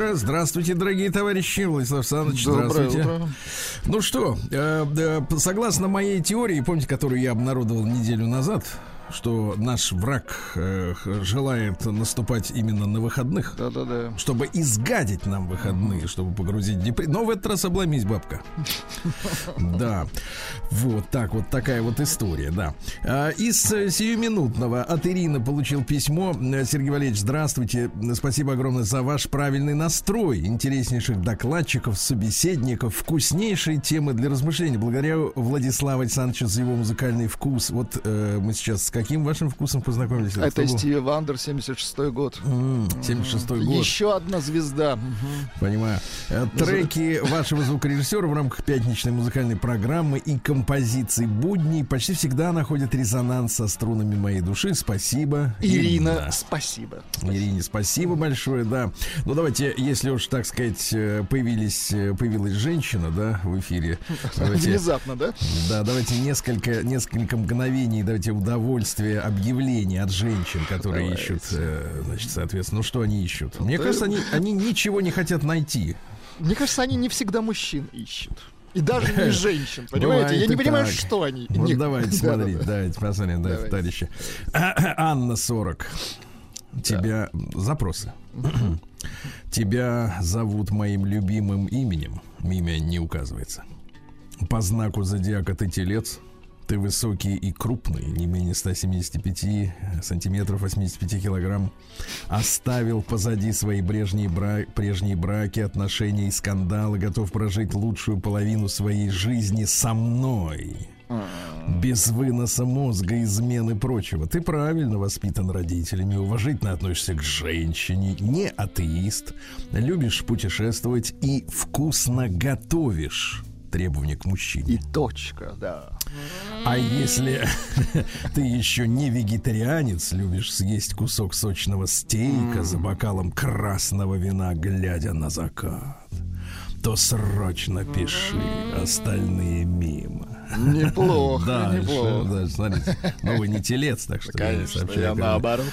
Утро. Здравствуйте, дорогие товарищи. Владислав Александрович, здравствуйте. утро. Ну что, э, э, согласно моей теории, помните, которую я обнародовал неделю назад, что наш враг э, желает наступать именно на выходных, Да-да-да. чтобы изгадить нам выходные, чтобы погрузить депрессию. Но в этот раз обломись, бабка. Да. Вот так вот такая вот история, да. А, Из э, сиюминутного от Ирины получил письмо. Э, Сергей Валерьевич, здравствуйте. Спасибо огромное за ваш правильный настрой. Интереснейших докладчиков, собеседников, вкуснейшие темы для размышлений. Благодарю Владиславу Александровичу за его музыкальный вкус. Вот э, мы сейчас с каким вашим вкусом познакомились? Это? Стиви Вандер, 76-й год. М, 76-й год. Еще одна звезда. Понимаю. Э, Треки вашего звукорежиссера в рамках пятничной музыкальной программы и композиции будней почти всегда находят резонанс со струнами моей души. Спасибо. Ирина, спасибо. Ирине, спасибо большое, да. Ну, давайте, если уж, так сказать, э, появились, э, появилась женщина, да, в эфире. Давайте, Внезапно, да? да, давайте несколько, несколько мгновений, давайте удовольствия объявлений от женщин, которые Давайте. ищут, э, значит, соответственно, ну что они ищут? Мне Да. кажется, они, они ничего не хотят найти. Мне кажется, они не всегда мужчин ищут. И даже не женщин, понимаете? Бывает Я не понимаю, так. что они. Вот Не- давайте смотреть, давайте посмотрим, да, товарищи. Анна 40. Тебя запросы. Тебя зовут моим любимым именем. Имя не указывается. По знаку зодиака ты телец. Ты высокий и крупный, не менее 175 сантиметров, 85 килограмм. Оставил позади свои прежние, бра- прежние браки, отношения и скандалы. Готов прожить лучшую половину своей жизни со мной. Без выноса мозга, измен и прочего. Ты правильно воспитан родителями, уважительно относишься к женщине, не атеист, любишь путешествовать и вкусно готовишь. Требования к мужчине. И точка, да. А если ты еще не вегетарианец, любишь съесть кусок сочного стейка за бокалом красного вина, глядя на закат, то срочно пиши, остальные мимо. Неплохо, Дальше, неплохо. дальше, смотрите. Ну, вы не телец, так что я не Конечно, я бы. наоборот.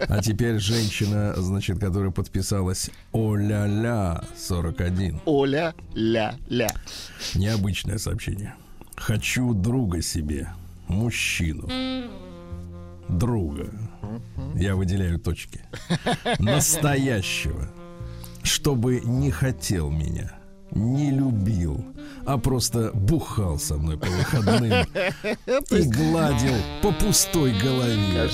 А теперь женщина, значит, которая подписалась О-ля-ля 41. Оля, ля, ля. Необычное сообщение. Хочу друга себе, мужчину. Друга. Я выделяю точки. Настоящего. Чтобы не хотел меня, не любил, а просто бухал со мной по выходным и гладил по пустой голове.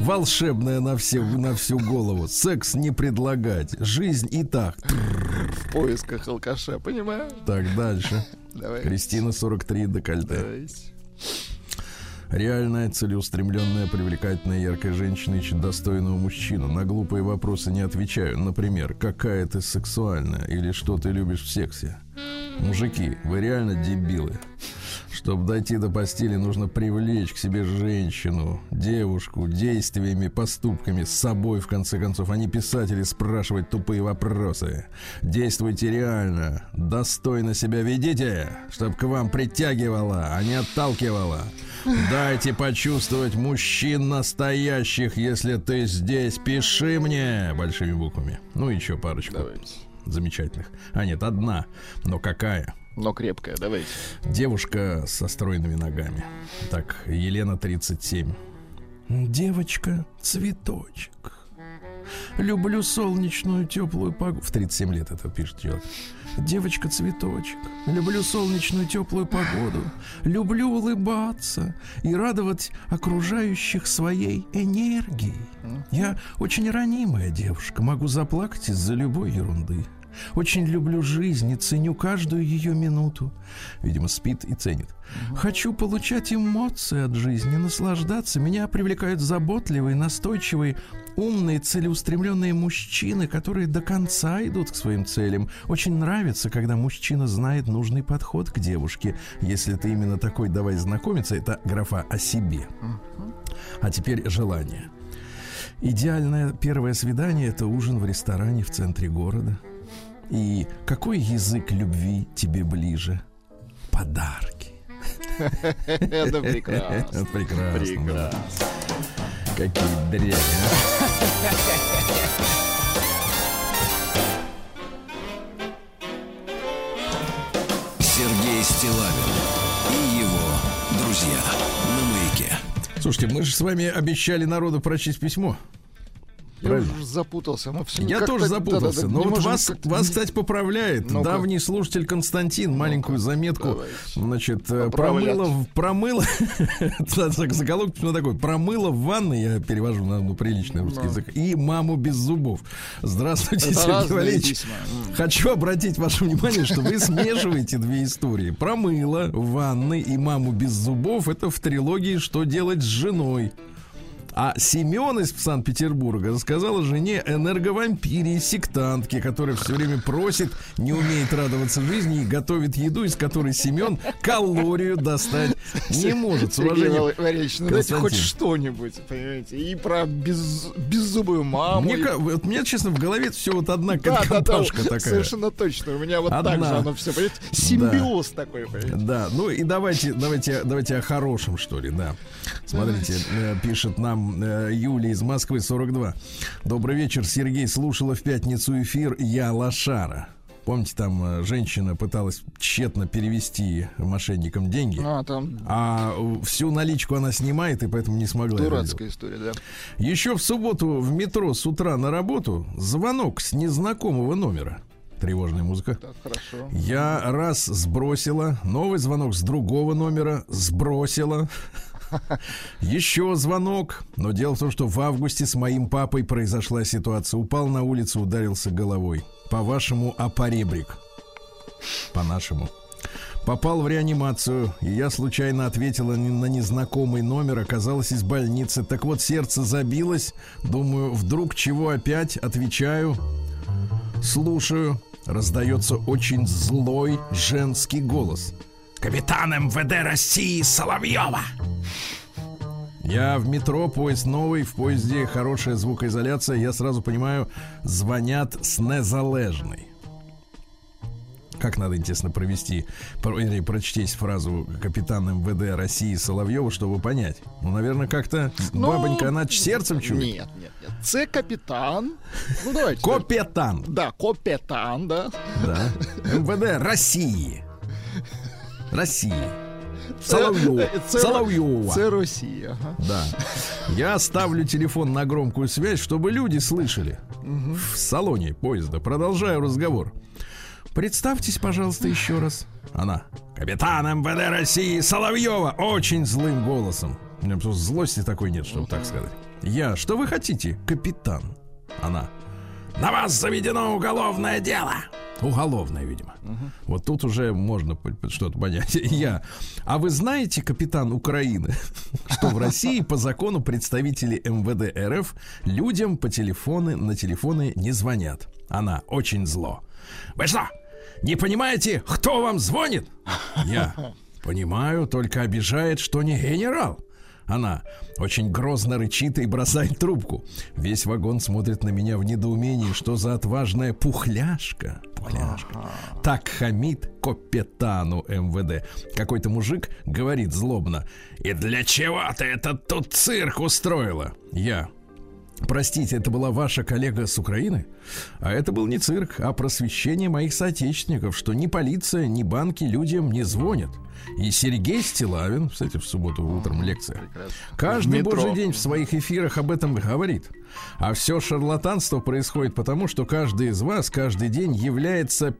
Волшебная на, все, на всю голову. Секс не предлагать. Жизнь и так. В поисках алкаша, понимаю? Так, дальше. Давай. Кристина 43 декольте. Давайте. Реальная, целеустремленная, привлекательная, яркая женщина ищет достойного мужчину. На глупые вопросы не отвечаю. Например, какая ты сексуальная или что ты любишь в сексе. Мужики, вы реально дебилы. Чтобы дойти до постели, нужно привлечь к себе женщину, девушку, действиями, поступками, с собой, в конце концов, а не писать или спрашивать тупые вопросы. Действуйте реально, достойно себя ведите, чтобы к вам притягивала, а не отталкивала. Дайте почувствовать мужчин настоящих, если ты здесь, пиши мне большими буквами. Ну, еще парочку Давайте. замечательных. А нет, одна, но какая? Но крепкая, давайте. Девушка со стройными ногами. Так, Елена 37. Девочка, цветочек. Люблю солнечную теплую погоду. В 37 лет это пишет человек. Девочка, цветочек. Люблю солнечную теплую погоду. Люблю улыбаться и радовать окружающих своей энергией. Я очень ранимая девушка. Могу заплакать из-за любой ерунды. Очень люблю жизнь и ценю каждую ее минуту. Видимо, спит и ценит. Хочу получать эмоции от жизни, наслаждаться. Меня привлекают заботливые, настойчивые, умные, целеустремленные мужчины, которые до конца идут к своим целям. Очень нравится, когда мужчина знает нужный подход к девушке. Если ты именно такой, давай знакомиться. Это графа о себе. А теперь желание. Идеальное первое свидание – это ужин в ресторане в центре города. И какой язык любви тебе ближе? Подарки. Это прекрасно. Прекрасно. прекрасно. Да. Какие дрянь. А? Сергей Стилавин друзья, на маяке. Слушайте, мы же с вами обещали народу прочесть письмо. Я Правильно. уже запутался. Мы все Я тоже запутался. да-да-да, Но не вот можем вас, вас, кстати, поправляет Ну-ка. давний слушатель Константин. Маленькую заметку. давайте. Значит, э, промыло, в- промыло, заголовок такой, промыло в ванной, я перевожу на ну, приличный русский язык, и маму без зубов. Здравствуйте, Сергей Валерьевич. Хочу обратить ваше внимание, что вы смешиваете две истории. Промыло в ванной и маму без зубов это в трилогии «Что делать с женой». А Семен из Санкт-Петербурга рассказал о жене энерговампире, сектантке, которая все время просит, не умеет радоваться жизни и готовит еду, из которой Семен калорию достать не может. С уважением. Вал- Валерьевич, ну дайте хоть что-нибудь, понимаете, и про без, беззубую маму. Мне, и- вот, мне, честно, в голове все вот одна Да, да, да, такая. совершенно точно. У меня вот Одна. так же оно все, понимаете, симбиоз такой, понимаете. Да, ну и давайте, давайте, давайте о хорошем, что ли, да. Смотрите, э, пишет нам Юлия из Москвы, 42. Добрый вечер, Сергей. Слушала в пятницу эфир «Я лошара». Помните, там э, женщина пыталась тщетно перевести мошенникам деньги, А, там а э, всю наличку она снимает, и поэтому не смогла. дурацкая история, да. Еще в субботу в метро с утра на работу звонок с незнакомого номера. Тревожная музыка. Так, хорошо. Я раз сбросила, новый звонок с другого номера сбросила. Еще звонок. Но дело в том, что в августе с моим папой произошла ситуация. Упал на улицу, ударился головой. По-вашему, а поребрик. По-нашему. Попал в реанимацию, и я случайно ответила на незнакомый номер, оказалась из больницы. Так вот, сердце забилось. Думаю, вдруг чего опять? Отвечаю. Слушаю. Раздается очень злой женский голос. Капитан МВД России Соловьева. Я в метро, поезд новый, в поезде хорошая звукоизоляция. Я сразу понимаю, звонят с незалежной. Как надо, интересно, провести, про- или прочтись фразу капитан МВД России Соловьева, чтобы понять? Ну, наверное, как-то Ну, бабонька, она сердцем чует. Нет, нет, нет. Це-капитан. Ну, давайте. Капитан, Да, капитан, да. да. МВД России. России. Соловьева. Соловьева. Це Росія. Ага. Да. Я ставлю телефон на громкую связь, чтобы люди слышали. В салоне поезда. Продолжаю разговор. Представьтесь, пожалуйста, еще раз. Она. Капитан МВД России Соловьева. Очень злым голосом. У меня просто злости такой нет, чтобы так сказать. Я. Что вы хотите, капитан? Она. На вас заведено уголовное дело. Уголовное, видимо. Вот тут уже можно что-то понять. Я. А вы знаете, капитан Украины, что в России по закону представители МВД РФ людям по телефоны на телефоны не звонят. Она очень зло. Вы что, не понимаете, кто вам звонит? Я. Понимаю, только обижает, что не генерал. Она очень грозно рычит и бросает трубку. Весь вагон смотрит на меня в недоумении, что за отважная пухляшка. Пухляшка. Так хамит капитану МВД. Какой-то мужик говорит злобно. И для чего ты этот тут цирк устроила? Я. Простите, это была ваша коллега с Украины? А это был не цирк, а просвещение моих соотечественников, что ни полиция, ни банки людям не звонят. И Сергей Стилавин, кстати, в субботу утром лекция, каждый метро. божий день в своих эфирах об этом говорит. А все шарлатанство происходит потому, что каждый из вас каждый день является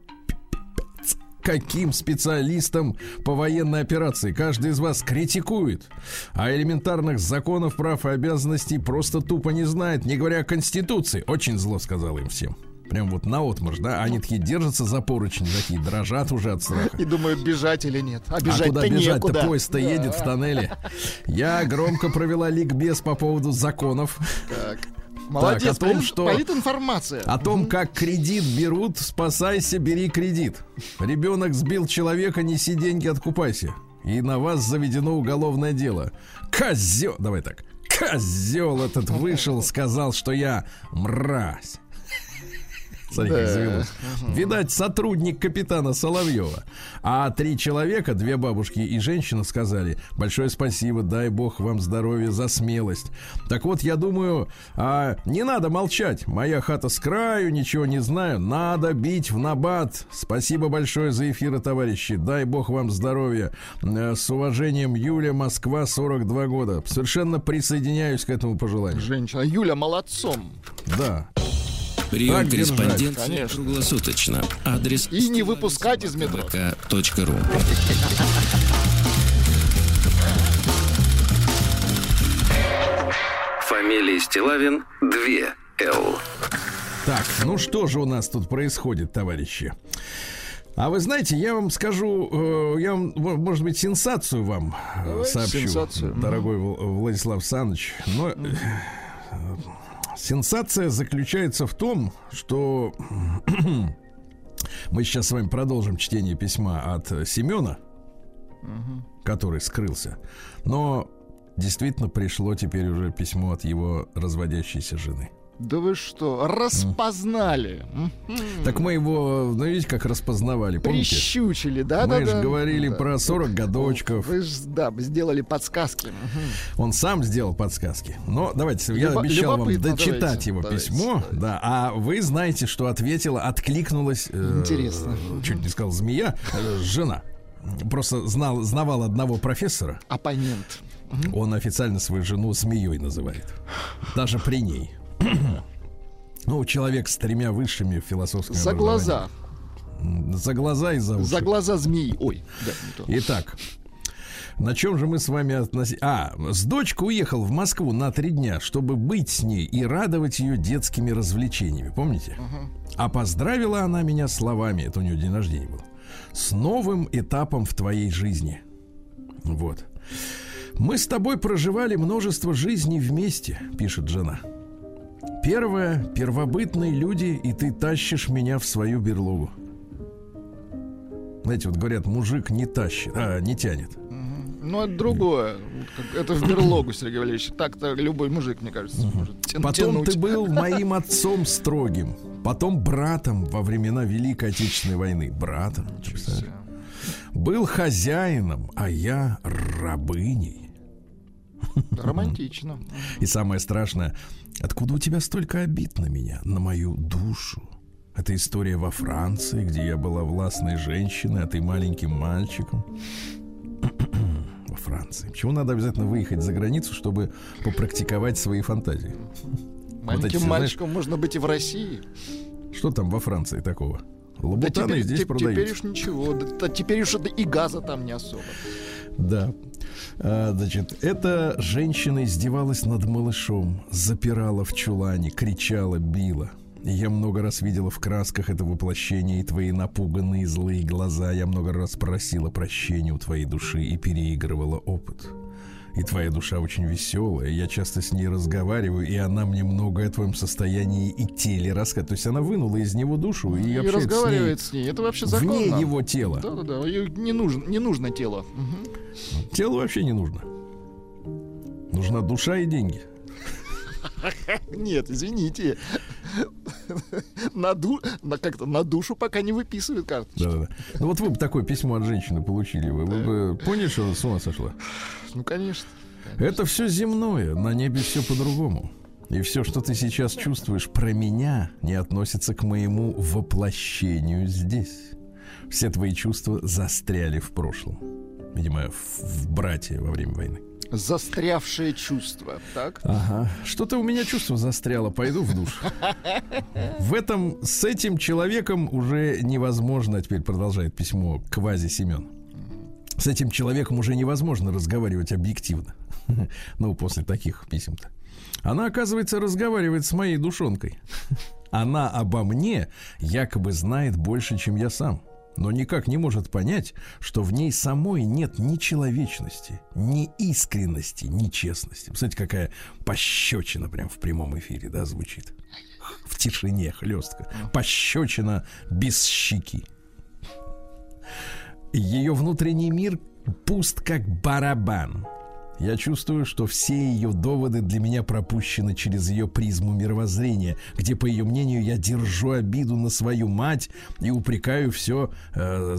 каким специалистом по военной операции. Каждый из вас критикует, а элементарных законов, прав и обязанностей просто тупо не знает, не говоря о Конституции. Очень зло сказал им всем. Прям вот наотмашь, да? Они такие держатся за поручни, такие дрожат уже от страха. И думают, бежать или нет. А А бежать-то куда бежать-то? Поезд-то едет в тоннеле. Я громко провела ликбез по поводу законов. Так. Молодец, о том, полит- что- политинформация. О том, как кредит берут, спасайся, бери кредит. Ребенок сбил человека, неси деньги, откупайся. И на вас заведено уголовное дело. Козел, давай так. Козел этот вышел, сказал, что я мразь. Смотри, как завелось. Видать, сотрудник капитана Соловьева. А три человека, две бабушки и женщина, сказали: большое спасибо, дай бог вам здоровья за смелость. Так вот, я думаю, а, не надо молчать. Моя хата с краю, ничего не знаю. Надо бить в набат. Спасибо большое за эфиры, товарищи. Дай бог вам здоровья. Э, С уважением, Юля, Москва, 42 года. Совершенно присоединяюсь к этому пожеланию. Женщина. Юля, молодцом. Да. Прием Так корреспонденции круглосуточно. Адрес И не выпускать из метро. vk.ru Фамилия Стилавин 2 Л. Так, ну что же у нас тут происходит, товарищи? А вы знаете, я вам скажу, э, я вам, мо- может быть, сенсацию вам э, Давайте сообщу, сенсацию. дорогой Вл- Владислав Саныч. Но сенсация заключается в том, что мы сейчас с вами продолжим чтение письма от Семена, который скрылся. Но действительно пришло теперь уже письмо от его разводящейся жены. Да вы что, распознали. Так мы его, ну видите, как распознавали, помните? Прищучили, да, Мы да, же да. говорили Да. про 40 годочков. Вы ж, да, сделали подсказки. Он сам сделал подсказки. Но давайте, я Любо- обещал вам дочитать давайте, его давайте, письмо. давайте. Да, а вы знаете, что ответила, откликнулась. э, Интересно. Чуть не сказал змея, э, жена. Просто знал, знавал одного профессора. Оппонент. Он официально свою жену змеей называет. Даже при ней. Ну, человек с тремя высшими философскими За глаза. За глаза и за уши. За глаза змеи. Ой, да. Итак, на чем же мы с вами относим? А, с дочкой уехал в Москву на три дня, чтобы быть с ней и радовать ее детскими развлечениями. Помните? А поздравила она меня словами, это у нее день рождения был, с новым этапом в твоей жизни. Вот. Мы с тобой проживали множество жизней вместе, пишет жена. Первое, первобытные люди, и ты тащишь меня в свою берлогу. Знаете, вот говорят, мужик не тащит, а, не тянет. Ну, это другое. Это в берлогу, Сергей Валерьевич. Так-то любой мужик, мне кажется, может тя- Потом тянуть. ты был моим отцом строгим, потом братом во времена Великой Отечественной войны. Братом. Был хозяином, а я рабыней. Романтично. И самое страшное, откуда у тебя столько обид на меня, на мою душу? Это история во Франции, где я была властной женщиной, а ты маленьким мальчиком. Во Франции. Почему надо обязательно выехать за границу, чтобы попрактиковать свои фантазии? Маленьким эти, знаешь- мальчиком можно быть и в России. Что там во Франции такого? Да Лабутаны теперь, здесь те- продаются. теперь уж ничего. Да, да теперь уж это и газа там не особо. Да. А, значит, эта женщина издевалась над малышом, запирала в чулане, кричала, била. Я много раз видела в красках это воплощение и твои напуганные злые глаза. Я много раз просила прощения у твоей души и переигрывала опыт. И твоя душа очень веселая. Я часто с ней разговариваю, и она мне многое о твоем состоянии и теле рассказывает. То есть она вынула из него душу и, И, общается с ней разговаривает с ней. Это вообще законно. вне его тела. Да-да-да. Не нужно, не нужно тело. Мгм. Тело вообще не нужно. Нужна душа и деньги. Нет, извините. На, ду... на, как-то на душу пока не выписывают карточки. Да-да-да. Ну вот вы бы такое письмо от женщины получили, вы, вы бы поняли, что с ума сошла? Ну, конечно. Это все земное, на небе все по-другому. И все, что ты сейчас чувствуешь про меня, не относится к моему воплощению здесь. Все твои чувства застряли в прошлом. Видимо, в, в брате во время войны. Застрявшее чувство. Так? Ага. Что-то у меня чувство застряло. Пойду в душ. В этом, с этим человеком уже невозможно, теперь продолжает письмо Квази Семен. С этим человеком уже невозможно разговаривать объективно. Ну, после таких писем-то. Она, оказывается, разговаривает с моей душонкой. Она обо мне якобы знает больше, чем я сам. Но никак не может понять, что в ней самой нет ни человечности, ни искренности, ни честности. Представляете, какая пощечина прям в прямом эфире, да, звучит. В тишине хлестка. Пощечина без щеки. Ее внутренний мир пуст, как барабан. Я чувствую, что все ее доводы для меня пропущены через ее призму мировоззрения, где, по ее мнению, я держу обиду на свою мать и упрекаю все э,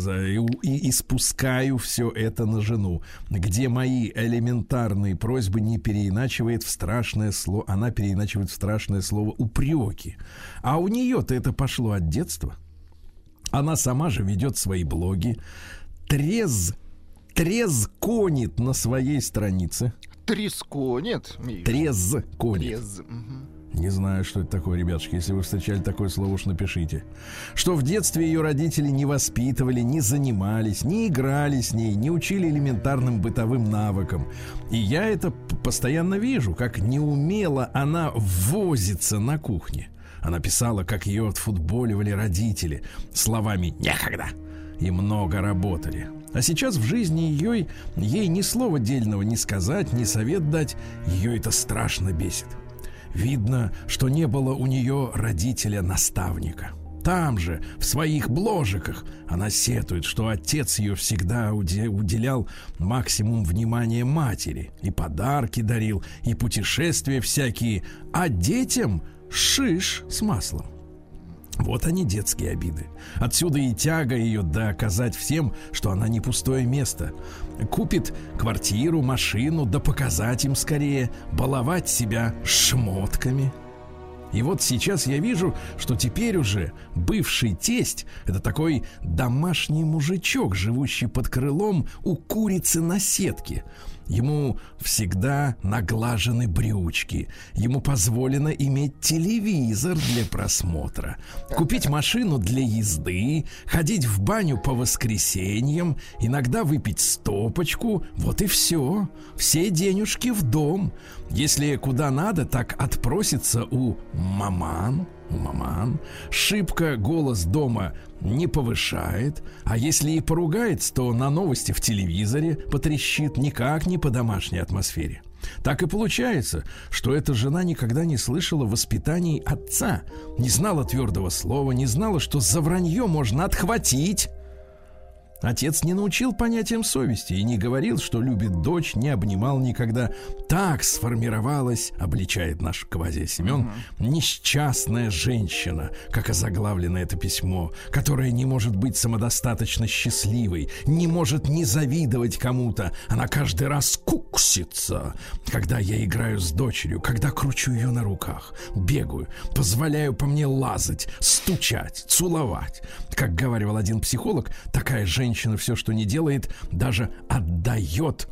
и- и спускаю все это на жену, где мои элементарные просьбы не переиначивает в страшное слово, она переиначивает в страшное слово упреки. А у нее-то это пошло от детства. Она сама же ведет свои блоги, трез, трезконит на своей странице. Треско, нет? Миш? Трезконит. Трез. мгм. Не знаю, что это такое, ребятушки. Если вы встречали такое слово, уж напишите. Что в детстве ее родители не воспитывали, не занимались, не играли с ней, не учили элементарным бытовым навыкам. И я это постоянно вижу, как неумело она возится на кухне. Она писала, как ее отфутболивали родители словами «некогда» и много работали. А сейчас в жизни ее, ей ни слова дельного не сказать, ни совет дать, ее это страшно бесит. Видно, что не было у нее родителя-наставника. Там же, в своих бложиках, она сетует, что отец ее всегда уде- уделял максимум внимания матери, и подарки дарил, и путешествия всякие, а детям шиш с маслом. Вот они детские обиды. Отсюда и тяга ее доказать всем, что она не пустое место. Купит квартиру, машину, да показать им скорее, баловать себя шмотками. И вот сейчас я вижу, что теперь уже бывший тесть — это такой домашний мужичок, живущий под крылом у курицы на сетке. Ему всегда наглажены брючки. Ему позволено иметь телевизор для просмотра, купить машину для езды, ходить в баню по воскресеньям, иногда выпить стопочку. Вот и все. Все денежки в дом. Если куда надо, так отпросится у маман. У маман. Шибко голос дома не повышает, а если и поругается, то на новости в телевизоре потрещит никак не по домашней атмосфере. Так и получается, что эта жена никогда не слышала воспитаний отца, не знала твердого слова, не знала, что за вранье можно отхватить. Отец не научил понятиям совести и не говорил, что любит дочь, не обнимал никогда. Так сформировалась, обличает наш Квазия Семен, несчастная женщина, как озаглавлено это письмо, которая не может быть самодостаточно счастливой, не может не завидовать кому-то. Она каждый раз куксится, когда я играю с дочерью, когда кручу ее на руках, бегаю, позволяю по мне лазать, стучать, целовать. Как говаривал один психолог, такая женщина все, что не делает, даже отдает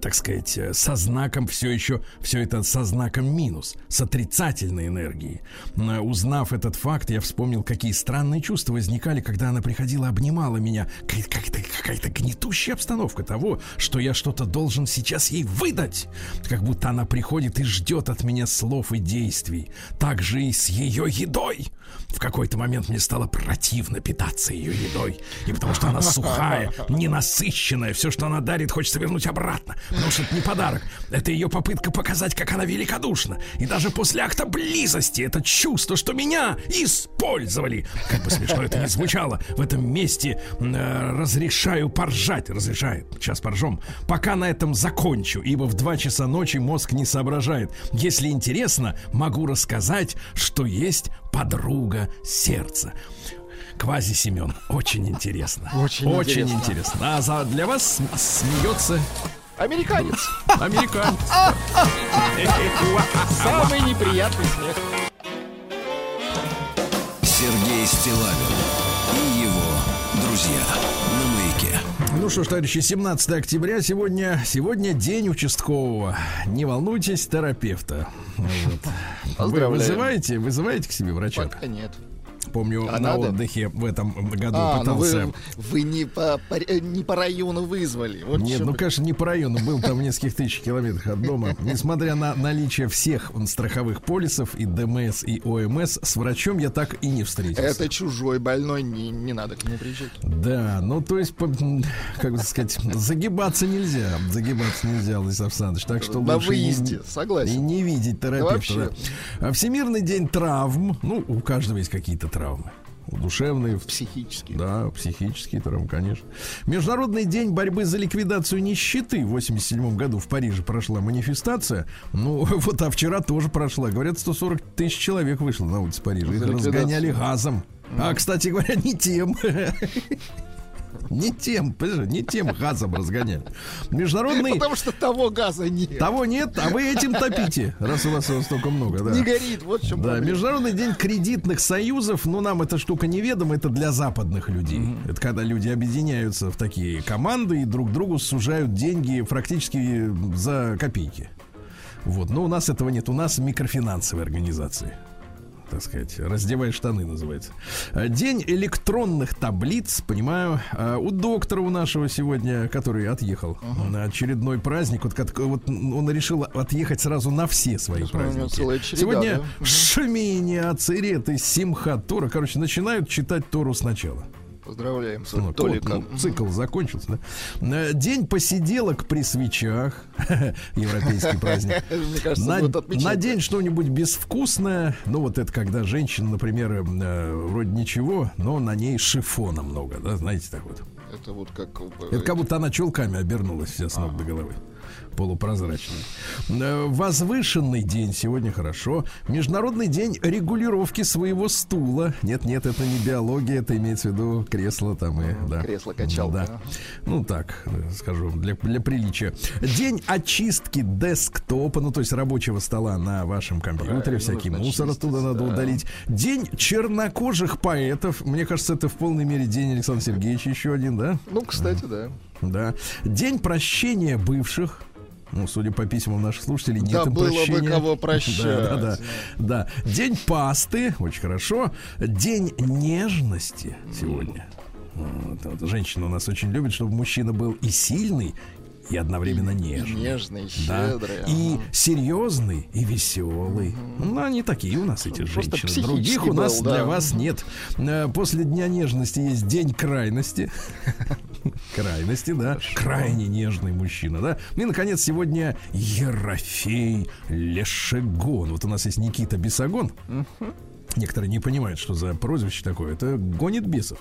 так сказать, э, со знаком все еще, все это со знаком минус, с отрицательной энергией. М, Узнав этот факт, я вспомнил, какие странные чувства возникали, когда она приходила, обнимала меня. Какая-то гнетущая обстановка того, что я что-то должен сейчас ей выдать. Как будто она приходит и ждет от меня слов и действий. Так же и с ее едой. В какой-то момент мне стало противно питаться ее едой. И потому что она сухая, ненасыщенная, все, что она дарит, хочется вернуть обратно. Потому что это не подарок. Это ее попытка показать, как она великодушна. И даже после акта близости это чувство, что меня использовали. Как бы смешно это ни звучало, в этом месте э, разрешаю поржать. Разрешает. Сейчас поржем. Пока на этом закончу, ибо в 2 часа ночи мозг не соображает. Если интересно, могу рассказать, что есть подруга сердца. Квази Семен, очень интересно. Очень очень интересно. интересно. А за, для вас см- смеется Американец. американец. Самый неприятный смех. Сергей Стилавин Ну что ж, товарищи, 17 октября сегодня, сегодня день участкового. Не волнуйтесь, терапевта. Вот. Вы вызываете, вызываете к себе врача? Пока нет. Помню, А на надо? отдыхе в этом году А, ну пытался. вы, вы не, по, по- э, не по району вызвали. Вот Нет, ну, вы- конечно, не по району, был там в нескольких тысяч километрах от дома. Несмотря на наличие всех страховых полисов и ДМС, и ОМС, с врачом я так и не встретился. Это чужой больной, не, не надо к нему приезжать. Да, ну то есть, по- как бы сказать, загибаться нельзя. Загибаться нельзя, Владислав Александрович. Так что На лучше и не- выезде, И согласен. не видеть терапевта. вообще. да. А Всемирный день травм. Ну, у каждого есть какие-то травмы. Душевные, в- Психически. да, психические травмы, конечно. Международный день борьбы за ликвидацию нищеты в 87 году в Париже прошла манифестация. Ну, вот, а вчера тоже прошла. Говорят, 140 тысяч человек вышло на улице Парижа. Их разгоняли газом. А, кстати говоря, не тем. Не тем, не тем газом разгоняли. Международный... Потому что того газа нет. Того нет, а вы этим топите, раз у вас его столько много, да. Не горит, вот в чем Да, проблема. Международный день кредитных союзов, ну, нам эта штука неведома, это для западных людей. Это когда люди объединяются в такие команды и друг другу сужают деньги практически за копейки. Вот, но у нас этого нет, у нас микрофинансовые организации. Так сказать, раздевай штаны называется. Э, День электронных таблиц, понимаю. э, У доктора у нашего сегодня, который отъехал на очередной праздник, вот, как- вот он решил отъехать сразу на все свои праздники. череда, Сегодня да? Мгм. Шемения, Ацереты, Симхат, Тора. Короче, начинают читать Тору сначала. Поздравляем с Сынок, Толиком. ну, цикл закончился, да? Э, День посиделок при свечах. Европейский праздник. Кажется, На, на день что-нибудь безвкусное. Ну, вот это когда женщина, например, э, вроде ничего, но на ней шифона много, да, знаете, так вот. Это вот как... э, Это как будто она челками обернулась вся с ног до головы. Полупрозрачный. Э, Возвышенный день сегодня хорошо. Международный день регулировки своего стула. Нет, нет, это не биология, это имеется в виду кресло там и да. Кресло-качалка. Да. Ну так, э, скажу, для, для приличия. День очистки десктопа, ну то есть рабочего стола на вашем компьютере. Правильно, Всякий мусор чистить, оттуда надо да. удалить. День чернокожих поэтов. Мне кажется, это в полной мере день Александра Сергеевича еще один, да? Ну, кстати, да. Да. День прощения бывших. Ну, судя по письмам наших слушателей, нет Да им было бы прощения. кого прощать. Да, да, да, да. День пасты, очень хорошо. День нежности сегодня. Вот, вот женщина у нас очень любит, чтобы мужчина был и сильный, и одновременно нежный. Нежный, Да. щедрый. И ага. серьезный, и веселый. Ну, они такие у нас, эти Просто женщины. Других у нас был, да. для вас нет. Э, После Дня нежности есть День крайности. Крайности, да. Крайне нежный мужчина, да. И, наконец, сегодня Ерофей Лешегон. Вот у нас есть Никита Бесогон. Некоторые не понимают, что за прозвище такое. Это гонит бесов.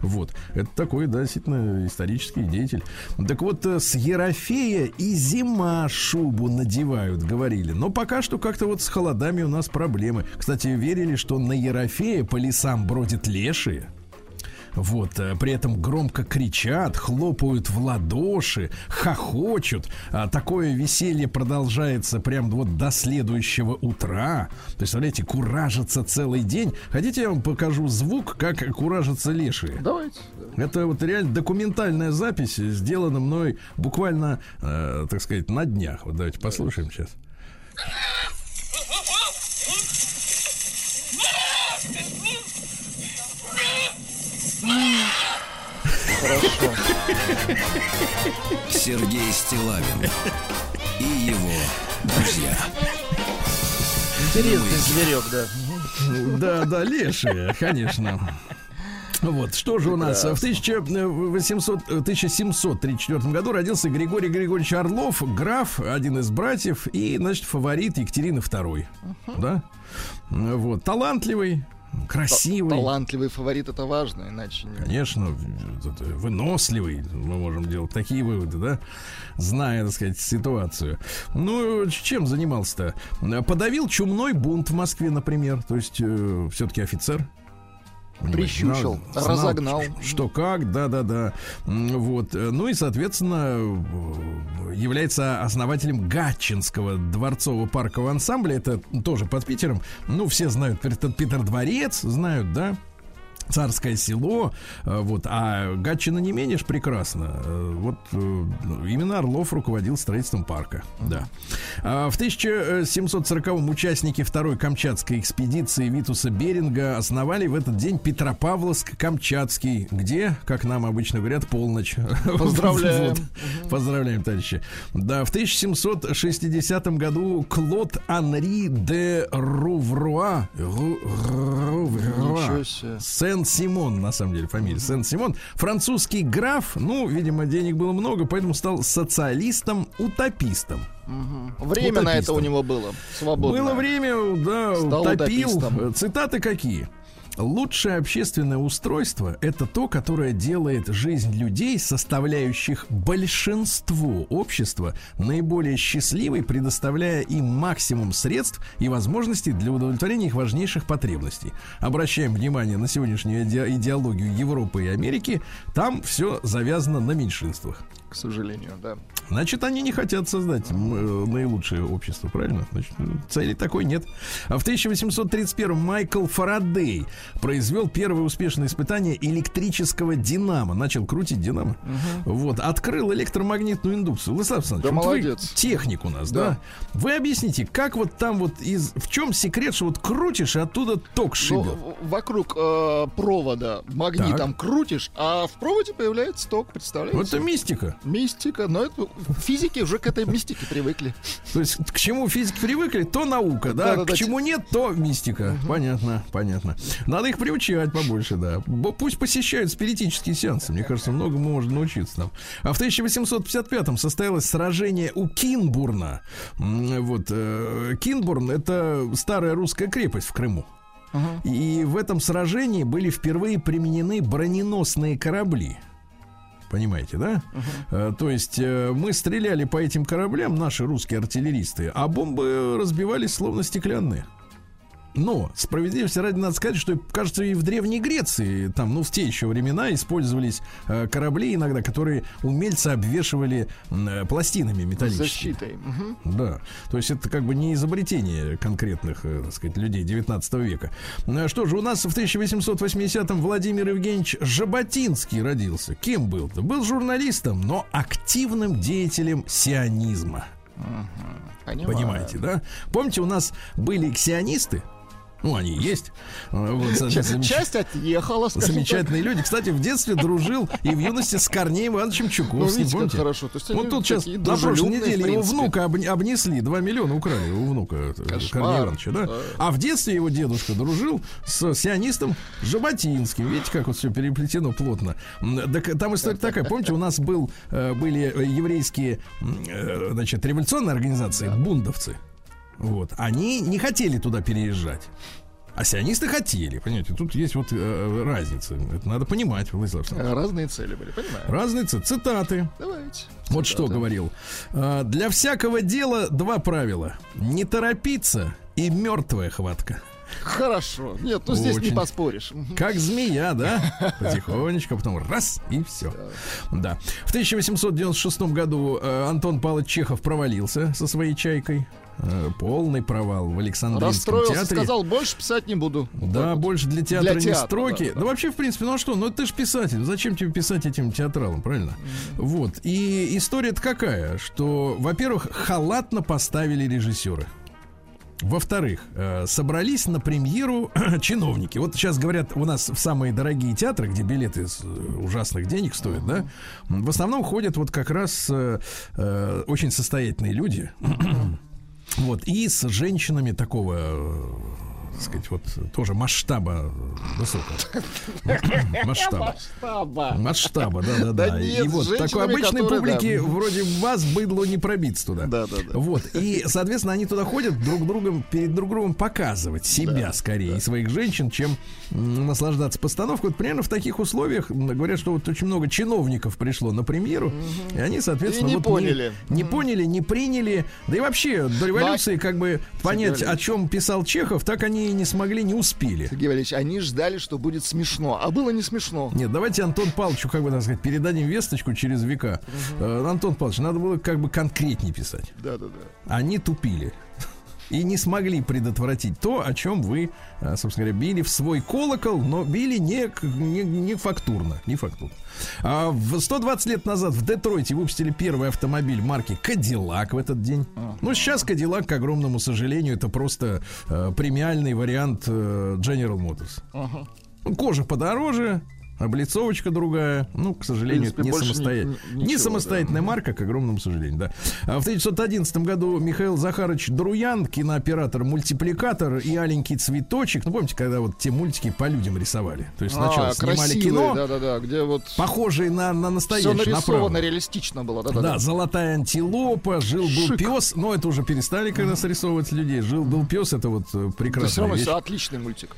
Вот. Это такой, да, действительно, исторический деятель. Так вот, э, с Ерофея и зима шубу надевают, говорили. Но пока что как-то вот с холодами у нас проблемы. Кстати, верили, что на Ерофея по лесам бродят лешие. Вот, э, при этом громко кричат, хлопают в ладоши, хохочут. А такое веселье продолжается прям вот до следующего утра. Представляете, куражится целый день. Хотите, я вам покажу звук, как куражатся лешие? Давайте. да. Это вот реально документальная запись, сделана мной буквально, э, так сказать, на днях. Вот давайте послушаем сейчас. Хорошо. Сергей Стилавин и его друзья. Интересный зверек, да. Да, да, лешие, конечно. Вот, что же у нас? В 1800, 1734 году родился Григорий Григорьевич Орлов, граф, один из братьев, и, значит, фаворит Екатерины II. Да? Вот, талантливый, красивый. Талантливый фаворит это важно, иначе не... Конечно, выносливый, мы можем делать такие выводы, да, зная, так сказать, ситуацию. Ну, чем занимался-то? Подавил чумной бунт в Москве, например, то есть все-таки офицер. Прищучил, знал- разогнал. ш- Что как, да-да-да. Вот. Ну и, соответственно, является основателем Гатчинского дворцового паркового ансамбля. Это тоже под Питером. Ну, все знают Питер, Питер Дворец, знают, да? Царское село, э, вот, а Гатчина не менее ж прекрасно. Э, Вот э, именно Орлов руководил строительством парка, да. А В 1740-м участники второй Камчатской экспедиции Витуса Беринга основали в этот день Петропавловск-Камчатский, где, как нам обычно говорят, полночь. Поздравляем. Вот. Поздравляем, товарищи. Да, в 1760 году Клод Анри де Рувруа, Ру- Рувруа, себе. Сен-Симон, на самом деле, фамилия Сен-Симон. Французский граф, ну, видимо, денег было много, поэтому стал социалистом-утопистом. Время на это Утопистом. у него было. Свободно. Было время, да, Стал утопил. утопистом. Цитаты какие? Лучшее общественное устройство – это то, которое делает жизнь людей, составляющих большинство общества, наиболее счастливой, предоставляя им максимум средств и возможностей для удовлетворения их важнейших потребностей. Обращаем внимание на сегодняшнюю иде- идеологию Европы и Америки. Там все завязано на меньшинствах. К сожалению, да. Значит, они не хотят создать э, наилучшее общество, правильно? Значит, цели такой нет. А в 1831 Майкл Фарадей произвел первое успешное испытание электрического динамо. Начал крутить динамо. Вот. Открыл электромагнитную индукцию. Владислав Александрович, Да вот вы молодец. техник у нас, да. Да. Вы объясните, как вот там вот из... В чем секрет, что вот крутишь, и оттуда ток шибет? Ну, вокруг э, провода магнитом крутишь, а в проводе появляется ток, представляете? Вот это мистика. Мистика, но это физики уже к этой мистике привыкли. То есть к чему физики привыкли, то наука, да, к чему нет, то мистика. Понятно, понятно. Надо их приучать побольше, да. Пусть посещают спиритические сеансы. Мне кажется, многому можно научиться там. А в 1855-м состоялось сражение у Кинбурна. Вот э, Кинбурн это старая русская крепость в Крыму. И в этом сражении были впервые применены броненосные корабли. Понимаете, да? Э, То есть э, мы стреляли по этим кораблям, наши русские артиллеристы, а бомбы разбивались словно стеклянные. Но, справедливости ради надо сказать, что, кажется, и в Древней Греции, там, ну, в те еще времена использовались э, корабли иногда, которые умельцы обвешивали э, пластинами металлическими. Защитой. Мгм. Да, то есть это как бы не изобретение конкретных, э, так сказать, людей 19 века. Ну, а Что же, у нас в 1880-м Владимир Евгеньевич Жаботинский родился. Кем был-то? Был журналистом, но активным деятелем сионизма. Понимаю. Понимаете, да? Помните, у нас были ксионисты? Ну, они есть. Э, Вот, замеч- Часть отъехала, Замечательные люди. Кстати, в детстве дружил и в юности с Корнеем Ивановичем так. Ну, Чуковским. видите, помните? хорошо. То есть Вот тут сейчас на прошлой неделе его внука обне- обнесли, 2 миллиона украли у внука Кошмар. Корнея Ивановича, да? Да. А в детстве его дедушка дружил с сионистом Жаботинским. Видите, как вот все переплетено плотно. Так, там история такая. Помните, у нас был, э, были э, еврейские э, значит, революционные организации, бундовцы. Вот. Они не хотели туда переезжать. А сионисты хотели, понимаете, тут есть вот э, разница. Это надо понимать, Владислав. Э, Разные цели были, понимаю. Разные ц- цитаты. Давайте. Вот что говорил. А, Для всякого дела два правила. Не торопиться и мертвая хватка. Хорошо. Нет, ну здесь не Очень. поспоришь. Как змея, да? Потихонечку, потом раз и все. Да. В 1896 году э, Антон Павлович Чехов провалился со своей чайкой. Э, Полный провал в Александринском Расстроился, театре. сказал, больше писать не буду. Да, Вот. больше для театра Для не театра, строки. да, Да, да. вообще, в принципе, ну а что? Ну ты же писатель. Зачем тебе писать этим театралам, правильно? Вот. И история-то какая? Что, во-первых, халатно поставили режиссеры. Во-вторых, э, собрались на премьеру чиновники. Вот сейчас говорят, у нас в самые дорогие театры, где билеты э, ужасных денег стоят, да, в основном ходят вот как раз очень состоятельные люди. Вот, и с женщинами такого, э, так сказать, вот тоже масштаба высокого. Масштаба. Масштаба. Масштаба, да, да, да. И вот такой обычной публике вроде вас быдло не пробиться туда. Да, да, да. Вот. И, соответственно, они туда ходят друг другом, перед друг другом показывать себя скорее и своих женщин, чем наслаждаться постановкой. Вот примерно в таких условиях говорят, что вот очень много чиновников пришло на премьеру, и они, соответственно, не поняли. Не, поняли, не приняли. Да и вообще до революции как бы понять, о чем писал Чехов, так они и не смогли, не успели. Сергей Валерьевич, они ждали, что будет смешно, а было не смешно. Нет, давайте Антон Павловичу, как бы так сказать, передадим весточку через века. Э, Антон Павлович, надо было как бы конкретнее писать. Да, да, да. Они тупили. И не смогли предотвратить то, о чем вы, э, собственно говоря, били в свой колокол, но били не, не, не фактурно. Не фактурно. А в 120 лет назад в Детройте выпустили первый автомобиль марки Кадиллак в этот день. Ну, сейчас Кадиллак, к огромному сожалению, это просто э, премиальный вариант э, General Motors. Кожа подороже, облицовочка другая. Ну, к сожалению, принципе, это не, больше ни- самостоятельная, ни- не ничего, самостоятельная марка, к огромному сожалению, да. А в 1911 году Михаил Захарович Друян, кинооператор, мультипликатор и аленький цветочек. Ну, помните, когда вот те мультики по людям рисовали? То есть сначала А, снимали красивые, кино, Да-да-да, где вот похожие на, на все настоящее, нарисовано направо. реалистично было. Да, Да-да-да. золотая антилопа, жил был Шик. пес, но это уже перестали когда срисовывать людей. Жил был пес, это вот э, Это все равно все отличный мультик.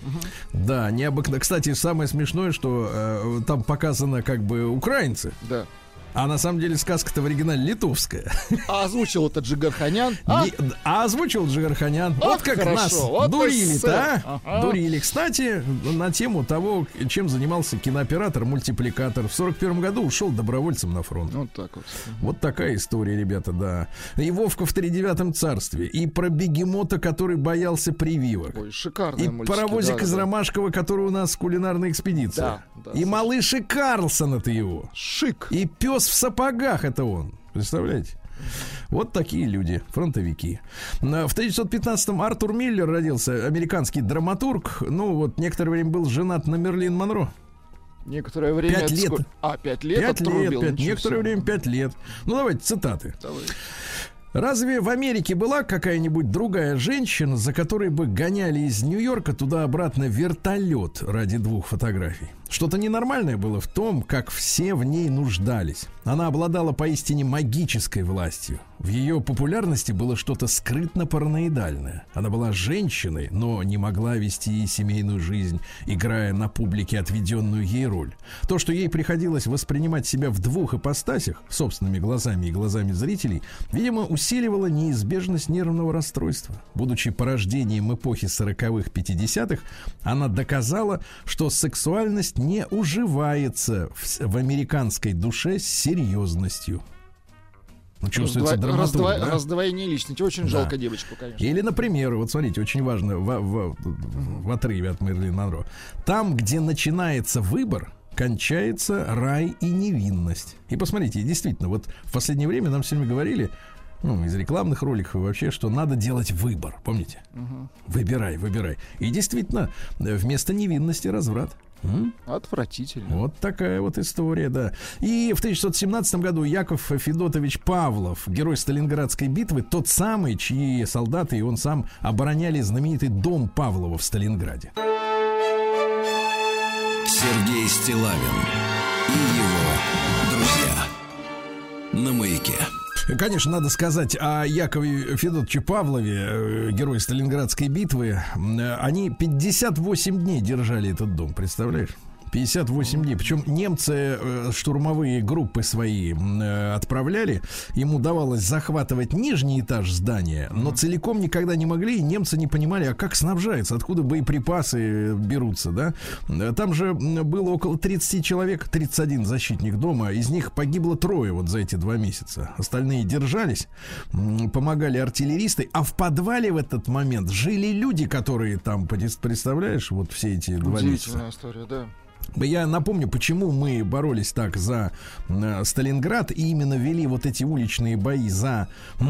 Да, необыкновенно. Кстати, самое смешное, что э, там показано как бы украинцы, Да. А на самом деле сказка-то в оригинале литовская. А озвучил это Джигарханян. А? Не- А озвучил Джигарханян. Ах, Вот как хорошо, нас вот дурили-то, эссе. а? Ага. Дурили. Кстати, на тему того, чем занимался кинооператор, мультипликатор. В 41 году ушел добровольцем на фронт. Вот так вот. Вот такая история, ребята, да. И Вовка в тридевятом царстве. И про бегемота, который боялся прививок. Ой, шикарные И мультики. паровозик да, из да, да. Ромашкова, который у нас в кулинарной экспедиции. Да, да, и малыш и Карлсон это его. Шик. И пес в сапогах это он. Представляете? Вот такие люди, фронтовики. На- В 1915-м Артур Миллер родился, американский драматург. Ну, вот некоторое время был женат на Мерлин Монро. Некоторое время... Пять лет. сколько? А, пять лет Пять лет, пять- некоторое время пять лет. Ну, давайте цитаты. Давай. Разве в Америке была какая-нибудь другая женщина, за которой бы гоняли из Нью-Йорка туда-обратно вертолет ради двух фотографий? Что-то ненормальное было в том, как все в ней нуждались. Она обладала поистине магической властью. В ее популярности было что-то скрытно-параноидальное. Она была женщиной, но не могла вести семейную жизнь, играя на публике отведенную ей роль. То, что ей приходилось воспринимать себя в двух ипостасях, собственными глазами и глазами зрителей, видимо, усиливало неизбежность нервного расстройства. Будучи порождением эпохи 40-х, 50-х, она доказала, что сексуальность не уживается в, в американской душе с серьезностью. Ну, чувствуется Раздва- драматург, раздва- да? Раздвоение личности. Очень Да. жалко девочку, конечно. Или, например, вот смотрите, очень важно в, в- в отрыве от Мерлин Монро. Там, где начинается выбор, кончается рай и невинность. И посмотрите, действительно, вот в последнее время нам все время говорили, ну, из рекламных роликов и вообще, что надо делать выбор, помните? Выбирай, выбирай. И действительно, э, вместо невинности разврат. М? Отвратительно. Вот такая вот история, да. И в 1917 году Яков Федотович Павлов, герой Сталинградской битвы, тот самый, чьи солдаты и он сам обороняли знаменитый дом Павлова в Сталинграде. Сергей Стилавин и его друзья. На маяке. Конечно, надо сказать о Якове Федотовиче Павлове, э, герой Сталинградской битвы. Э, Они 58 дней держали этот дом, представляешь? 58 дней. Причем немцы э, штурмовые группы свои э, отправляли. Им удавалось захватывать нижний этаж здания, но целиком никогда не могли. И немцы не понимали, а как снабжается, откуда боеприпасы э, берутся, да? Там же было около 30 человек, 31 защитник дома. Из них погибло трое вот за эти два месяца. Остальные держались, помогали артиллеристы. А в подвале в этот момент жили люди, которые там, представляешь, вот все эти два месяца. Удивительная история, да. Я напомню, почему мы боролись так за э, Сталинград и именно вели вот эти уличные бои за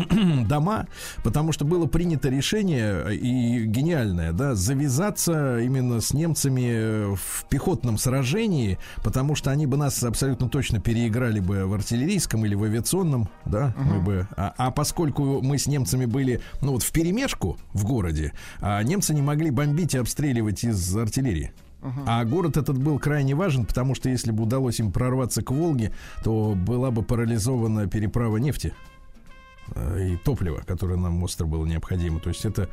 дома, потому что было принято решение э, и гениальное, да, завязаться именно с немцами э, в пехотном сражении, потому что они бы нас абсолютно точно переиграли бы в артиллерийском или в авиационном, да, мы бы, а, а поскольку мы с немцами были, ну вот в перемешку в городе, а немцы не могли бомбить и обстреливать из артиллерии. А город этот был крайне важен, потому что если бы удалось им прорваться к Волге, то была бы парализована переправа нефти э, и топлива, которое нам остро было необходимо. То есть это,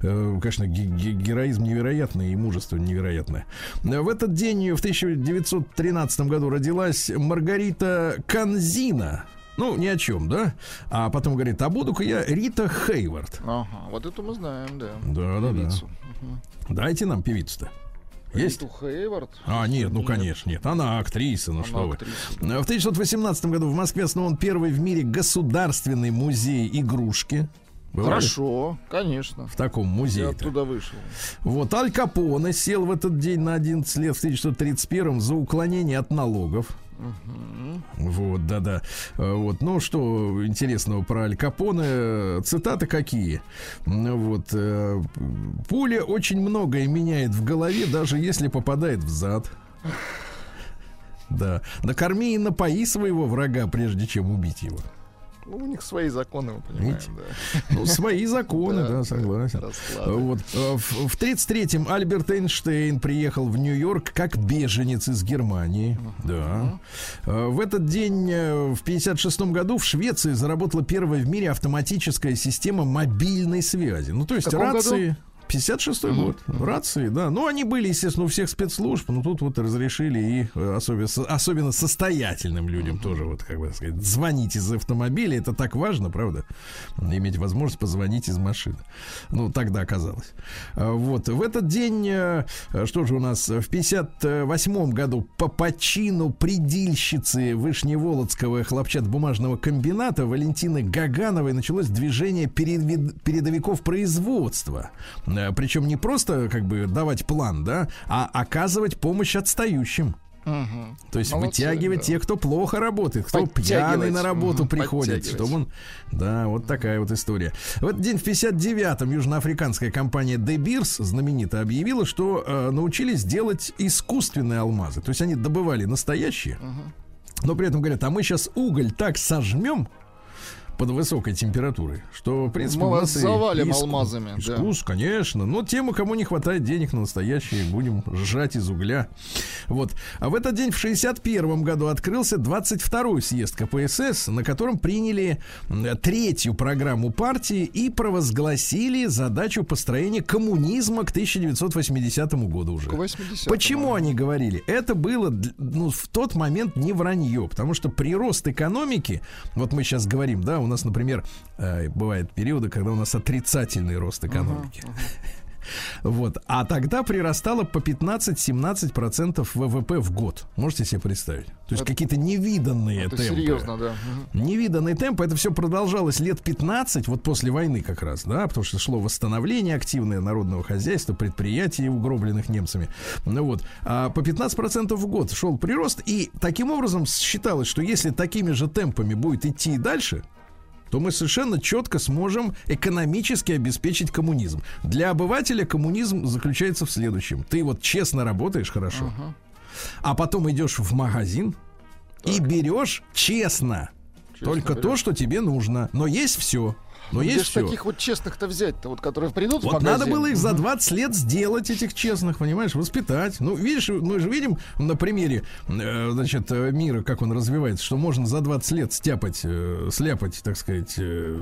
э, конечно, ге- ге- героизм невероятный и мужество невероятное. В этот день в 1913 году родилась Маргарита Канзина. Ну, ни о чем, да? А потом говорит, а буду-ка я Рита Хейвард. Ага, вот это мы знаем, да. Да-да-да. Певицу. Дайте нам певицу-то. Есть? Риту Хейвард. А, нет, ну, конечно, нет. Она актриса, ну Она что актриса, вы. В 1918 году в Москве основан первый в мире государственный музей игрушки. Бывали Хорошо, конечно. В таком Я музее. оттуда вышел. Вот Аль Капоне сел в этот день на 11 лет в 1931 за уклонение от налогов. Вот, да-да. Э, Вот, ну что интересного про Аль Капоне? Цитаты какие? Ну Вот, э, пуля очень многое меняет в голове, даже если попадает в зад. Да. Накорми и напои своего врага, прежде чем убить его. Ну, у них свои законы, мы понимаем, да. Ну, свои законы, Да, согласен. Вот. э, В в 33-м Альберт Эйнштейн приехал в Нью-Йорк как беженец из Германии. Да. Э, В этот день, э, в 56-м году, в Швеции заработала первая в мире автоматическая система мобильной связи. Ну, то есть рации... 56-й год. Рации, да. Ну, они были, естественно, у всех спецслужб, но тут вот разрешили и э, особенно, особенно состоятельным людям тоже, вот, как бы сказать, звонить из автомобиля. Это так важно, правда? Иметь возможность позвонить из машины. Ну, тогда оказалось. А, Вот. В этот день, э, что же у нас, в 58 году по почину предильщицы Вышневолодского хлопчатобумажного комбината Валентины Гагановой началось движение передовиков производства. Э, Причем не просто как бы давать план, да, а оказывать помощь отстающим. Мгм. То есть Молодцы, вытягивать да. тех, кто плохо работает, кто пьяный на работу Мгм, приходит, чтобы он... Да, вот такая вот история. В этот день в 59-м южноафриканская компания De Beers знаменито объявила, что э, научились делать искусственные алмазы. То есть они добывали настоящие, но при этом говорят, а мы сейчас уголь так сожмем под высокой температурой, что, в принципе, Мы вас завалим иску- алмазами, да. Искус, конечно. Но тем, кому не хватает денег на настоящие, будем сжать из угля. Вот. А в этот день, в 61 году, открылся 22-й съезд КПСС, на котором приняли третью программу партии и провозгласили задачу построения коммунизма к 1980 году уже. К 80-му. Почему они говорили? Это было ну, в тот момент не вранье, потому что прирост экономики, вот мы сейчас говорим, да, у нас, например, э, бывают периоды, когда у нас отрицательный рост экономики. Вот. А тогда прирастало по 15-17% ВВП в год. Можете себе представить? То есть Это- какие-то невиданные Это темпы. серьезно, да. Мгм. Невиданный темп, это все продолжалось лет 15, вот после войны как раз, да, потому что шло восстановление активное народного хозяйства, предприятий, угробленных немцами. Ну вот, а по 15% в год шел прирост, и таким образом считалось, что если такими же темпами будет идти и дальше, то мы совершенно четко сможем экономически обеспечить коммунизм. Для обывателя коммунизм заключается в следующем. Ты вот честно работаешь хорошо, а потом идешь в магазин и берешь честно, только то, берешь. что тебе нужно. Но есть все. Но Где есть ж все. таких вот честных-то взять-то, вот которые придут в Вот магазин? надо было их за 20 лет сделать, этих честных, понимаешь, воспитать. Ну, видишь, мы же видим на примере, э, значит, э, мира, как он развивается, что можно за 20 лет стяпать, э, сляпать, так сказать, э,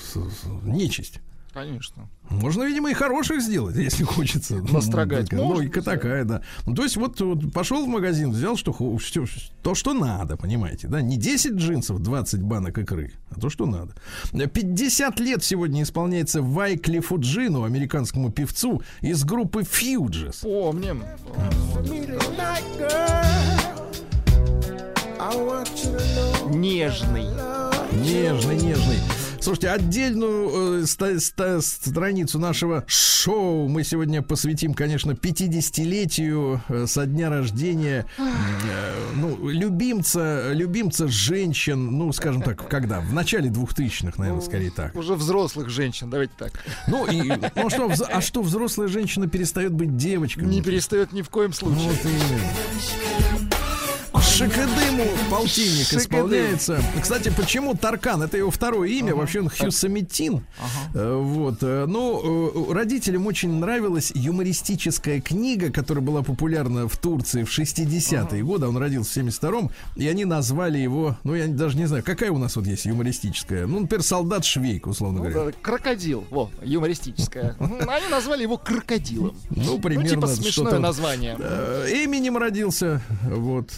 с- с- нечисть. Конечно. Можно, видимо, и хороших сделать, если хочется. Ну, Настрогать такая можно, Логика да. такая, да. Ну, то есть вот, вот пошел в магазин, взял что, что- то, что надо, понимаете, да? Не 10 джинсов, 20 банок икры, а то, что надо. 50 лет сегодня исполняется Вайклифу Джину, американскому певцу из группы Fugees. Помним. Нежный. Нежный, нежный. Слушайте, отдельную э, ста- ста- страницу нашего шоу мы сегодня посвятим, конечно, 50-летию э, со дня рождения э, ну, любимца, любимца женщин, ну, скажем так, когда? В начале 2000-х, наверное, скорее так. Уже взрослых женщин, давайте так. Ну, и, ну что, вз- а что, взрослая женщина перестает быть девочкой? Не перестает ни в коем случае. Вот именно. Шикадыму полтинник Шикадым. исполняется. Кстати, почему Таркан? Это его второе имя. Вообще он Хьюсамитин. Э, Вот. э, Ну, э, родителям очень нравилась юмористическая книга, которая была популярна в Турции в 60-е годы. Он родился в 72-м. И они назвали его, ну, я даже не знаю, какая у нас вот есть юмористическая. Ну, например, солдат Швейк, условно Ну говоря. да, крокодил, во, юмористическое. Мгм, Они назвали его крокодилом. Ну, Ну, примерно типа смешное название. Именем родился, вот.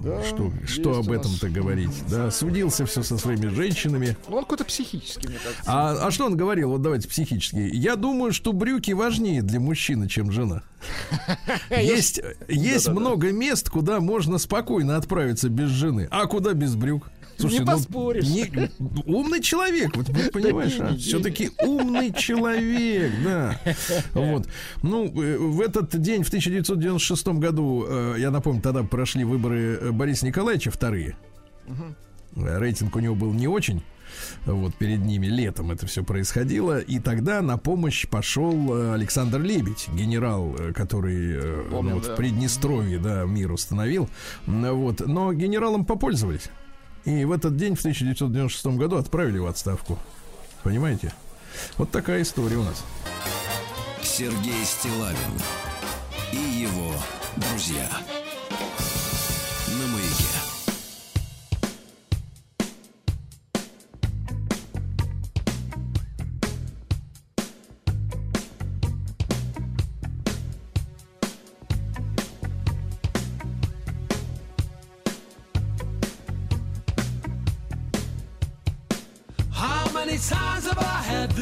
Да, что что об этом-то говорить? Да, судился все со своими женщинами. Ну, он какой-то психический, мне кажется. А, а что он говорил? Вот давайте психически. Я думаю, что брюки важнее для мужчины, чем жена. Есть, есть много мест, куда можно спокойно отправиться без жены. А куда без брюк? Не поспоришь. не- умный человек, вот вы понимаешь, не. все-таки умный человек, да. Вот. Ну, э, в этот день, в 1996 году, э, я напомню, тогда прошли выборы э, Бориса Николаевича вторые. Э, Рейтинг у него был не очень. Вот перед ними летом это все происходило. И тогда на помощь пошел Александр Лебедь, генерал, который Помню, ну, вот да. в Приднестровье да, мир установил. Вот. Но генералом попользовались. И в этот день, в 1996 году, отправили в отставку. Понимаете? Вот такая история у нас. Сергей Стилавин и его друзья.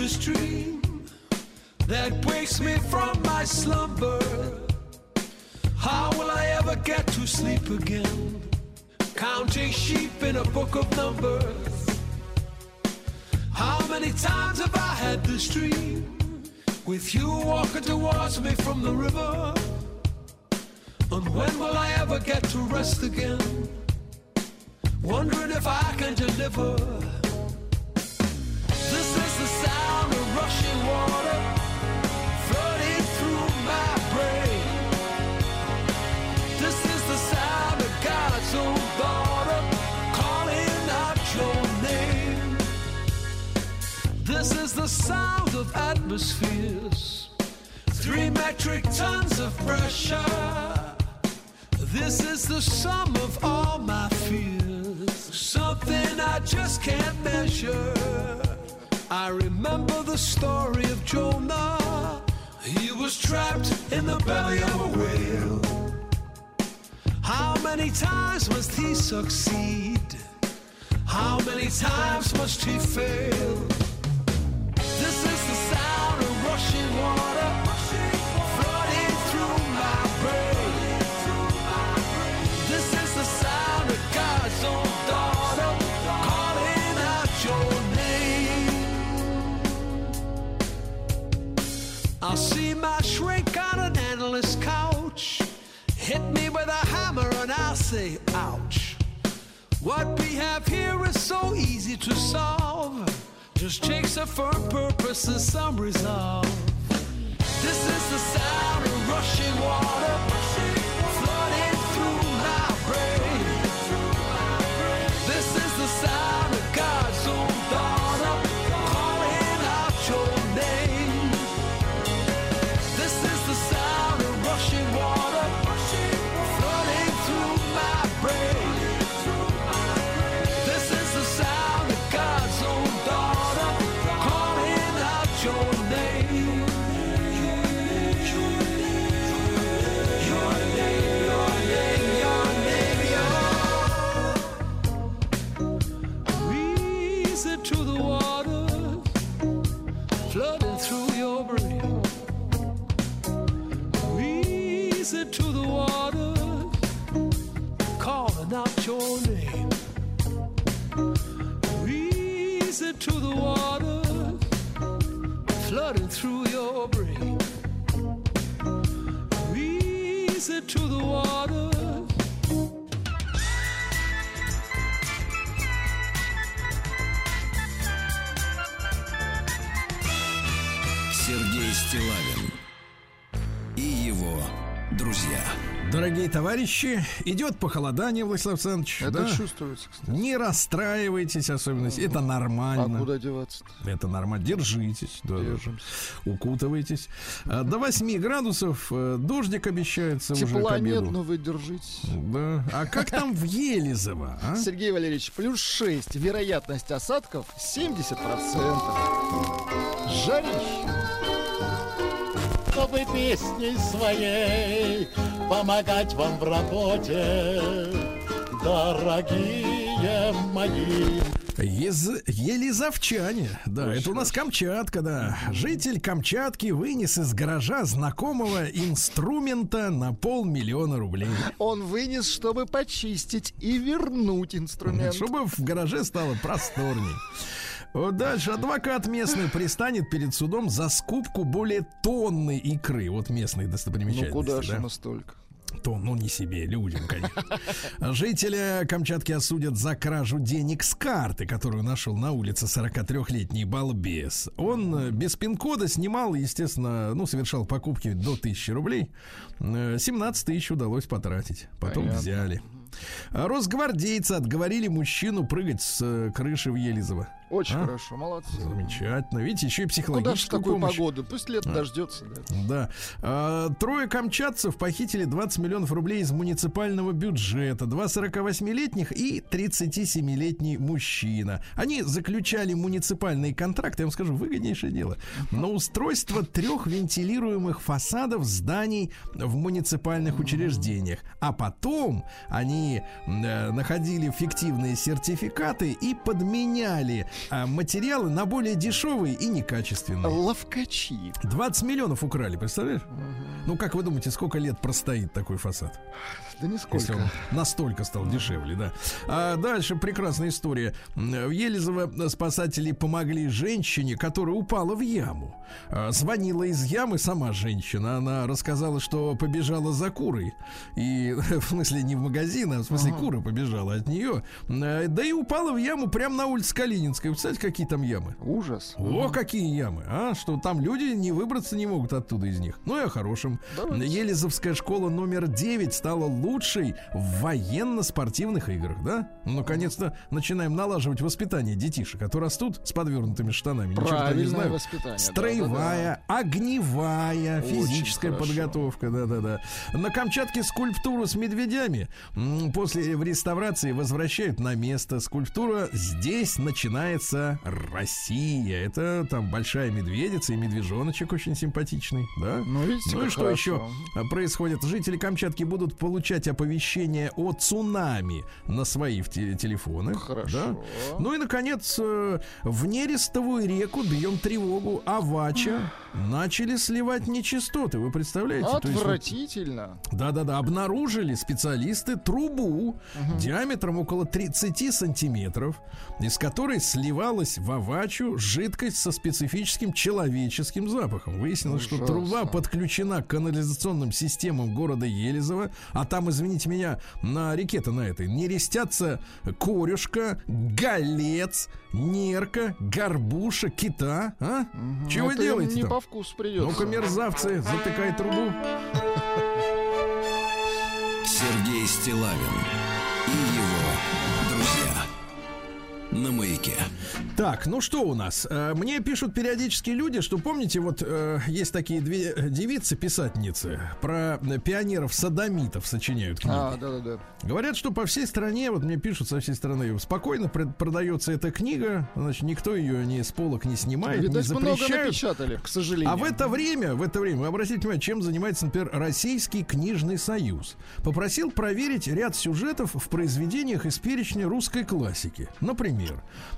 This dream that wakes me from my slumber? How will I ever get to sleep again? Counting sheep in a book of numbers. How many times have I had this dream with you walking towards me from the river? And when will I ever get to rest again? Wondering if I can deliver. This is the sound of rushing water, flooding through my brain. This is the sound of God's own daughter calling out your name. This is the sound of atmospheres, three metric tons of pressure. This is the sum of all my fears, something I just can't measure. I remember the story of Jonah. He was trapped in the belly of a whale. How many times must he succeed? How many times must he fail? This is the sound of rushing water say, ouch. What we have here is so easy to solve. Just takes a firm purpose and some resolve. This is the sound of rushing water to the waters flooding through your brain. Reason to the waters. Сергей Стилавин и его друзья. Дорогие товарищи, идет похолодание, Владислав Александрович. Это да? чувствуется, кстати. Не расстраивайтесь, особенно. если- Это А нормально. куда деваться Это нормально. Держитесь. Да, да. Держимся. Укутывайтесь. А, До 8 градусов. э, Дождик обещается уже к Тепла нет, обеду. но вы держитесь. Да. А как там в Елизово? а? Сергей Валерьевич, плюс 6. Вероятность осадков 70%. Жарище. Чтобы песней своей помогать вам в работе, дорогие мои. Ез- Елизовчане. Да, это у нас Камчатка, да. Житель Камчатки вынес из гаража знакомого инструмента на полмиллиона рублей. Он вынес, чтобы почистить и вернуть инструмент. Чтобы в гараже стало просторней. Дальше адвокат местный пристанет перед судом за скупку более тонны икры. Вот местные Ну достопримечательности. куда же да. настолько? То, ну, не себе, людям, конечно. Жителя Камчатки осудят за кражу денег с карты, которую нашел на улице 43-летний балбес. Он э, без пин-кода снимал, естественно, ну, совершал покупки до 1000 рублей. Э, 17 тысяч удалось потратить. Потом Понятно. взяли. Росгвардейцы отговорили мужчину прыгать с э, крыши в Елизово. Очень А? хорошо, молодцы. Замечательно. Видите, еще и Куда в психологическую такую помощь. погоду? Пусть лето А. дождется, да. Да. А, трое камчатцев похитили 20 миллионов рублей из муниципального бюджета. Два 48-летних и 37-летний мужчина. Они заключали муниципальные контракты, я вам скажу, выгоднейшее дело, на устройство трех вентилируемых фасадов зданий в муниципальных учреждениях. А потом они э, находили фиктивные сертификаты и подменяли материалы на более дешевые и некачественные. Ловкачи. 20 миллионов украли, представляешь? Ну, как вы думаете, сколько лет простоит такой фасад? Да нисколько. настолько стал дешевле, да. А дальше прекрасная история. В Елизово спасатели помогли женщине, которая упала в яму. А, Звонила из ямы сама женщина. Она рассказала, что побежала за курой. И в смысле не в магазин, а в смысле кура побежала от нее. А, Да и упала в яму прямо на улице Калининской. Представляете, какие там ямы? Ужас. О, какие ямы, а? Что там люди не выбраться не могут оттуда из них. Ну и о хорошем. Давайте. Елизовская школа номер 9 стала лучшей в военно-спортивных играх, да? Ну, наконец-то начинаем налаживать воспитание детишек, которые растут с подвернутыми штанами. Там не Правильное знают. воспитание. Строевая, огневая, Очень физическая хорошо. подготовка, да-да-да. На Камчатке скульптуру с медведями после реставрации возвращают на место. Скульптура здесь начинается Россия. Это там большая медведица и медвежоночек очень симпатичный, да? Ну, видите, Ну и что хорошо. еще а, происходит? Жители Камчатки будут получать оповещение о цунами на свои те- телефоны. Хорошо. да? Ну и, наконец, э, в Нерестовую реку бьем тревогу Авача. Начали сливать нечистоты, вы представляете? Вот- Отвратительно. да-да-да, обнаружили специалисты трубу диаметром около 30 сантиметров, из которой сливалась в авачу жидкость со специфическим человеческим запахом. Выяснилось, что Ужасно. труба подключена к канализационным системам города Елизово, а там, извините меня, на реке-то на этой нерестятся корюшка, голец, нерка, горбуша, кита, а? Чего вы Это делаете там? По вкусу придется. Ну-ка, мерзавцы, затыкай трубу. Сергей Стилавин На маяке. Так, ну что у нас? Э, Мне пишут периодически люди, что помните, вот э, есть такие две девицы-писательницы про э, пионеров-садомитов сочиняют книги. А, да-да-да. Говорят, что по всей стране, вот мне пишут со всей страны, спокойно продается эта книга, значит, никто ее ни с полок не снимает, Видать, не много запрещают. напечатали, к сожалению. А в это время, в это время, вы обратите внимание, чем занимается, например, Российский книжный союз. Попросил проверить ряд сюжетов в произведениях из перечня русской классики. Например,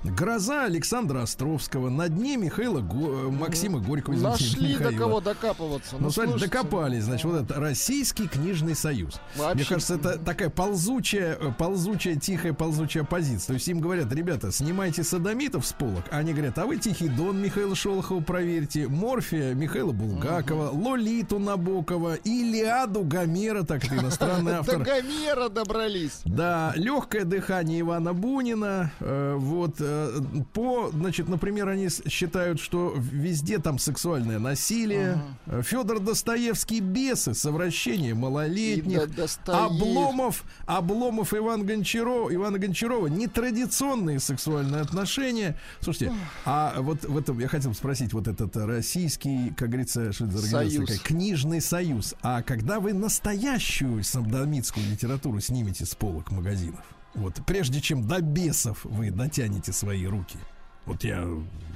«Гроза» Александра Островского, «На дне» Михаила Го- э, Максима Горького. Нашли до Михаила. кого докапываться. Ну, смотрите, слушайте. докопались, значит, вот это Российский книжный союз. Вообще. Мне кажется, это такая ползучая, э, ползучая, тихая, ползучая позиция. То есть им говорят, ребята, снимайте садомитов с полок. А они говорят, а вы Тихий Дон Михаила Шолохова проверьте, Морфия Михаила Булгакова, Лолиту Набокова, Илиаду Гомера, так это иностранный До автор. Гомера добрались. Да, легкое дыхание Ивана Бунина. Э, вот э, по, значит, например, они считают, что везде там сексуальное насилие. Федор Достоевский бесы, совращение малолетних. Достоев- Обломов, Обломов Иван Гончаров, Ивана Гончарова нетрадиционные сексуальные отношения. Слушайте, а вот в этом я хотел спросить, вот этот э, российский, как говорится, что это за организация Союз. Книжный союз. А когда вы настоящую садомитскую литературу снимете с полок магазинов, вот прежде чем до бесов вы дотянете свои руки. Вот я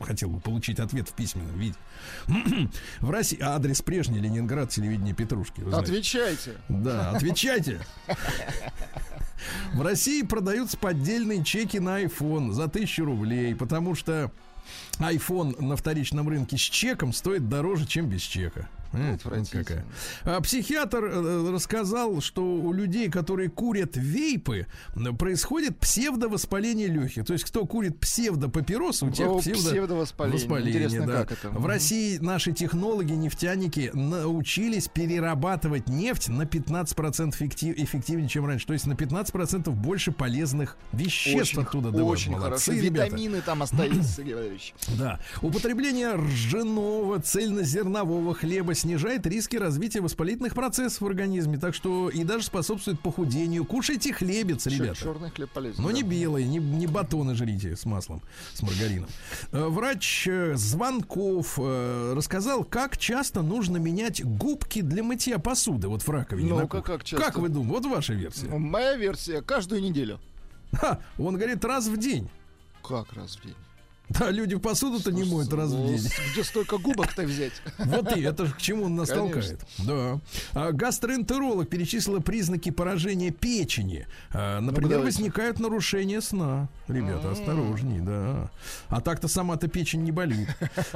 хотел бы получить ответ в письменном виде. В России адрес прежний Ленинград, телевидение Петрушки. Отвечайте. Да, отвечайте. В России продаются поддельные чеки на iPhone за тысячу рублей, потому что iPhone на вторичном рынке с чеком стоит дороже, чем без чека. Отвратительно. какая. А психиатр э, рассказал, что у людей, которые курят вейпы, м, происходит псевдовоспаление легких. То есть, кто курит псевдопапиросы, у тех псевдо... псевдовоспаление. воспаление, Интересно, да. как это? В России наши технологи, нефтяники научились перерабатывать нефть на 15% эффектив- эффективнее, чем раньше. То есть на 15% больше полезных веществ Очень, оттуда добывают. очень Молодцы, хорошо. ребята. Витамины там остаются, Сергей Валерьевич. Да. Употребление ржаного цельнозернового хлеба снижает риски развития воспалительных процессов в организме, так что и даже способствует похудению. Кушайте хлебец, ребята. Черный хлеб полезен. Но да. не белые, не, не батоны жрите с маслом, с маргарином. Э, Врач э, Звонков э, рассказал, как часто нужно менять губки для мытья посуды вот в раковине. На кухне. как часто? Как вы думаете? Вот ваша версия. Моя версия каждую неделю. Ха, он говорит раз в день. Как раз в день? Да, люди посуду-то не моют раз в день. Где столько губок-то взять? Вот и это же к чему он нас толкает. Да. А, гастроэнтеролог перечислила признаки поражения печени. А, например, давайте. возникают нарушения сна. Ребята, осторожней, да. А так-то сама-то печень не болит.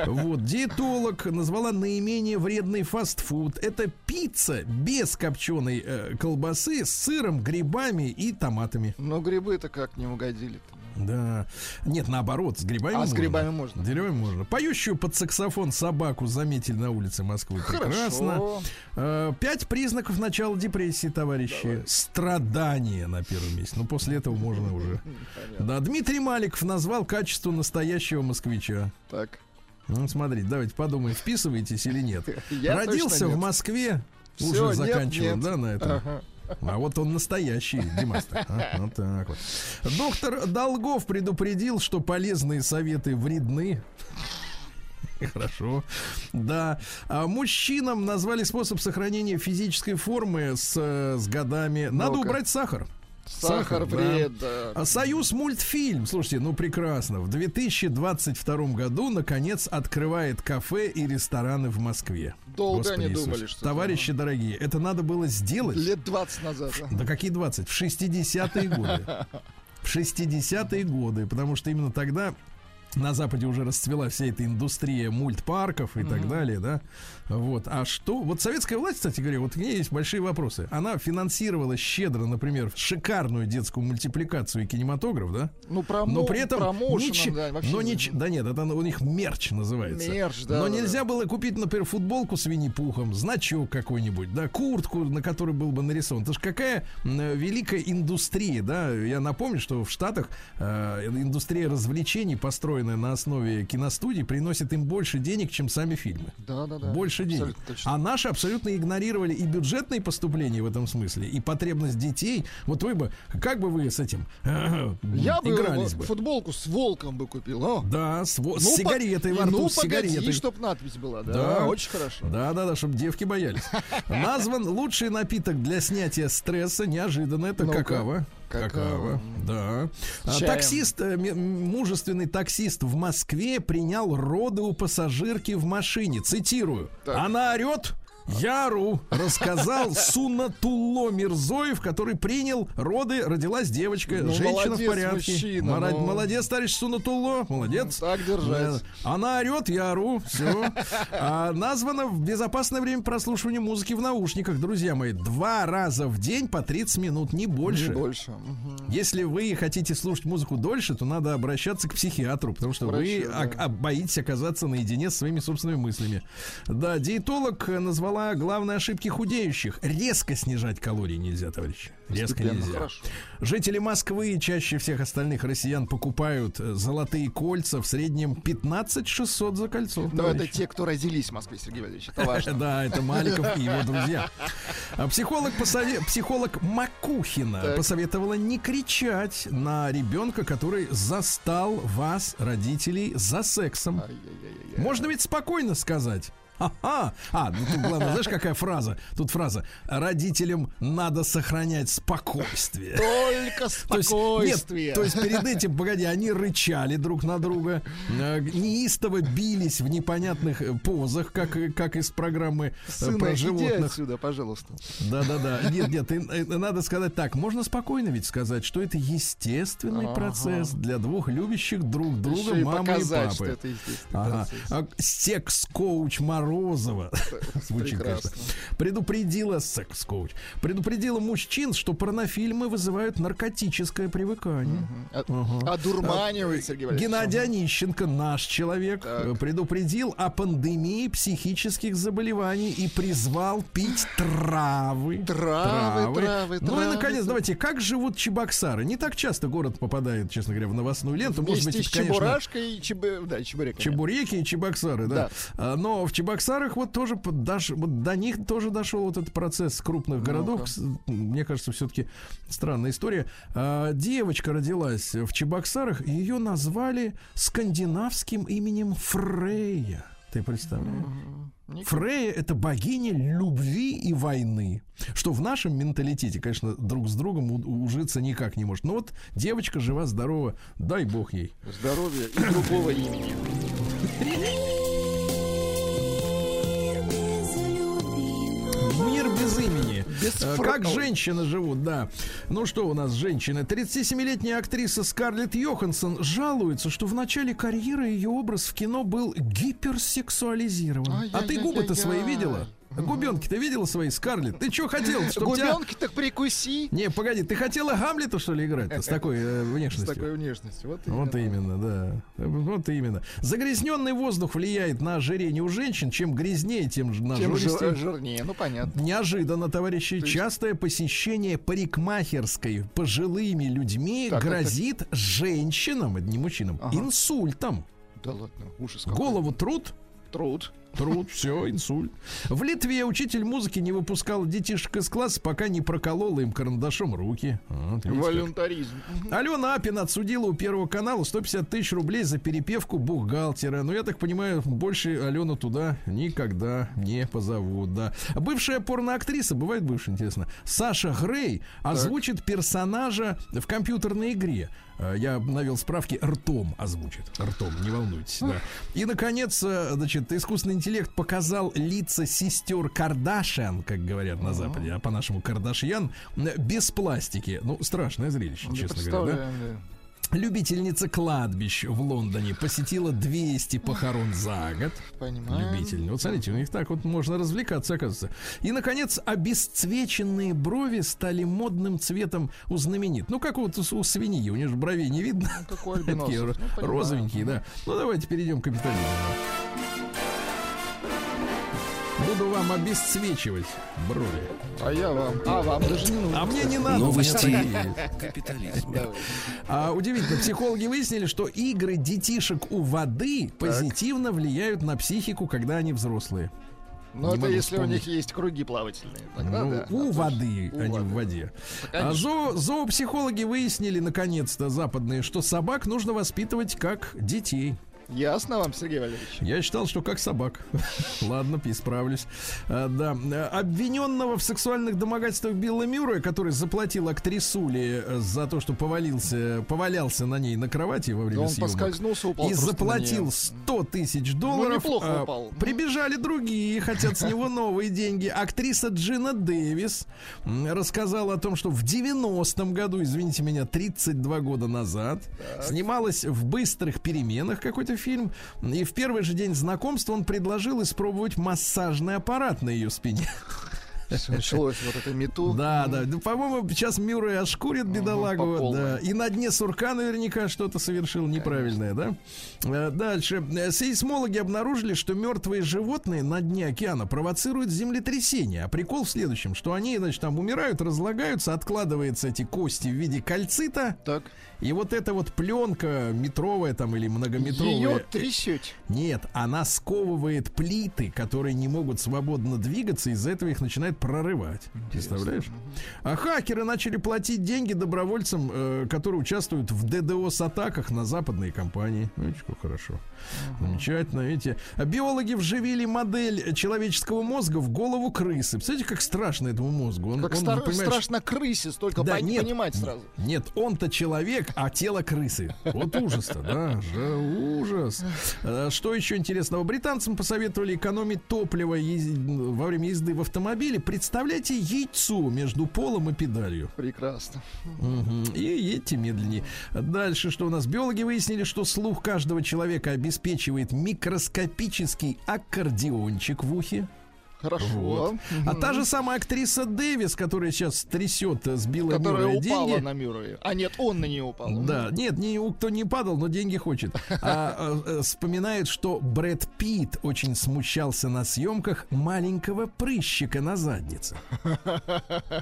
Вот. Диетолог назвала наименее вредный фастфуд. Это пицца без копченой э, колбасы с сыром, грибами и томатами. Но грибы-то как не угодили-то. Да. Нет, наоборот, с грибами А, можно. с грибами можно. С грибами можно. Поющую под саксофон собаку заметили на улице Москвы. Прекрасно. Хорошо. Э, Пять признаков начала депрессии, товарищи. Страдание на первом месте. Ну, после этого можно уже. Да, Дмитрий Маликов назвал качество настоящего москвича. Так. Ну, смотрите, давайте подумаем, вписываетесь или нет. Я Родился точно в нет. Москве, Всё, уже нет, заканчивал, нет. да, на этом. Ага. А вот он настоящий, Димас-то. а? Вот так вот. Доктор Долгов предупредил, что полезные советы вредны. Хорошо. Да. А мужчинам назвали способ сохранения физической формы с, э, с годами. Надо убрать сахар. Сахар, да. вред, да. А Союз мультфильм, слушайте, ну прекрасно. В 2022 году наконец открывает кафе и рестораны в Москве. Долго они Иисусе. думали, что Товарищи дорогие, это надо было сделать. Лет 20 назад. а. Да какие 20? В 60-е годы. В 60-е годы, потому что именно тогда на Западе уже расцвела вся эта индустрия мультпарков и так далее, да. Вот. А что? Вот советская власть, кстати говоря, вот к ней есть большие вопросы. Она финансировала щедро, например, шикарную детскую мультипликацию и кинематограф, да? Ну, промо... Но при этом промоушеном, нич- да, вообще но нич- да нет, это у них мерч называется. Мерч, да, Но да, нельзя было купить, например, футболку с Винни-Пухом, значок какой-нибудь, да, куртку, на которой был бы нарисован. Это же какая великая индустрия, да? Я напомню, что в Штатах э, индустрия развлечений, построенная на основе киностудий, приносит им больше денег, чем сами фильмы. Да, да, да. Больше денег. Абсолютно точно. А наши абсолютно игнорировали и бюджетные поступления в этом смысле, и потребность детей. Вот вы бы, как бы вы с этим э, Я бы футболку с волком бы купил. О, Да, с, с ну, по- сигаретой во и рту, Ну, с погоди, сигаретой. чтоб надпись была. Да, Да. очень хорошо. Да, да, да, чтобы девки боялись. Назван лучший напиток для снятия стресса. Неожиданно это Ну-ка. какао. Какао. да. А, чаем. Таксист, э, мужественный таксист в Москве принял роды у пассажирки в машине. Цитирую. Так. Она орет. Я ору, рассказал Сунатулло Мирзоев, который принял роды, родилась девочка, Ну, женщина молодец, в порядке. мужчина, Мора- ну. Молодец, товарищ Сунатулло, молодец. Так держать. Она орет, я ору, все. А, названо в безопасное время прослушивания музыки в наушниках, друзья мои. Два раза в день по 30 минут, не больше. Не больше. Мгм. Если вы хотите слушать музыку дольше, то надо обращаться к психиатру, потому что вы Врачу, ок- да. а, боитесь оказаться наедине с своими собственными мыслями. Да, диетолог э, назвала главной ошибки худеющих. Резко снижать калории нельзя, товарищи. Резко нельзя. хорошо. Жители Москвы чаще всех остальных россиян покупают э, золотые кольца в среднем 15 600 за кольцо. Но это товарищи. те, кто родились в Москве, Сергей Валерьевич. Это важно. Да, это Маликов и его друзья. А Психолог, посове- психолог Макухина Так. посоветовала не кричать на ребенка, который застал вас, родителей, за сексом. Можно ведь спокойно сказать. Ха-ха. А, ну тут главное, знаешь, какая фраза? Тут фраза «Родителям надо сохранять спокойствие». Только То есть, спокойствие. нет, то есть перед этим, погоди, они рычали друг на друга, э, неистово бились в непонятных э, позах, как, и- как из программы э, Сына, про иди животных. отсюда, пожалуйста. Да-да-да. Нет, нет, и- э, надо сказать так. Можно спокойно ведь сказать, что это естественный Ага. процесс для двух любящих друг друга Еще и мамы и показать, папы. что это естественный Ага. А Секс-коуч Маро Морозова. Звучит, конечно. Предупредила секс-коуч. Предупредила мужчин, что порнофильмы вызывают наркотическое привыкание. А- Ага. Одурманивает, Сергей Валерьевич. Геннадий Онищенко, наш человек, Так. э, предупредил о пандемии психических заболеваний и призвал пить травы. Травы, травы, Ну и, травы. наконец, давайте, как живут чебоксары? Не так часто город попадает, честно говоря, в новостную ленту. Может Вместе быть, с это, конечно, чебурашкой и чебе... Да, чебуреками. Чебуреки и чебоксары, да. Да. А, Но в Чебоксарах вот тоже дош- вот до них тоже дошел вот этот процесс крупных городов. Ну-ка. С- Мне кажется, все-таки странная история. А, Девочка родилась в Чебоксарах, и ее назвали скандинавским именем Фрейя. Ты представляешь? Ник- Фрея это богиня любви и войны. Что в нашем менталитете, конечно, друг с другом ужиться никак не может. Но вот девочка жива, здорова, дай бог ей. Здоровья и другого имени. Мир без имени. Без Э. Как женщины живут, да. Ну что у нас женщины? 37-летняя актриса Скарлетт Йоханссон жалуется, что в начале карьеры ее образ в кино был гиперсексуализирован. А ты губы-то свои видела? Губенки ты видела свои, Скарлетт? Ты что хотел? Тебя... Губенки так прикуси. Не, погоди, ты хотела Гамлета, что ли, играть с такой э, С внешностью? такой внешностью. Вот, Вот именно, да. Вот именно. Загрязненный воздух влияет на ожирение у женщин. Чем грязнее, тем ж- Чем жир- жирнее, ну понятно. Неожиданно, товарищи, есть- частое посещение парикмахерской пожилыми людьми Так, так, грозит женщинам, не мужчинам, Ага. инсультом. Да ладно, ужас какой. Голову труд, Труд. Труд, все, инсульт. В Литве учитель музыки не выпускал детишек из класса, пока не проколол им карандашом руки. Вот, видите, как. Волюнтаризм. Алена Апин отсудила у Первого канала 150 тысяч рублей за перепевку бухгалтера. Но я так понимаю, больше Алену туда никогда не позовут, да. Бывшая порноактриса, бывает бывшая, интересно, Саша Грей озвучит персонажа в компьютерной игре. Э, Я навел справки, ртом озвучит. Ртом, не волнуйтесь, да. И, наконец, э, значит, искусственный интеллект показал лица сестер Кардашиан, как говорят на Западе, а по-нашему Кардашьян, э, без пластики. Ну, страшное зрелище, честно говоря, да? Любительница кладбищ в Лондоне посетила 200 похорон за год. Понимаю. Любитель. Вот смотрите, у них так вот можно развлекаться, оказывается. И, наконец, обесцвеченные брови стали модным цветом у знаменит. Ну, как вот у, у свиньи, у нее же бровей не видно. Ну, как у Такие Ну, розовенькие, да. Ну, давайте перейдем к капитализму. Буду вам обесцвечивать брови. А я вам. А вам даже не нужно. А мне не надо. Новости у так капитализма. А, удивительно, психологи выяснили, что игры детишек у воды позитивно влияют на психику, когда они взрослые. Ну, это если у вспомнить. них есть круги плавательные. Тогда Ну, да. у А воды, у а не воды. в воде. А зоо- зоопсихологи выяснили, наконец-то, западные, что собак нужно воспитывать как детей. Ясно вам, Сергей Валерьевич? Я считал, что как собак. Ладно, исправлюсь. А, да. А, Обвиненного в сексуальных домогательствах Билла Мюррея, который заплатил актрисуле э, за то, что повалился, повалялся на ней на кровати во Да время он съемок. поскользнулся, упал и заплатил неё. 100 тысяч долларов. неплохо а, упал. Прибежали другие, хотят с него новые деньги. Актриса Джина Дэвис рассказала о том, что в 90-м году, извините меня, 32 года назад, снималась в «Быстрых переменах» какой-то фильм. И в первый же день знакомства он предложил испробовать массажный аппарат на ее спине. Началось вот это мету. Да, да. Ну, по-моему, сейчас Мюррей ошкурит бедолагу. да. И на дне сурка наверняка что-то совершил неправильное, да? Э, Дальше. Э, Сейсмологи обнаружили, что мертвые животные на дне океана провоцируют землетрясение. А прикол в следующем, что они, значит, там умирают, разлагаются, откладываются эти кости в виде кальцита. Так. И вот эта вот пленка метровая там или многометровая. Ее трясете. Нет, она сковывает плиты, которые не могут свободно двигаться, из-за этого их начинает прорывать. Представляешь? А хакеры начали платить деньги добровольцам, э, которые участвуют в ДДОС-атаках на западные компании. Видите, как хорошо. Замечательно, видите. А Биологи вживили модель человеческого мозга в голову крысы. Представляете, как страшно этому мозгу? Он, Как он, стар- понимаешь, страшно крысе, столько да, пон- нет, понимать сразу. Нет, он-то человек, а тело крысы. Вот ужас-то, да, же ужас. Э, Что еще интересного? Британцам посоветовали экономить топливо во время езды в автомобиле, представляете яйцо между полом и педалью. Прекрасно. Мгм. И едьте медленнее. Дальше, что у нас? Биологи выяснили, что слух каждого человека обеспечивает микроскопический аккордеончик в ухе. Хорошо. Вот. А та же самая актриса Дэвис, которая сейчас трясет э, с Билла Которая Мюррея упала деньги. на Мюррея. А нет, он на нее упал. Да, нет, у- кто не падал, но деньги хочет. А, э, э, вспоминает, что Брэд Питт очень смущался на съемках маленького прыщика на заднице.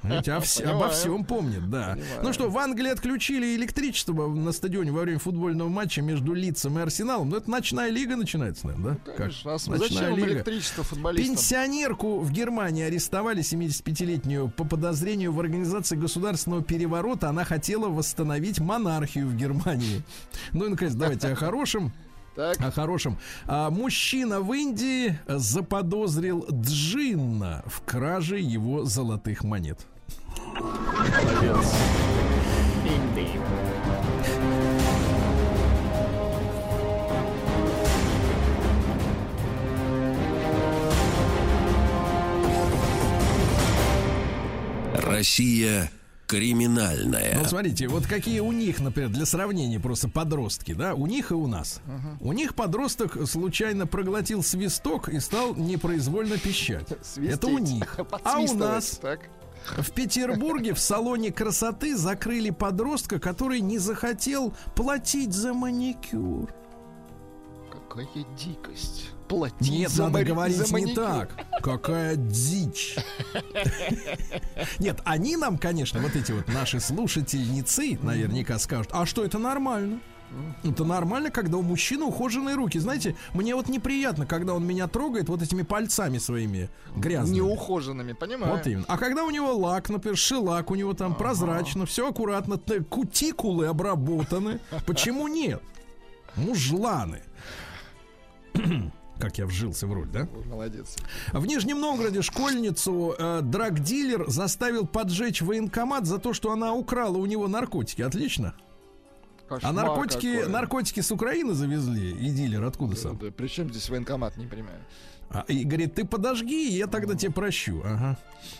Знаете, о вс- обо Понимаю. всем помнит, да. Ну что, в Англии отключили электричество на стадионе во время футбольного матча между Лицом и Арсеналом. Ну, это ночная лига начинается, наверное, да? Конечно. А Ночная зачем лига. электричество футболистам? Пенсионерку в Германии арестовали 75-летнюю по подозрению в организации государственного переворота. Она хотела восстановить монархию в Германии. Ну и, наконец, давайте о хорошем. Так. О хорошем. А, мужчина в Индии заподозрил Джинна в краже его золотых монет. Россия криминальная. Ну, смотрите, вот какие у них, например, для сравнения просто подростки, да, у них и у нас. У них подросток случайно проглотил свисток и стал непроизвольно пищать. Свистеть. Это у них. А у нас Так. в Петербурге в салоне красоты закрыли подростка, который не захотел платить за маникюр. Какая дикость. Платить Нет, за надо мари- говорить за не так. Какая дичь. Нет, они нам, конечно, вот эти вот наши слушательницы наверняка скажут, а что это нормально? Это нормально, когда у мужчины ухоженные руки. Знаете, мне вот неприятно, когда он меня трогает вот этими пальцами своими грязными. Неухоженными, понимаю. Вот именно. А когда у него лак, например, шелак у него там прозрачно, все аккуратно, кутикулы обработаны. Почему нет? Мужланы. Как я вжился в роль, да? Молодец. В Нижнем Новгороде школьницу э, драгдилер заставил поджечь военкомат за то, что она украла у него наркотики. Отлично. А Кошмар наркотики, какой. наркотики с Украины завезли, и дилер откуда сам? Да, при чем здесь военкомат, не понимаю. А, и говорит, ты подожги, я тогда тебе прощу. Ага.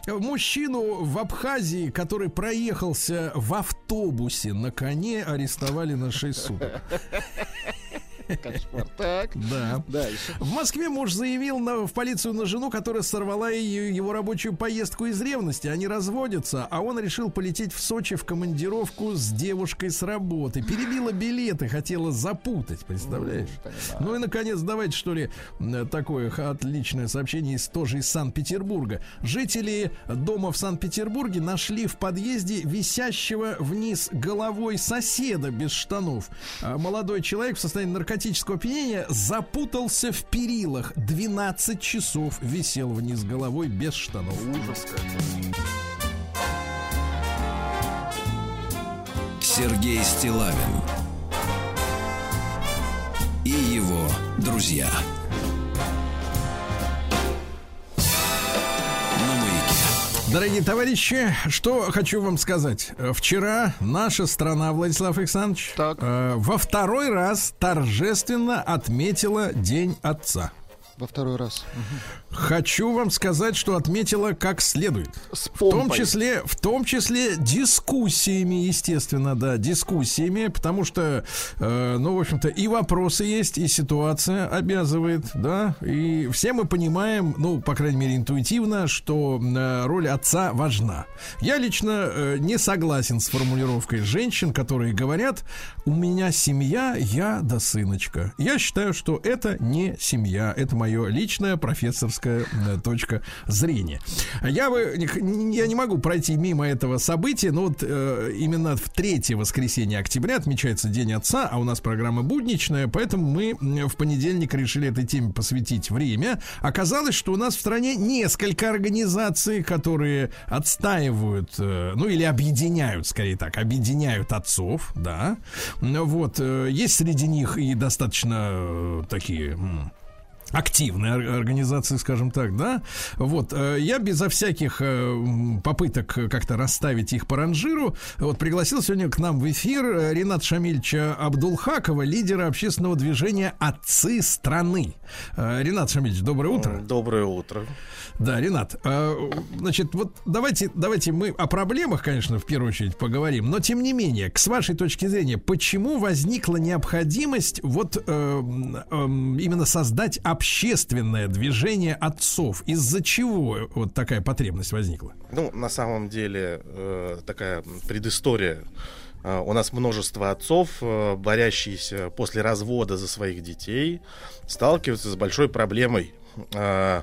Мужчину в Абхазии, который проехался в автобусе на коне, арестовали на 6 суток. Кошмар. Так. Да. Дальше. В Москве муж заявил на, в полицию на жену, которая сорвала ее, его рабочую поездку из ревности. Они разводятся, а он решил полететь в Сочи в командировку с девушкой с работы. Перебила билеты, хотела запутать, представляешь? Ну и, наконец, давайте, что ли, такое отличное сообщение из тоже из Санкт-Петербурга. Жители дома в Санкт-Петербурге нашли в подъезде висящего вниз головой соседа без штанов. А Молодой человек в состоянии наркотического опьянения запутался в перилах. 12 часов висел вниз головой без штанов. Ужас Сергей Стилавин и его друзья. Дорогие товарищи, что хочу вам сказать. Вчера наша страна, Владислав Александрович, Так. э, во второй раз торжественно отметила День Отца. Во второй раз. Хочу вам сказать, что отметила как следует. С В том числе, в том числе дискуссиями, естественно, да, дискуссиями, потому что, э, ну, в общем-то, и вопросы есть, и ситуация обязывает, да, и все мы понимаем, ну, по крайней мере, интуитивно, что э, роль отца важна. Я лично э, не согласен с формулировкой женщин, которые говорят, у меня семья, я да сыночка. Я считаю, что это не семья, это мое личное профессорское э, точка зрения. Я, бы, я не могу пройти мимо этого события, но вот э, именно в третье воскресенье октября отмечается День Отца, а у нас программа будничная, поэтому мы м, в понедельник решили этой теме посвятить время. Оказалось, что у нас в стране несколько организаций, которые отстаивают, э, ну или объединяют, скорее так, объединяют отцов, да. Вот, э, есть среди них и достаточно э, такие м, активная ор- организация, скажем так, да. Вот, э, я безо всяких э, попыток как-то расставить их по ранжиру, вот, пригласил сегодня к нам в эфир э, Ренат Шамильевича Абдулхакова, лидера общественного движения «Отцы страны». Ренат Шамильевич, доброе утро. Доброе утро. Да, Ренат, значит, вот давайте, давайте мы о проблемах, конечно, в первую очередь поговорим, но тем не менее, с вашей точки зрения, почему возникла необходимость вот именно создать общественное движение отцов? Из-за чего вот такая потребность возникла? Ну, на самом деле, э, такая предыстория. Э, У нас множество отцов, э, борящиеся после развода за своих детей, сталкиваются с большой проблемой. Э,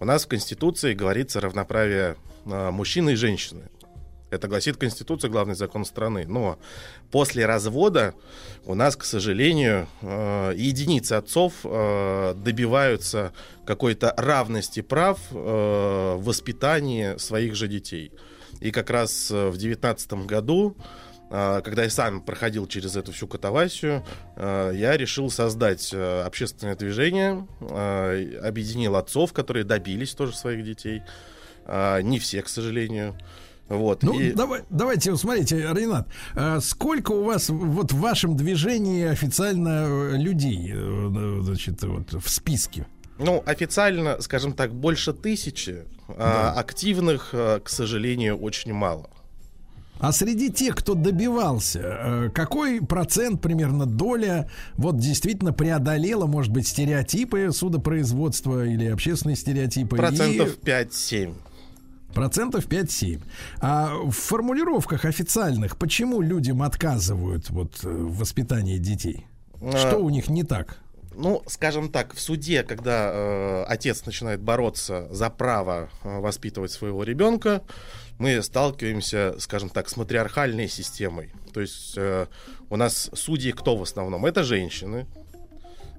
У нас в Конституции говорится равноправие э, мужчины и женщины. Это гласит Конституция, главный закон страны. Но после развода у нас, к сожалению, э, единицы отцов э, добиваются какой-то равности прав э, в воспитании своих же детей. И как раз в девятнадцатом году, когда я сам проходил через эту всю катавасию, я решил создать общественное движение, объединил отцов, которые добились тоже своих детей. Не все, к сожалению. Вот. Ну, и- давай, давайте, смотрите, Ренат, э, сколько у вас вот в вашем движении официально э, людей, э, значит, вот в списке? Ну, официально, скажем так, больше тысячи, а активных, к сожалению, очень мало. А среди тех, кто добивался, какой процент, примерно доля, вот действительно преодолела, может быть, стереотипы судопроизводства или общественные стереотипы? и- Процентов 5-7. Процентов 5-7. А в формулировках официальных почему людям отказывают вот э, в воспитании детей? Что А, у них не так? Ну, скажем так, в суде, когда э, отец начинает бороться за право э, воспитывать своего ребенка, мы сталкиваемся, скажем так, с матриархальной системой. То есть э, у нас судьи кто в основном? Это женщины.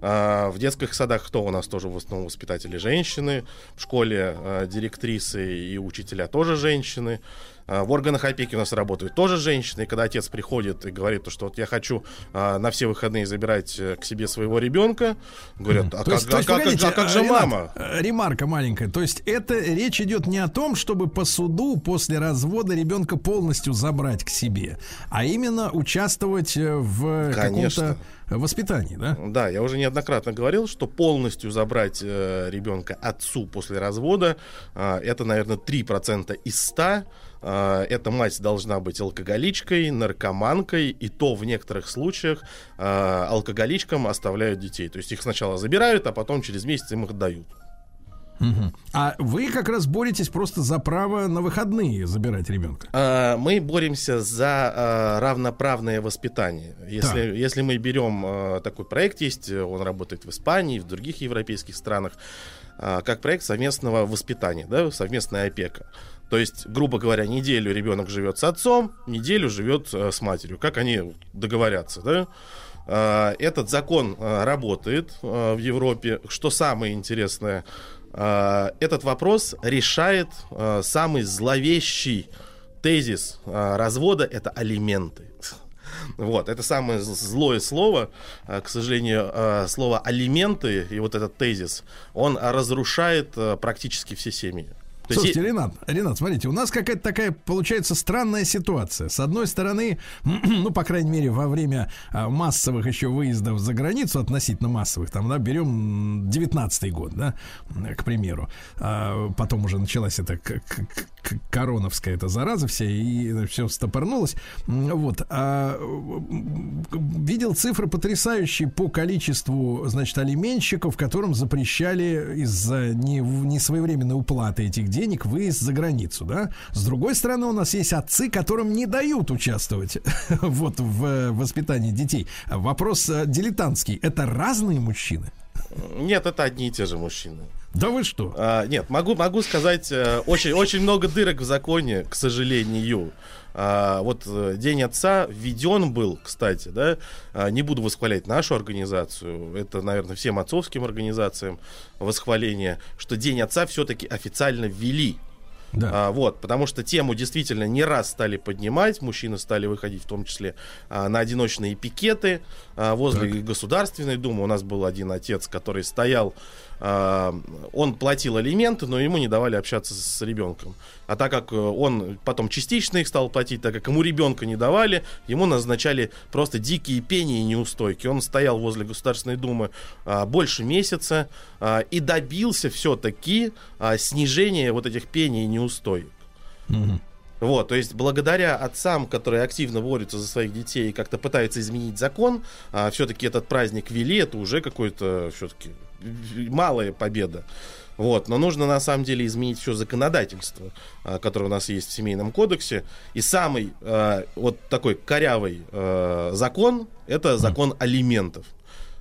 А, в детских садах кто у нас тоже в основном воспитатели? Женщины, в школе э, директрисы и учителя тоже женщины, А, в органах опеки у нас работают тоже женщины, и когда отец приходит и говорит, то, что вот я хочу а, на все выходные забирать э, к себе своего ребенка, говорят, а, как, а есть, как- а как же мама? э, Ремарка маленькая. То есть это речь идет не о том, чтобы по суду после развода ребенка полностью забрать к себе, а именно участвовать э, в каком-то воспитании, да? Да, я уже неоднократно говорил, что полностью забрать э, ребенка отцу после развода, а, это, наверное, 3% из 100. А, эта мать должна быть алкоголичкой, наркоманкой, и то в некоторых случаях а, алкоголичкам оставляют детей. То есть их сначала забирают, а потом через месяц им их отдают. Мгм. А вы как раз боретесь просто за право на выходные забирать ребенка. А, Мы боремся за равноправное воспитание. Если, если мы берем такой проект, есть, он работает в Испании, в других европейских странах, как проект совместного воспитания, да, совместная опека. То есть, грубо говоря, неделю ребенок живет с отцом, неделю живет э, с матерью. Как они договорятся, да? А, Этот закон а, работает а, в Европе. Что самое интересное, этот вопрос решает самый зловещий тезис развода – это алименты. Вот, это самое злое слово, к сожалению, слово алименты и вот этот тезис, он разрушает практически все семьи. То Слушайте, Ренат, Ренат, смотрите, у нас какая-то такая получается странная ситуация. С одной стороны, ну, по крайней мере, во время а, массовых еще выездов за границу, относительно массовых, там, да, берем 19 год, да, к примеру. А, потом уже началась эта короновская эта зараза вся, и все стопорнулось. Вот. А, видел цифры потрясающие по количеству, значит, алименщиков, которым запрещали из-за не- несвоевременной уплаты этих денег выезд за границу, да? С другой стороны, у нас есть отцы, которым не дают участвовать вот в э, воспитании детей. Вопрос э, дилетантский. Это разные мужчины? Нет, это одни и те же мужчины. Да вы что? А, нет, могу, могу сказать, э, очень, очень много дырок в законе, к сожалению. А, вот э, День отца введен был, кстати, да, а, не буду восхвалять нашу организацию, это, наверное, всем отцовским организациям восхваление, что День отца все-таки официально ввели. Да. А, вот, потому что тему действительно не раз стали поднимать, мужчины стали выходить в том числе а, на одиночные пикеты а, возле Государственной Думы. У нас был один отец, который стоял он платил алименты, но ему не давали общаться с ребенком. А так как э, он потом частично их стал платить, так как ему ребенка не давали, ему назначали просто дикие пени и неустойки. Он стоял возле Государственной Думы а, больше месяца и добился все-таки снижения вот этих пений и неустоек. Вот, то есть благодаря отцам, которые активно борются за своих детей и как-то пытаются изменить закон, а, все-таки этот праздник вели, это уже какой-то все-таки малая победа. Вот, но нужно на самом деле изменить все законодательство, а, которое у нас есть в семейном кодексе. И самый а, вот такой корявый а, закон это закон алиментов.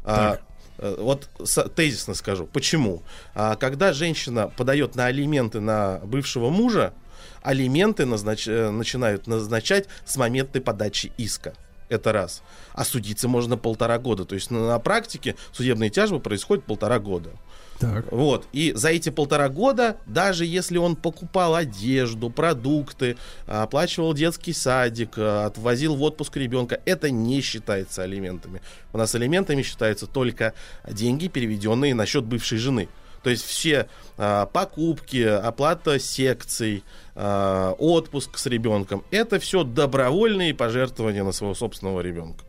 А, Так. э, Вот тезисно скажу. Почему? А, Когда женщина подает на алименты на бывшего мужа, алименты назнач- э, начинают назначать с момента подачи иска. Это раз. А судиться можно полтора года. То есть на, на практике судебные тяжбы происходят полтора года. Так. Вот. И за эти полтора года, даже если он покупал одежду, продукты, оплачивал детский садик, отвозил в отпуск ребенка, это не считается алиментами. У нас алиментами считаются только деньги, переведенные на счет бывшей жены. То есть все а, покупки, оплата секций, а, отпуск с ребенком, это все добровольные пожертвования на своего собственного ребенка.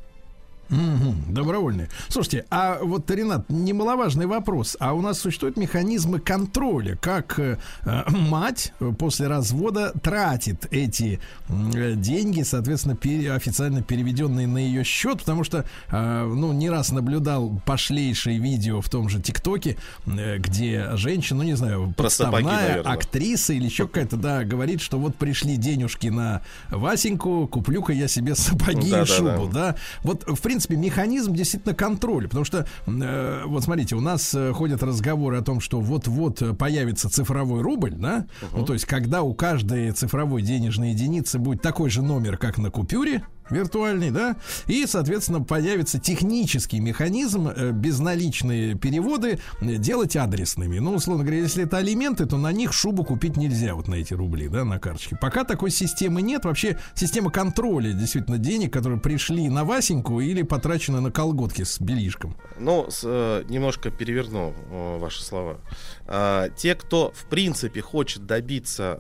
Мгм, добровольные. Слушайте, а вот, Ренат, немаловажный вопрос. А у нас существуют механизмы контроля, как э, мать после развода тратит эти э, деньги, соответственно, пере- официально переведенные на ее счет, потому что, э, ну, не раз наблюдал пошлейшие видео в том же ТикТоке, э, где женщина, ну, не знаю, подставная актриса или еще какая-то, да, говорит, что вот пришли денежки на Васеньку, куплю-ка я себе сапоги и Да-да-да. шубу, да. Вот, в принципе, механизм действительно контроля, потому что, э, вот смотрите, у нас э, ходят разговоры о том, что вот-вот э, появится цифровой рубль, да, ну, то есть, когда у каждой цифровой денежной единицы будет такой же номер, как на купюре, виртуальный, да, и, соответственно, появится технический механизм э, безналичные переводы э, делать адресными. Ну, условно говоря, если это алименты, то на них шубу купить нельзя вот на эти рубли, да, на карточке. Пока такой системы нет, вообще система контроля действительно денег, которые пришли на Васеньку или потрачены на колготки с белишком. Ну, с, э, немножко переверну ваши слова. А, те, кто в принципе хочет добиться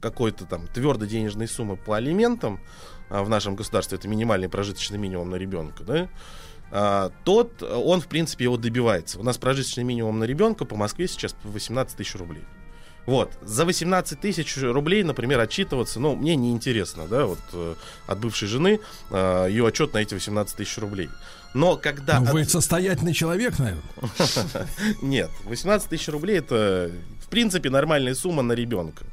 какой-то там твердой денежной суммы по алиментам, в нашем государстве это минимальный прожиточный минимум на ребенка, да, а, тот, он в принципе его добивается. У нас прожиточный минимум на ребенка по Москве сейчас 18 тысяч рублей. Вот, за 18 тысяч рублей, например, отчитываться, ну, мне неинтересно, да, вот э, от бывшей жены э, ее отчет на эти 18 тысяч рублей. Но когда... Ну, от- вы состоятельный человек, наверное. нет, 18 тысяч рублей это, в принципе, нормальная сумма на ребенка.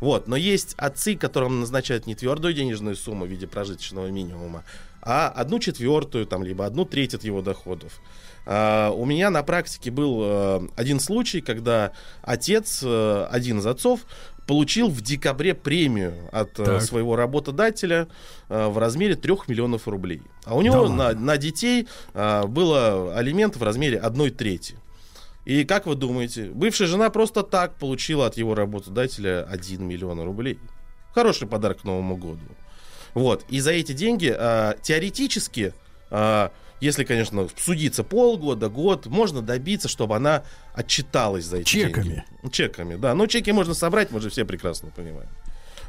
Вот, но есть отцы, которым назначают не твердую денежную сумму в виде прожиточного минимума, а одну четвертую, там, либо одну треть от его доходов. А, у меня на практике был э, один случай, когда отец, э, один из отцов, получил в декабре премию от э, Так. своего работодателя в размере 3 миллионов рублей. А у Да него ладно? на, на детей было алимент в размере одной трети. И как вы думаете, бывшая жена просто так получила от его работодателя 1 миллион рублей. Хороший подарок к Новому году. Вот. И за эти деньги а, теоретически, а, если, конечно, судиться полгода, год, можно добиться, чтобы она отчиталась за эти Чеками. деньги. Чеками, да. Но чеки можно собрать, мы же все прекрасно понимаем.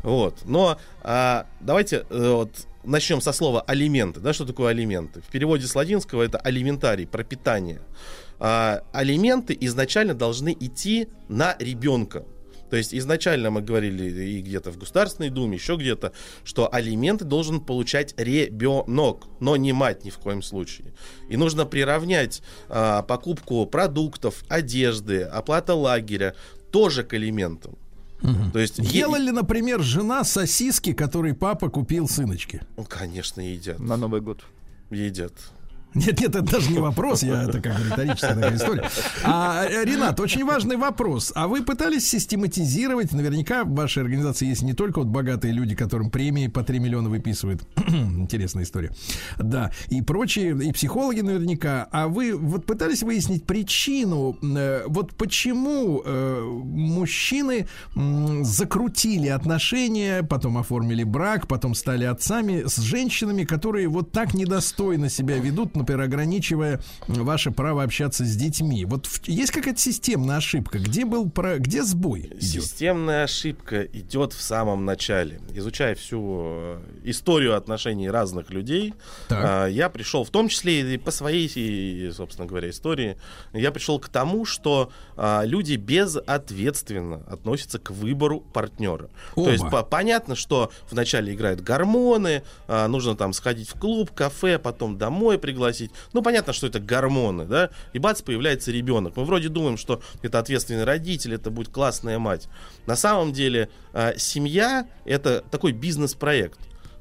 Вот. Но а, давайте э, вот, начнем со слова алименты. Да, что такое алименты? В переводе с ладинского это алиментарий, пропитание. А, алименты изначально должны идти на ребенка. То есть изначально мы говорили и где-то в Государственной Думе, еще где-то, что алименты должен получать ребенок, но не мать ни в коем случае. И нужно приравнять а, покупку продуктов, одежды, оплата лагеря тоже к алиментам. То есть Ела ли, например, жена сосиски, которые папа купил сыночке? Ну, конечно, едят. На Новый год. Едят. Нет, нет, это даже не вопрос, я это как риторическая такая история. А, э, Ренат, очень важный вопрос. А вы пытались систематизировать, наверняка в вашей организации есть не только вот богатые люди, которым премии по 3 миллиона выписывают. Интересная история. Да, и прочие, и психологи наверняка. А вы вот пытались выяснить причину, э, вот почему э, мужчины закрутили отношения, потом оформили брак, потом стали отцами с женщинами, которые вот так недостойно себя ведут, например, ограничивая ваше право общаться с детьми. Вот есть какая-то системная ошибка? Где был про, где сбой идет? Системная ошибка идет в самом начале. Изучая всю э, историю отношений разных людей, Так. а, я пришел, в том числе и по своей, собственно говоря, истории, я пришел к тому, что а, люди безответственно относятся к выбору партнера. Оба. То есть по- понятно, что вначале играют гормоны, а, нужно там сходить в клуб, кафе, потом домой пригласить. Ну, понятно, что это гормоны, да? И бац, появляется ребенок. Мы вроде думаем, что это ответственный родитель, это будет классная мать. На самом деле а, семья это такой бизнес-проект.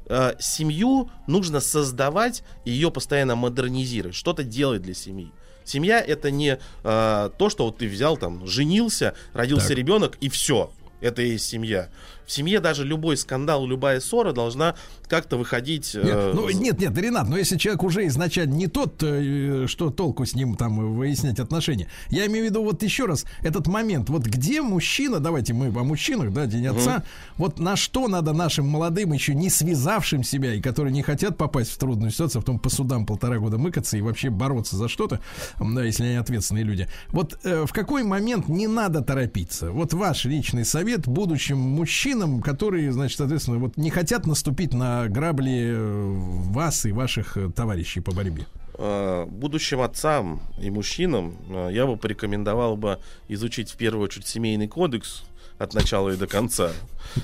А, Семью нужно создавать и ее постоянно модернизировать, что-то делать для семьи. Семья это не а, то, что вот ты взял там, женился, родился Так. ребенок и все. Это и есть семья. В семье даже любой скандал, любая ссора должна как-то выходить. Нет, э, ну, нет, нет, Ренат, но если человек уже изначально не тот, э, что толку с ним там выяснять отношения. Я имею в виду вот еще раз этот момент, вот где мужчина, давайте мы о мужчинах, да, День отца, вот на что надо нашим молодым, еще не связавшим себя и которые не хотят попасть в трудную ситуацию, а потом по судам полтора года мыкаться и вообще бороться за что-то, да, если они ответственные люди. Вот э, в какой момент не надо торопиться? Вот ваш личный совет будущим мужчинам, которые, значит, соответственно, вот не хотят наступить на грабли э, вас и ваших э, товарищей по борьбе. э, будущим отцам и мужчинам я бы порекомендовал бы изучить в первую очередь семейный кодекс от начала и до конца.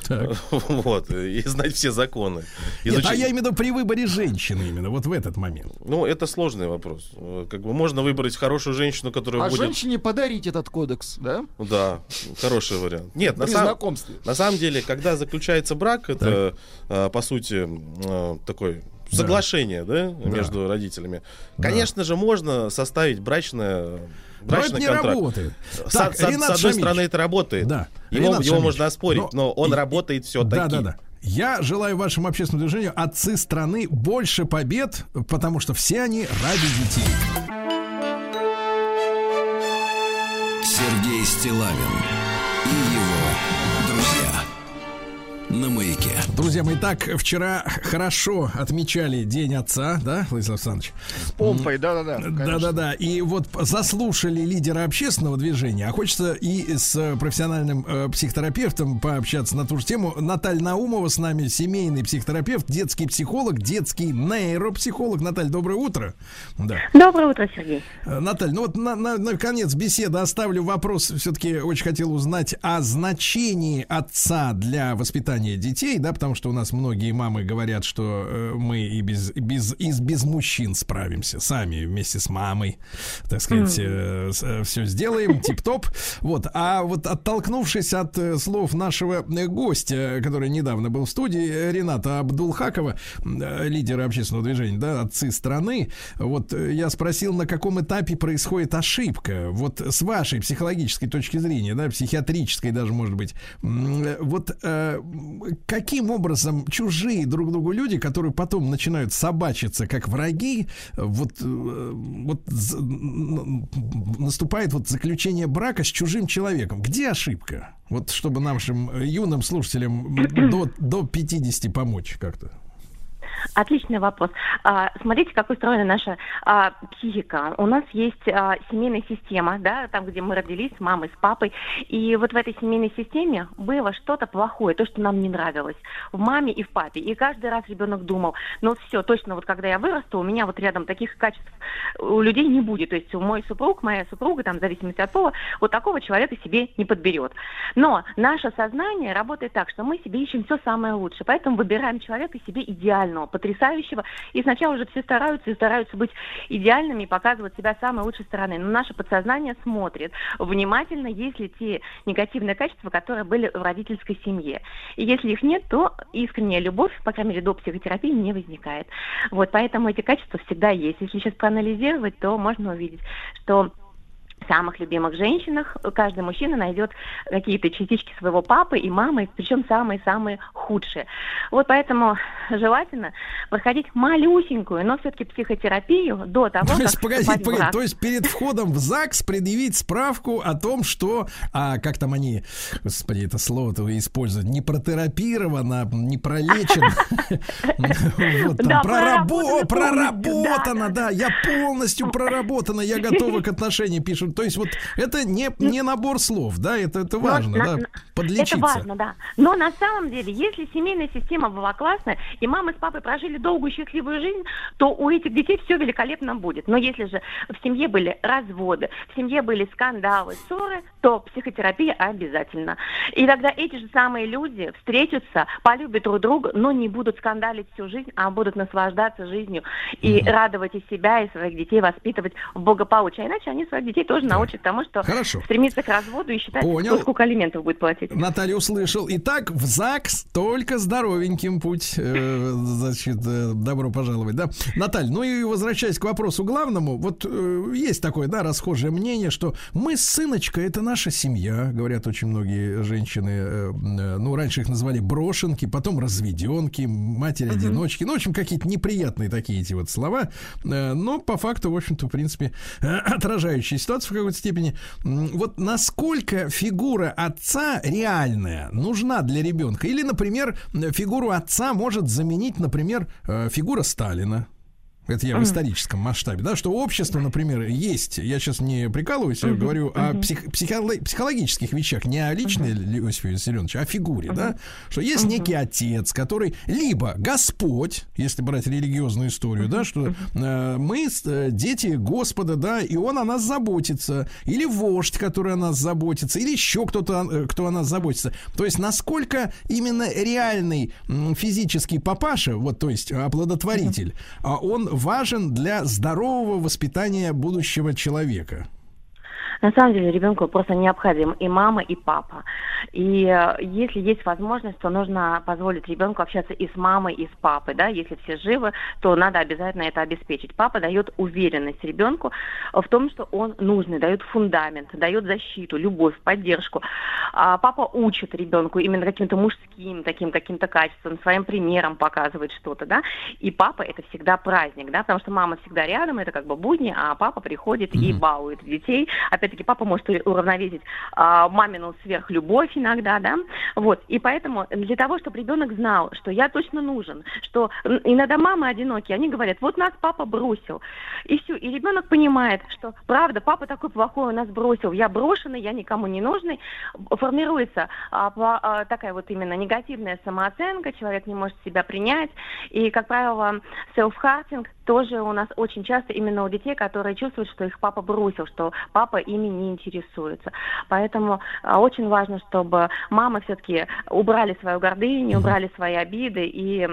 Вот, и знать все законы. Нет, Изучить- а я имею в виду при выборе женщины именно, вот в этот момент. Ну, это сложный вопрос. Э, Как бы можно выбрать хорошую женщину, которая А будет... женщине подарить этот кодекс, да? Да, хороший вариант. Нет, на, сам- на самом деле, когда заключается брак, это, э, по сути, э, такой соглашение, да, между родителями. Конечно же, можно составить брачное, Но это брачный не контракт. работает. С, Так, с- с одной стороны, это работает. Да. Его, Ренат его можно оспорить, но, он и- работает все-таки. Да, да, да. Я желаю вашему общественному движению отцы страны больше побед, потому что все они ради детей. Сергей Стилавин На маяке. Друзья мои, так вчера хорошо отмечали День Отца, да, Владислав Александрович? С помпой, да-да-да. Да-да-да. И вот заслушали лидера общественного движения, а хочется и с профессиональным э, психотерапевтом пообщаться на ту же тему. Наталья Наумова с нами, семейный психотерапевт, детский психолог, детский нейропсихолог. Наталья, доброе утро. Да. Доброе утро, Сергей. Э, Наталья, ну вот на, на, наконец беседы оставлю вопрос. Все-таки очень хотел узнать о значении отца для воспитания детей, да, потому что у нас многие мамы говорят, что э, мы и без, без, и без мужчин справимся. Сами вместе с мамой, так сказать, все сделаем, тип-топ. Вот, а вот оттолкнувшись от э, слов нашего э, гостя, который недавно был в студии, э, Рената Абдулхакова, э, лидера общественного движения, да, отцы страны, вот э, я спросил, на каком этапе происходит ошибка, вот с вашей психологической точки зрения, да, психиатрической даже, может быть, э, вот э, каким образом чужие друг другу люди, которые потом начинают собачиться как враги, вот, э, вот наступает вот заключение брака с чужим человеком. Где ошибка? Вот чтобы нашим э, юным слушателям до, до 50 помочь как-то. Отличный вопрос. А, смотрите, как устроена наша а, психика. У нас есть а, семейная система, да, там, где мы родились с мамой, с папой. И вот в этой семейной системе было что-то плохое, то, что нам не нравилось. В маме и в папе. И каждый раз ребенок думал, ну все, точно, вот когда я вырасту, у меня вот рядом таких качеств у людей не будет. То есть мой супруг, моя супруга, там, в зависимости от пола, вот такого человека себе не подберет. Но наше сознание работает так, что мы себе ищем все самое лучшее. Поэтому выбираем человека себе идеального, потрясающего. И сначала уже все стараются и стараются быть идеальными показывать себя с самой лучшей стороны. Но наше подсознание смотрит внимательно, есть ли те негативные качества, которые были в родительской семье. И если их нет, то искренняя любовь, по крайней мере, до психотерапии не возникает. Вот, поэтому эти качества всегда есть. Если сейчас проанализировать, то можно увидеть, что самых любимых женщинах каждый мужчина найдет какие-то частички своего папы и мамы, причем самые-самые худшие. Вот поэтому желательно проходить малюсенькую, но все-таки психотерапию до того, То как есть, погоди, вступать в погоди, брак. то есть перед входом в ЗАГС предъявить справку о том, что, а, как там они, господи, это слово-то используют, не протерапировано, не проработано проработано, да, я полностью проработана, я готова к отношениям, пишут. То есть вот это не, не набор слов, да, это, это Но важно, на- да, на- подлечиться. Это важно, да. Но на самом деле, если семейная система была классная, и мама с папой прожили долгую счастливую жизнь, то у этих детей все великолепно будет. Но если же в семье были разводы, в семье были скандалы, ссоры, то психотерапия обязательно. И тогда эти же самые люди встретятся, полюбят друг друга, но не будут скандалить всю жизнь, а будут наслаждаться жизнью и радовать и себя, и своих детей воспитывать в благополучии. А иначе они своих детей тоже научат тому, что Хорошо. стремиться к разводу и считать, Понял. кто сколько алиментов будет платить. Наталья услышал. Итак, в ЗАГС только здоровеньким путь. э, значит, э, добро пожаловать, да. Наталья, ну и возвращаясь к вопросу главному, вот э, есть такое, да, расхожее мнение, что мы с сыночкой это наша семья, говорят очень многие женщины. э, э, ну, раньше их называли брошенки, потом разведенки, матери-одиночки. Ну, в общем, какие-то неприятные такие эти вот слова. Э, но по факту, в общем-то, в принципе, отражающие ситуацию в какой-то степени. Вот насколько фигура отца реальная нужна для ребенка? Или, например, фигуру отца может заменить, например, э, фигура Сталина? Это я в историческом масштабе, да, что общество, например, есть. Я сейчас не прикалываюсь, я говорю о псих- психоло- психологических вещах, не о личной Иосифе Виссарионовиче, а о фигуре, да, что есть некий отец, который либо Господь, если брать религиозную историю, да, что э, мы э, дети Господа, да, и он о нас заботится, или вождь, который о нас заботится, или еще кто-то, э, кто о нас заботится. То есть насколько именно реальный м, физический папаша, вот, то есть оплодотворитель, а он важен для здорового воспитания будущего человека. На самом деле ребенку просто необходим и мама, и папа. И э, если есть возможность, то нужно позволить ребенку общаться и с мамой, и с папой. Да? Если все живы, то надо обязательно это обеспечить. Папа дает уверенность ребенку в том, что он нужный, дает фундамент, дает защиту, любовь, поддержку. А папа учит ребенку именно каким-то мужским таким каким-то качеством, своим примером показывает что-то, да. И папа это всегда праздник, да, потому что мама всегда рядом, это как бы будни, а папа приходит и балует детей. Опять-таки папа может уравновесить а, мамину сверхлюбовь иногда, да. Вот. И поэтому для того, чтобы ребенок знал, что я точно нужен, что иногда мамы одинокие, они говорят, вот нас папа бросил. И все. И ребенок понимает, что правда, папа такой плохой, он нас бросил, я брошенный, я никому не нужный. Формируется а, а, такая вот именно негативная самооценка, человек не может себя принять. И, как правило, селф-хартинг тоже у нас очень часто именно у детей, которые чувствуют, что их папа бросил, что папа ими не интересуется. Поэтому а, очень важно, чтобы мамы все-таки убрали свою гордыню, убрали свои обиды и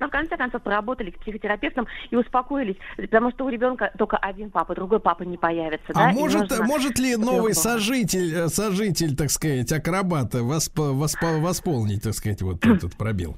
но в конце концов поработали к психотерапевтам и успокоились, потому что у ребенка только один папа, другой папа не появится. да, А и может, нужно, может ли новый было. сожитель, э, сожитель, так сказать, акробата восп- воспо- восполнить, так сказать, вот этот пробел?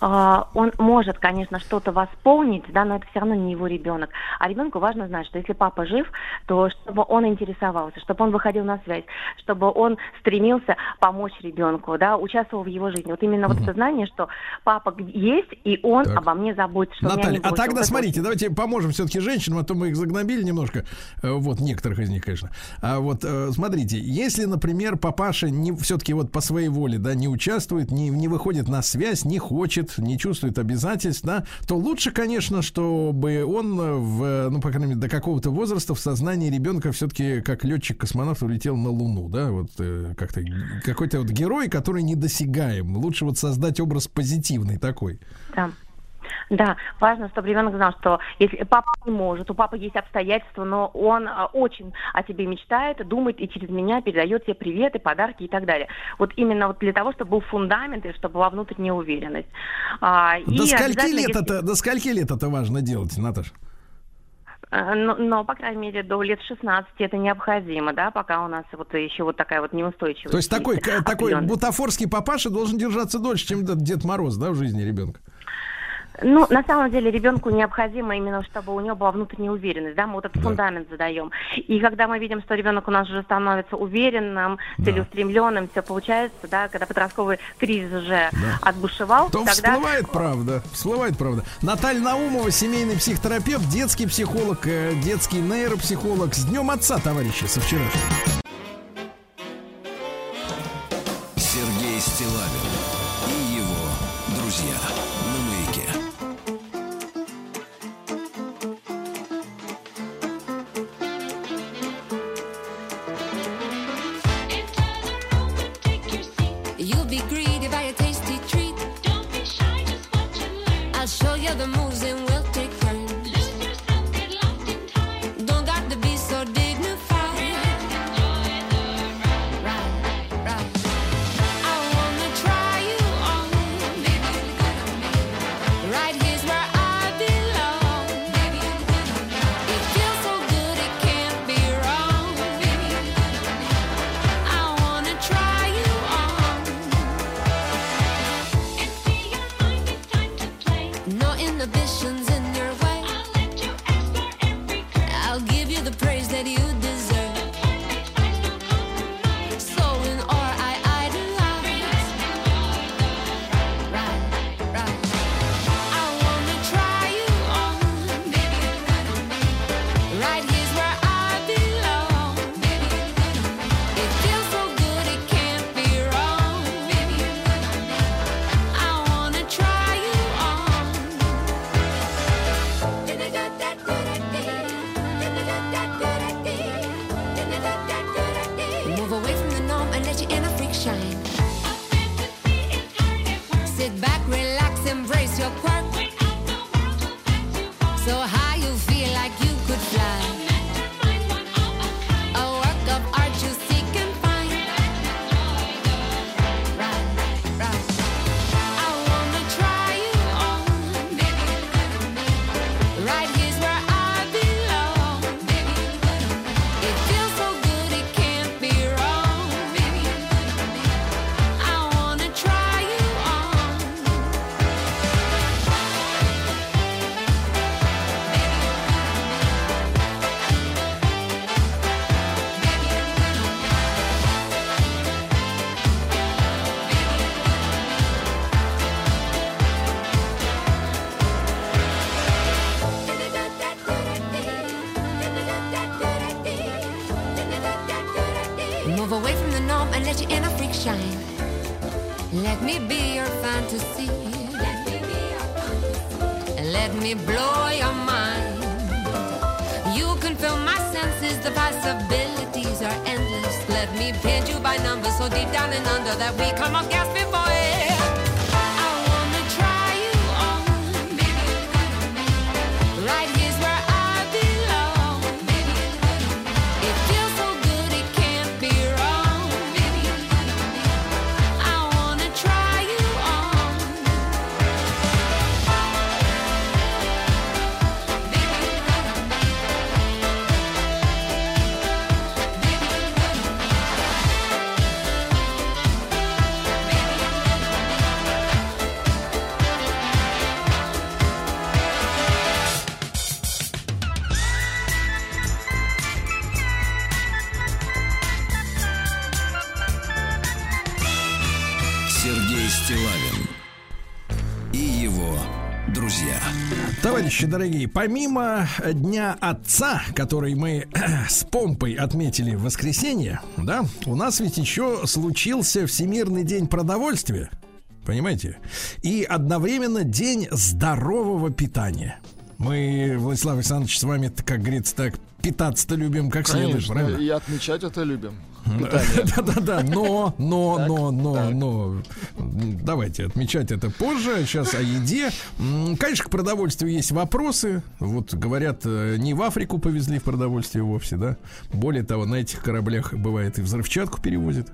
А, он может, конечно, что-то восполнить, да, но это все равно не его ребенок. А ребенку важно знать, что если папа жив, то чтобы он интересовался, чтобы он выходил на связь, чтобы он стремился помочь ребенку, да, участвовал в его жизни. Вот именно вот это знание, что папа есть, и он Так. обо мне заботится, что меня Наталья, не а тогда Вот смотрите, давайте поможем все-таки женщинам, а то мы их загнобили немножко. Э, Вот, некоторых из них, конечно. А вот э, смотрите, если, например, папаша не все-таки вот по своей воле, да, не участвует, не, не выходит на связь, не хочет, не чувствует обязательств, да, то лучше, конечно, чтобы он э, в, э, ну, по крайней мере, до какого-то возраста в сознании ребенка все-таки как летчик-космонавт улетел на Луну, да, вот э, как-то какой-то вот герой, который недосягаем. Лучше вот создать образ позитивный такой. Да. Да, важно, чтобы ребенок знал, что если папа не может, у папы есть обстоятельства, но он а, очень о тебе мечтает, думает и через меня передает тебе приветы, подарки и так далее. Вот именно вот для того, чтобы был фундамент и чтобы была внутренняя уверенность. А, и До скольки обязательно, лет если- это, до скольки лет это важно делать, Наташа? Э, Но, но, по крайней мере, до лет 16 это необходимо, да, пока у нас вот еще вот такая вот неустойчивость. То есть такой, к- такой бутафорский папаша должен держаться дольше, чем Дед Мороз, да, в жизни ребенка. Ну, на самом деле, ребенку необходимо именно, чтобы у него была внутренняя уверенность, да, мы вот этот да. фундамент задаем. И когда мы видим, что ребенок у нас уже становится уверенным, да. целеустремленным, все получается, да, когда подростковый кризис уже да. отбушевал, то тогда... всплывает правда, всплывает правда. Наталья Наумова, семейный психотерапевт, детский психолог, э, детский нейропсихолог. С днем отца, товарищи, со вчерашнего. that we come again. товарищи дорогие, помимо Дня Отца, который мы с помпой отметили в воскресенье, да, у нас ведь еще случился Всемирный день продовольствия, понимаете? И одновременно День здорового питания. Мы, Владислав Александрович, с вами, как говорится, так питаться-то любим как Конечно, следует, правильно? И отмечать это любим. Да-да-да, но, но, но, но, но. Давайте отмечать это позже. А сейчас о еде. Конечно, к продовольствию есть вопросы. Вот говорят, э, не в Африку повезли в продовольствие вовсе, да? Более того, на этих кораблях бывает и взрывчатку перевозят.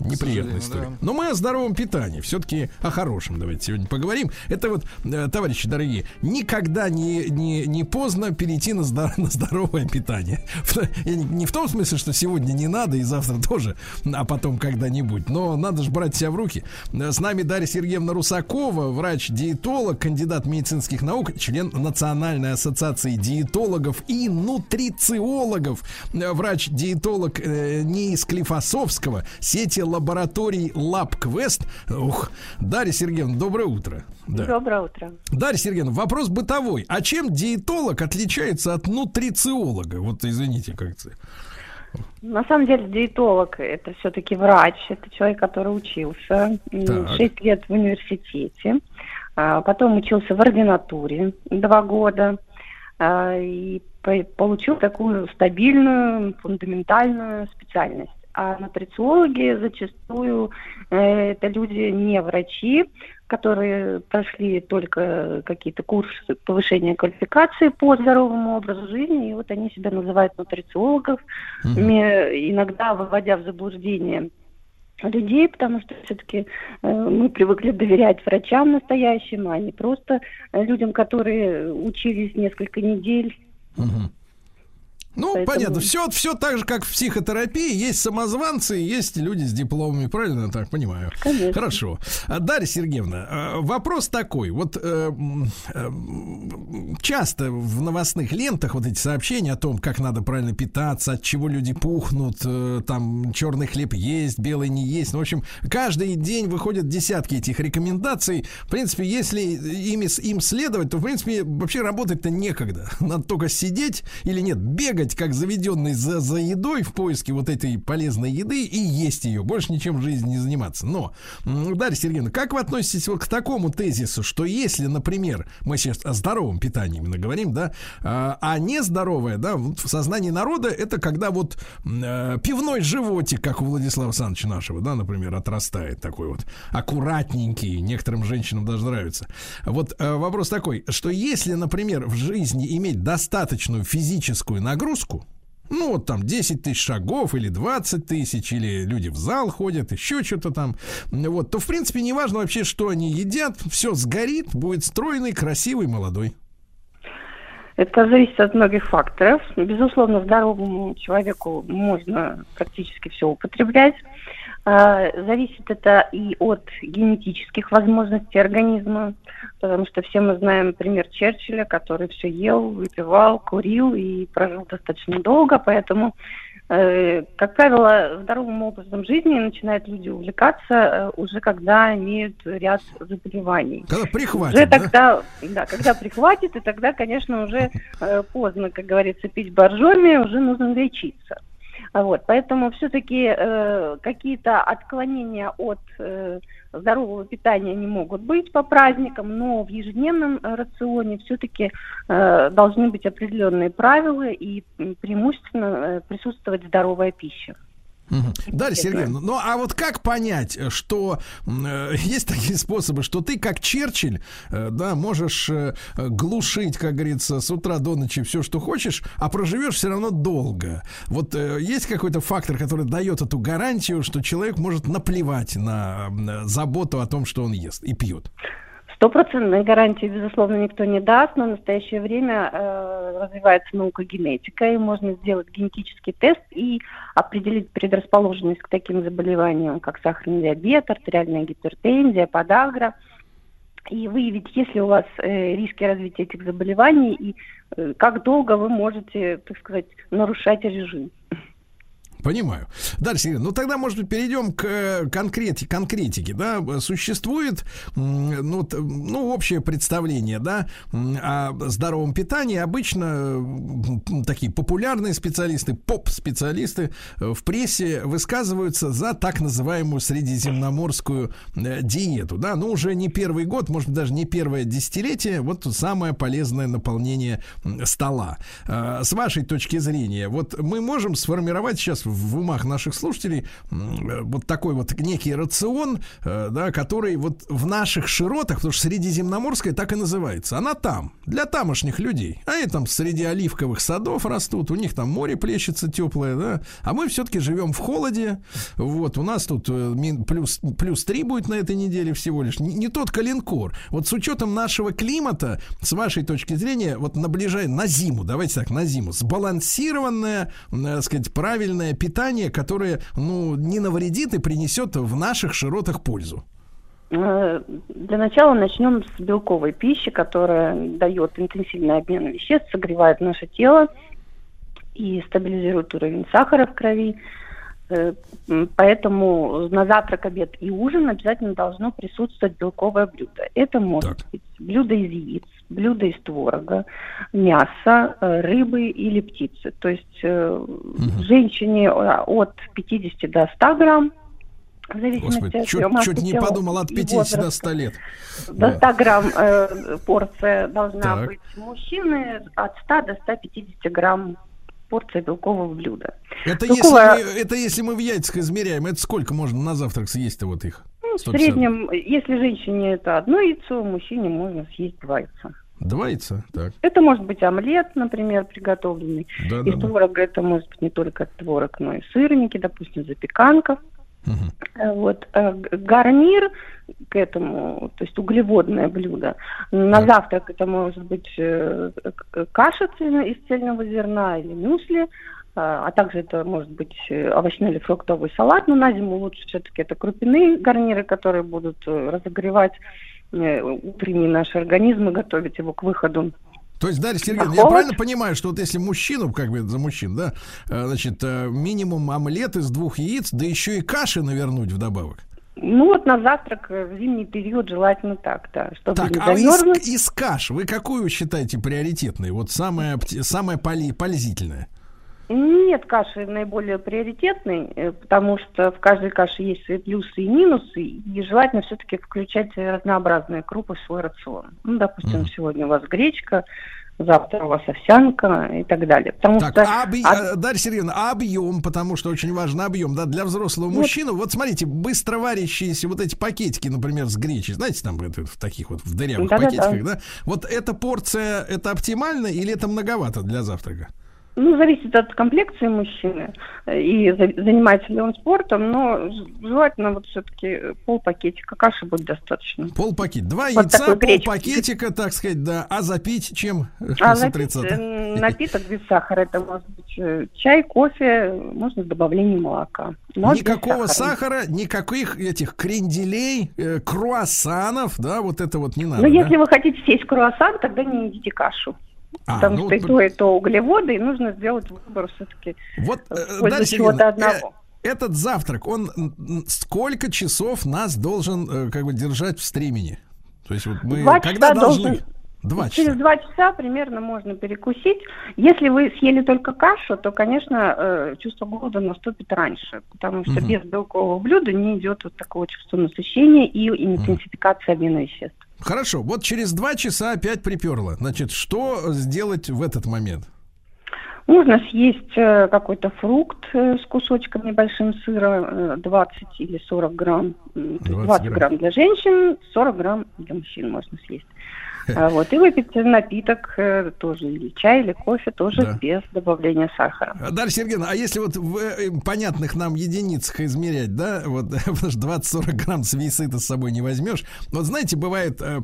Неприятная история. да. Но мы о здоровом питании. Все-таки о хорошем давайте сегодня поговорим. Это вот, э, товарищи дорогие, никогда не, не, не поздно перейти на, здор- на здоровое питание. Я не, не в том смысле, что сегодня не надо и завтра тоже, а потом когда-нибудь. Но надо же брать себя в руки. Э, С нами Дарья Сергеевна Русакова, врач-диетолог, кандидат медицинских наук, член Национальной ассоциации диетологов и нутрициологов, Э, врач-диетолог э, не из Клифосовского, сети лабораторий LabQuest. Ух, Дарья Сергеевна, доброе утро. Да. Доброе утро. Дарья Сергеевна, вопрос бытовой. А чем диетолог отличается от нутрициолога? Вот извините, как это. На самом деле диетолог это все-таки врач, это человек, который учился Так. шесть лет в университете, а, потом учился в ординатуре два года а, и по- получил такую стабильную, фундаментальную специальность. А нутрициологи зачастую э, это люди не врачи, которые прошли только какие-то курсы повышения квалификации по здоровому образу жизни, и вот они себя называют нутрициологов, ме- иногда выводя в заблуждение людей, потому что все-таки мы привыкли доверять врачам настоящим, а не просто э, людям, которые учились несколько недель. Мгм. Ну, Поэтому- понятно. Все, все так же, как в психотерапии. Есть самозванцы, есть люди с дипломами. Правильно я так понимаю? Конечно. Хорошо. А, Дарья Сергеевна, э, вопрос такой. Вот э, э, часто в новостных лентах вот эти сообщения о том, как надо правильно питаться, от чего люди пухнут, э, там черный хлеб есть, белый не есть. Ну, в общем, каждый день выходят десятки этих рекомендаций. В принципе, если ими, им следовать, то, в принципе, вообще работать-то некогда. Надо только сидеть или нет, бегать, как заведенный за, за едой в поиске вот этой полезной еды и есть ее. Больше ничем в жизни не заниматься. Но, Дарья Сергеевна, как вы относитесь вот к такому тезису, что если, например, мы сейчас о здоровом питании именно говорим, да, а, а нездоровое, да, в сознании народа это когда вот э, пивной животик, как у Владислава Александровича нашего, да, например, отрастает такой вот аккуратненький, некоторым женщинам даже нравится. Вот э, вопрос такой, что если, например, в жизни иметь достаточную физическую нагрузку, ну, вот там 10 тысяч шагов или 20 тысяч, или люди в зал ходят, еще что-то там, вот, то, в принципе, неважно вообще, что они едят, все сгорит, будет стройный, красивый, молодой. Это зависит от многих факторов. Безусловно, здоровому человеку можно практически все употреблять. А, Зависит это и от генетических возможностей организма, потому что все мы знаем пример Черчилля, который все ел, выпивал, курил и прожил достаточно долго, поэтому э, как правило, здоровым образом жизни начинают люди увлекаться э, уже когда имеют ряд заболеваний. Когда Уже прихватит, да? тогда, да, когда прихватит, и тогда, конечно, уже э, поздно, как говорится, пить боржоми, уже нужно лечиться. А Вот, поэтому все-таки какие-то отклонения от э, здорового питания не могут быть по праздникам, но в ежедневном э, рационе все-таки должны быть определенные правила и преимущественно э, присутствовать здоровая пища. Мгм. Дарья Сергеевна, ну а вот как понять, что м, э, есть такие способы, что ты как Черчилль, э, да, можешь э, э, глушить, как говорится, с утра до ночи все, что хочешь, а проживешь все равно долго. Вот э, есть какой-то фактор, который дает эту гарантию, что человек может наплевать на м, заботу о том, что он ест и пьет. Стопроцентной гарантии, безусловно, никто не даст, но в настоящее время э, развивается наука генетика, и можно сделать генетический тест и определить предрасположенность к таким заболеваниям, как сахарный диабет, артериальная гипертензия, подагра, и выявить, есть ли у вас э, риски развития этих заболеваний и э, как долго вы можете, так сказать, нарушать режим. Понимаю. Сергеевна, ну тогда, может быть, перейдем к э, конкрете, конкретике, да, существует, ну, ну, общее представление, да, о здоровом питании. Обычно такие популярные специалисты, поп-специалисты э, в прессе высказываются за так называемую средиземноморскую э, диету, да, ну, уже не первый год, может даже не первое десятилетие, вот самое полезное наполнение стола. С вашей точки зрения, вот мы можем сформировать сейчас в в умах наших слушателей э, вот такой вот некий рацион, э, да, который вот в наших широтах, потому что Средиземноморская так и называется, она там, для тамошних людей. А они там среди оливковых садов растут, у них там море плещется теплое, да, а мы все-таки живем в холоде, вот, у нас тут э, плюс, плюс 3 будет на этой неделе всего лишь, не, не тот калинкор. Вот с учетом нашего климата, с вашей точки зрения, вот на ближай, на зиму, давайте так, на зиму, сбалансированное, м, так сказать, правильное питание, которое, ну, не навредит и принесет в наших широтах пользу. Э, Для начала начнем с белковой пищи, которая дает интенсивный обмен веществ, согревает наше тело и стабилизирует уровень сахара в крови. Э, Поэтому на завтрак, обед и ужин обязательно должно присутствовать белковое блюдо. Это может быть блюдо из яиц, блюдо из творога, мяса, э, рыбы или птицы. То есть э, женщине э, от 50 до 100 грамм в зависимости Господи, от чуть, массы чуть не подумал от и 50 до возраста. 100 лет. До Да. 100 грамм э, порция должна Так. быть. Мужчины от 100 до 150 грамм порция белкового блюда. Это Белковое- если, мы, это если мы в яйцах измеряем, это сколько можно на завтрак съесть-то вот их? Ну, в 150. среднем, если женщине это одно яйцо, мужчине можно съесть два яйца. Два яйца, так. Это может быть омлет, например, приготовленный. Да, Из да, да. творога это может быть не только творог, но и сырники, допустим, запеканка. Э, Вот э, гарнир к этому, то есть углеводное блюдо. На завтрак это может быть э, каша из цельного зерна или мюсли, а также это может быть э, овощной или фруктовый салат. Но на зиму лучше все-таки это крупяные гарниры, которые будут э, разогревать э, утренний наш организм и готовить его к выходу То есть, Дарья Сергеевна, На я правильно понимаю, что вот если мужчину, как бы за мужчин, да, значит, минимум омлет из двух яиц, да еще и каши навернуть вдобавок. Ну вот на завтрак в зимний период желательно так, да, чтобы Так, не а замерзнуть. из, из каш вы какую считаете приоритетной? Вот самая, самая поли- пользительная? Нет каши наиболее приоритетной, э, потому что в каждой каше есть свои плюсы и минусы, и желательно все-таки включать разнообразные крупы в свой рацион. Ну, допустим, сегодня у вас гречка, завтра у вас овсянка и так далее. Потому Так, что объ- от- э, Дарья Сергеевна, объем, потому что очень важен объем, да, для взрослого Вот. мужчины. Вот смотрите, быстро варящиеся вот эти пакетики, например, с гречей, знаете, там это, в таких вот в дырявых Да-да-да. пакетиках, да? Вот эта порция, это оптимально или это многовато для завтрака? Ну, зависит от комплекции мужчины э, и за- занимается ли он спортом, но желательно вот все-таки пол пакетика каши будет достаточно. Пол пакет. Два Вот яйца, пол пакетика, так сказать, да. А запить чем? А с напит- утреца-то? э, напиток без сахара, это может быть э, чай, кофе, можно с добавлением молока. Без Никакого сахара. сахара, никаких этих кренделей, э, круассанов, да, вот это вот не надо. Но да? Ну, если вы хотите съесть круассан, тогда не едите кашу. А, потому ну что и то, и то углеводы, и нужно сделать выбор все-таки Вот, э, пользу Сергеевна, чего-то одного. э, этот завтрак, он сколько часов нас должен э, как бы держать в стремени? То есть вот мы когда должны? должен- Два Через часа. два часа примерно можно перекусить. Если вы съели только кашу, то, конечно, э, чувство голода наступит раньше, потому что Мгм. без белкового блюда не идет вот такого чувства насыщения и интенсификации обмена веществ. Хорошо, вот через два часа опять приперло. Значит, что сделать в этот момент? Можно съесть э, какой-то фрукт э, с кусочком небольшим сыра, э, 20 или 40 грамм. М, то есть 20 20 грамм. грамм для женщин, 40 грамм для мужчин можно съесть. А Вот, и выпить напиток э, тоже, или чай, или кофе, тоже Да. без добавления сахара. А, Дарья Сергеевна, а если вот в э, понятных нам единицах измерять, да, вот потому что 20-40 грамм с весы ты с собой не возьмешь. Вот знаете, бывает э,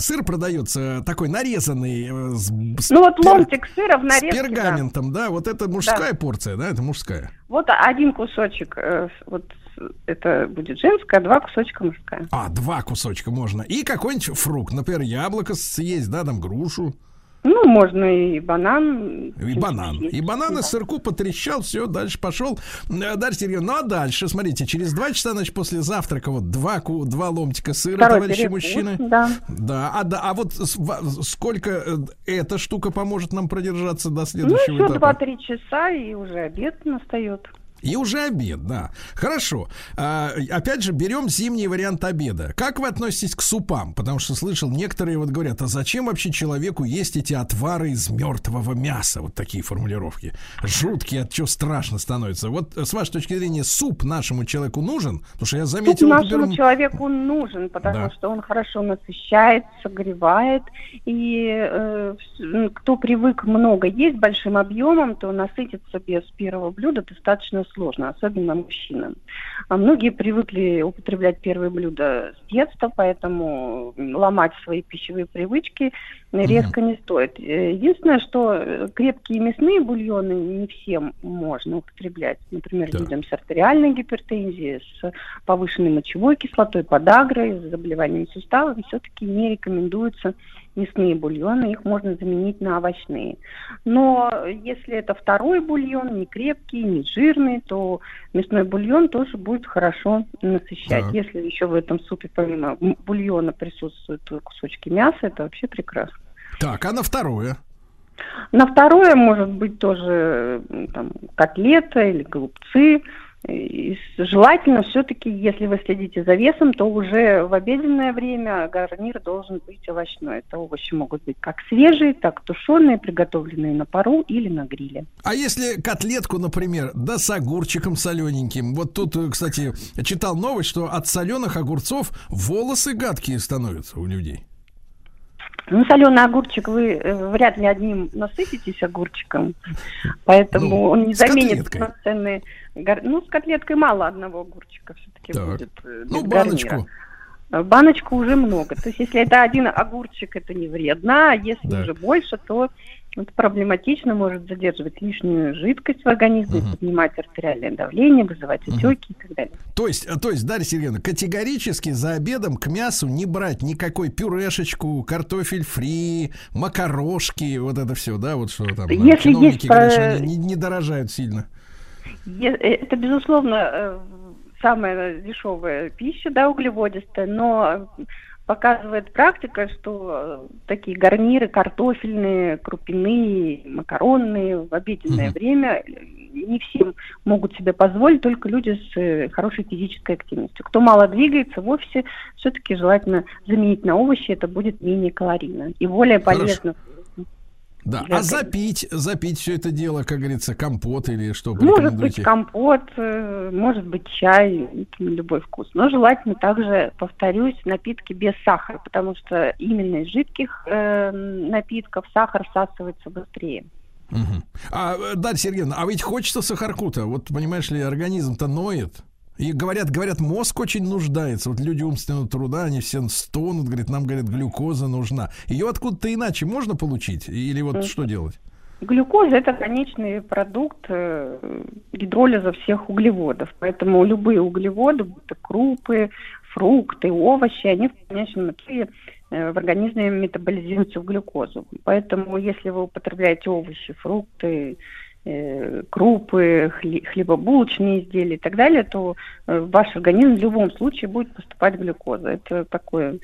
сыр продается такой нарезанный с, с Ну вот ломтик сыра в с нарезке, да. пергаментом, да. вот это мужская порция, да, это мужская. Вот один кусочек, с- вот с- это будет женская, два кусочка мужская. А, два кусочка можно. И какой-нибудь фрукт, например, яблоко съесть, да, там грушу. Ну, можно и банан. И банан. И банан из сырку потрещал, все, дальше пошел. Э, Дарья Сергеевна, ну а дальше, смотрите, через два часа, значит, после завтрака вот два, два ломтика сыра, Второй товарищи перекус, мужчины. Да. Да, а, да, а вот сколько э, эта штука поможет нам продержаться до Ну, следующего еще этапа? 2-3 часа, и уже обед настает. И уже обед, да. Хорошо. А, опять же, берем зимний вариант обеда. Как вы относитесь к супам? Потому что слышал, некоторые вот говорят, а зачем вообще человеку есть эти отвары из мертвого мяса? Вот такие формулировки. Жуткие, от чего страшно становится. Вот э, с вашей точки зрения, суп нашему человеку нужен? Потому что я Суп заметил... вот, нашему например, человеку нужен, потому Да. что он хорошо насыщает, согревает. И э, кто привык много есть большим объемом, то насытиться без первого блюда достаточно сложно, особенно мужчинам. А многие привыкли употреблять первые блюда с детства, поэтому ломать свои пищевые привычки резко не стоит. Э, Единственное, что крепкие мясные бульоны не всем можно употреблять. Например, Так. людям с артериальной гипертензией, с повышенной мочевой кислотой, подагрой, с заболеваниями суставов, все-таки не рекомендуются мясные бульоны, их можно заменить на овощные. Но если это второй бульон, не крепкий, не жирный, то мясной бульон тоже будет хорошо насыщать. Так. Если еще в этом супе помимо бульона присутствуют кусочки мяса, это вообще прекрасно. Так, а на второе? На второе может быть тоже там, котлета или голубцы. И желательно все-таки, если вы следите за весом, то уже в обеденное время гарнир должен быть овощной. Это овощи могут быть как свежие, так тушеные, приготовленные на пару или на гриле. А если котлетку, например, да с огурчиком солененьким? Вот тут, э, кстати, читал новость, что от соленых огурцов волосы гадкие становятся у людей. Ну, соленый огурчик вы э, вряд ли одним насытитесь огурчиком, поэтому Ну, он не заменит котлеткой. полноценный гар- Ну, с котлеткой мало одного огурчика все-таки Так. будет. э, Ну, баночку. гарнира. Баночку уже много. То есть, если это один огурчик, это не вредно, а если Да. уже больше, то это проблематично, может задерживать лишнюю жидкость в организме, поднимать артериальное давление, вызывать отеки и так далее. То есть, а, то есть, Дарья Сергеевна, категорически за обедом к мясу не брать никакой пюрешечку, картофель фри, макарошки, вот это все, да, вот что там. Если чиновники есть, что э, не, не дорожают сильно. Э, Это, безусловно, э, самая дешевая пища, да, углеводистая, но показывает практика, что э, такие гарниры картофельные, крупяные, макаронные в обеденное Мгм. время э, не всем могут себе позволить, только люди с э, хорошей физической активностью. Кто мало двигается в офисе, все-таки желательно заменить на овощи, это будет менее калорийно и более Хорошо. полезно. Да. А запить, запить все это дело, как говорится, компот или что Может быть компот, э, может быть чай, любой вкус. Но желательно также, повторюсь, напитки без сахара, потому что именно из жидких э, напитков сахар всасывается быстрее. Мгм. А, э, Дарья Сергеевна, а ведь хочется сахарку-то. Вот, понимаешь ли, организм-то ноет. И говорят, говорят, мозг очень нуждается. Вот люди умственного труда, они все стонут, говорят, нам, говорят, глюкоза нужна. Ее откуда-то иначе можно получить? Или вот что делать? Глюкоза – это конечный продукт э, гидролиза всех углеводов. Поэтому любые углеводы, будь то крупы, фрукты, овощи, они в конечном итоге э, в организме метаболизируются в глюкозу. Поэтому если вы употребляете овощи, фрукты, крупы, хле- хлебобулочные изделия и так далее, то э, в ваш организм в любом случае будет поступать глюкоза. Это такое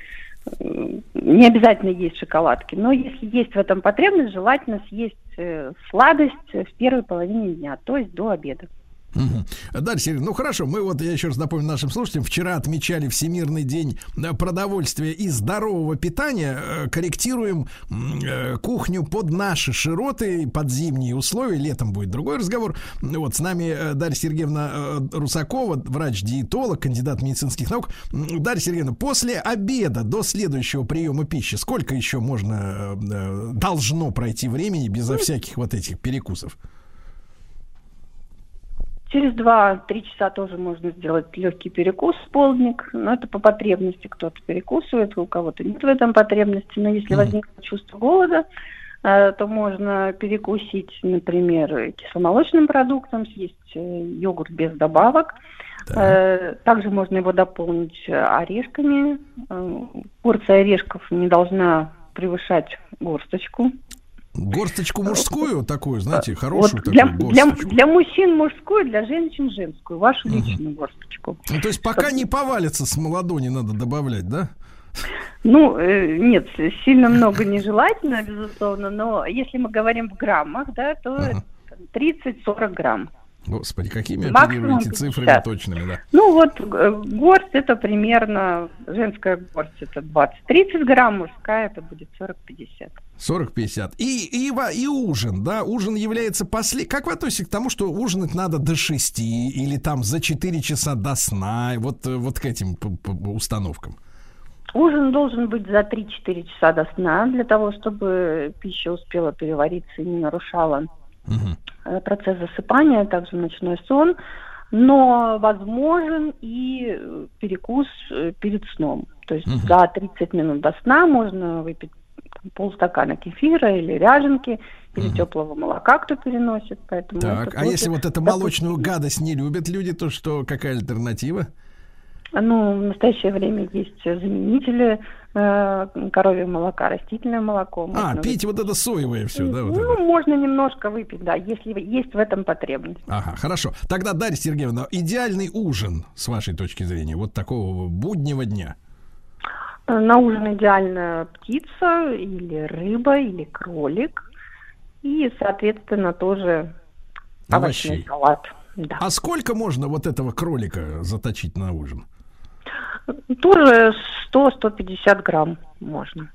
э, не обязательно есть шоколадки, но если есть в этом потребность, желательно съесть э, сладость в первой половине дня, то есть до обеда. Дарья Сергеевна, ну хорошо, мы вот, я еще раз напомню нашим слушателям, вчера отмечали Всемирный день э, продовольствия и здорового питания, Э, корректируем э, кухню под наши широты, под зимние условия, летом будет другой разговор. Вот с нами Дарья Сергеевна Русакова, врач-диетолог, кандидат медицинских наук. Дарья Сергеевна, после обеда до следующего приема пищи сколько еще можно, должно пройти времени безо всяких вот этих перекусов? Через 2-3 часа тоже можно сделать легкий перекус в полдник, но это по потребности. Кто-то перекусывает, у кого-то нет в этом потребности. Но если Мгм. возникнет чувство голода, э, то можно перекусить, например, кисломолочным продуктом, съесть э, йогурт без добавок. Э, Также можно его дополнить орешками. Порция орешков не должна превышать горсточку. Горсточку мужскую такую, знаете, Вот хорошую для, такую для, горсточку. для мужчин мужскую, для женщин женскую, вашу личную горсточку. Ну, то есть пока не повалится с молодони надо добавлять, да? Ну, э, нет, сильно много нежелательно, безусловно, но если мы говорим в граммах, да, то Ага. это 30-40 грамм. Господи, какими Максимум оперируете цифрами 50. точными, да? Ну вот э, горсть это примерно, женская горсть это 20-30 грамм, мужская это будет 40-50. 40-50. И, и, и ужин, да, ужин является после... Как вы относитесь к тому, что ужинать надо до 6 или там за 4 часа до сна, вот, э, вот к этим установкам? Ужин должен быть за 3-4 часа до сна, для того, чтобы пища успела перевариться и не нарушала э, процесс засыпания, также ночной сон. Но возможен и э, перекус э, перед сном. То есть Мгм. за 30 минут до сна можно выпить там, полстакана кефира или ряженки, или теплого молока, кто переносит. Поэтому Так, а если вот эту молочную гадость не любят люди, то что, какая альтернатива? Ну, в настоящее время есть заменители э, коровьего молока, растительное молоко. А, пить вот это соевое все, да? Вот ну, это. можно немножко выпить, да, если есть в этом потребность. Ага, хорошо. Тогда, Дарья Сергеевна, идеальный ужин, с вашей точки зрения, вот такого буднего дня. Э, На ужин идеально птица или рыба или кролик. И, соответственно, тоже Овощей. салат. Да. А сколько можно вот этого кролика заточить на ужин? Тоже 100-150 грамм можно.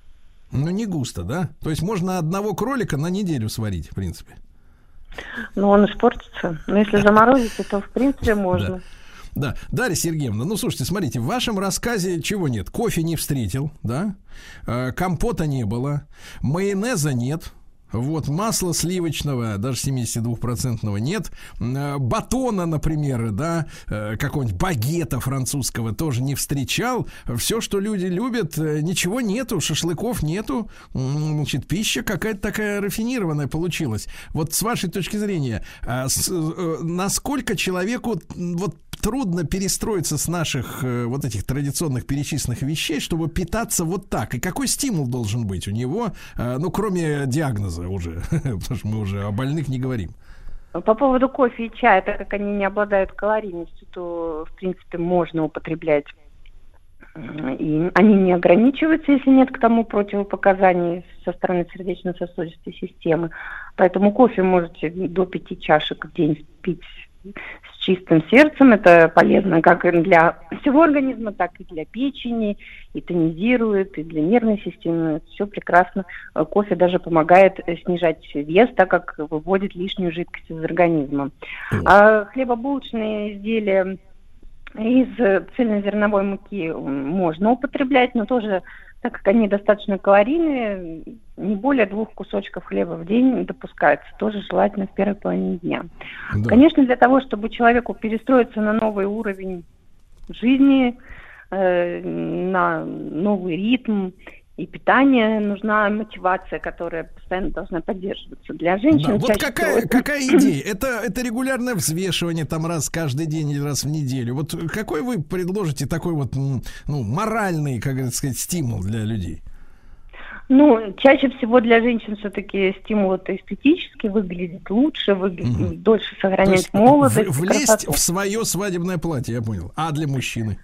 Ну, не густо, да? То есть можно одного кролика на неделю сварить, в принципе. Но он испортится. Но если заморозить, то в принципе можно. Да, Дарья Сергеевна, ну слушайте, смотрите, в вашем рассказе чего нет? Кофе не встретил, да? Э, компота не было, майонеза нет. Вот, масла сливочного, даже 72-процентного нет. Э, Батона, например, да, э, какого-нибудь багета французского тоже не встречал. Все, что люди любят, э, ничего нету, шашлыков нету. Значит, пища какая-то такая рафинированная получилась. Вот с вашей точки зрения, а, насколько человеку вот трудно перестроиться с наших э, вот этих традиционных перечисленных вещей, чтобы питаться вот так? И какой стимул должен быть у него, э, ну, кроме диагноза уже, потому что мы уже о больных не говорим. По поводу кофе и чая, так как они не обладают калорийностью, то, в принципе, можно употреблять. И они не ограничиваются, если нет к тому противопоказаний со стороны сердечно-сосудистой системы. Поэтому кофе можете до пяти чашек в день пить чистым сердцем. Это полезно как для всего организма, так и для печени, и тонизирует, и для нервной системы. Все прекрасно. Э, Кофе даже помогает снижать вес, так как выводит лишнюю жидкость из организма. А хлебобулочные изделия из цельнозерновой муки можно употреблять, но тоже, так как они достаточно калорийные, не более двух кусочков хлеба в день допускается. Тоже желательно в первой половине дня. Да. Конечно, для того, чтобы человеку перестроиться на новый уровень жизни, э, на новый ритм и питание, нужна мотивация, которая постоянно должна поддерживаться. Для женщин Да, вот какая, всего- какая идея? Это, это регулярное взвешивание там раз каждый день или раз в неделю. Вот какой вы предложите такой вот, ну, моральный, как это сказать, стимул для людей? Ну, чаще всего для женщин все-таки стимул это эстетически, выглядеть лучше, выглядеть дольше То сохранять молодость. в- влезть красоту. в свое свадебное платье, я понял. А для мужчины?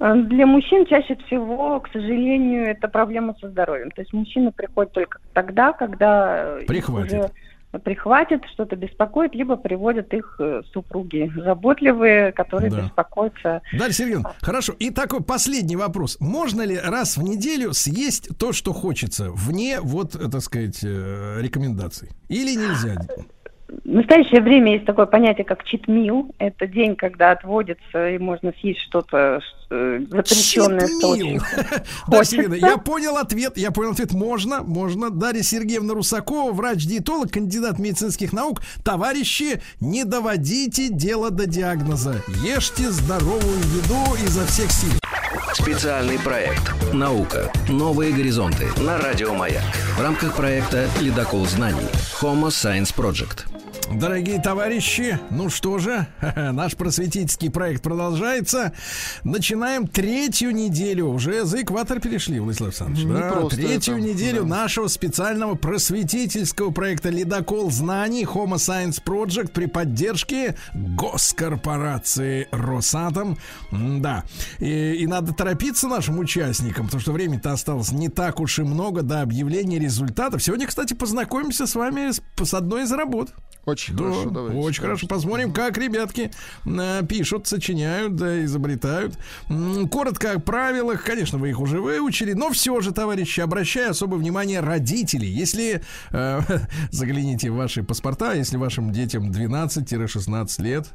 Э, Для мужчин чаще всего, к сожалению, это проблема со здоровьем. То есть мужчина приходит только тогда, когда их Прихватит. прихватит, что-то беспокоит, либо приводят их э, супруги заботливые, которые Да. беспокоятся. Дарья Сергеевна, хорошо. И такой последний вопрос. Можно ли раз в неделю съесть то, что хочется, вне вот, э, так сказать, э, рекомендаций? Или нельзя? В настоящее время есть такое понятие, как читмил. Это день, когда отводится и можно съесть что-то э, запрещенное, что Читмил. очень Дарья я понял ответ. Я понял ответ. Можно, можно. Дарья Сергеевна Русакова, врач-диетолог, кандидат медицинских наук. Товарищи, не доводите дело до диагноза. Ешьте здоровую еду изо всех сил. Специальный проект «Наука. Новые горизонты» на Радио Маяк. В рамках проекта «Ледокол знаний» Homo Science Project. Дорогие товарищи, ну что же, наш просветительский проект продолжается. Начинаем третью неделю. Уже за экватор перешли, Владислав Александрович. Не да, третью это, неделю да. нашего специального просветительского проекта «Ледокол знаний» Homo Science Project при поддержке госкорпорации «Росатом». Да, и, и надо торопиться нашим участникам, потому что времени-то осталось не так уж и много до объявления результатов. Сегодня, кстати, познакомимся с вами с, с одной из работ. Очень Да, хорошо, давайте. очень хорошо. Посмотрим, как ребятки э, пишут, сочиняют, да, изобретают. Коротко о правилах. Конечно, вы их уже выучили, но все же, товарищи, обращаю особое внимание родителей. Если э, загляните в ваши паспорта, если вашим детям 12-16 лет,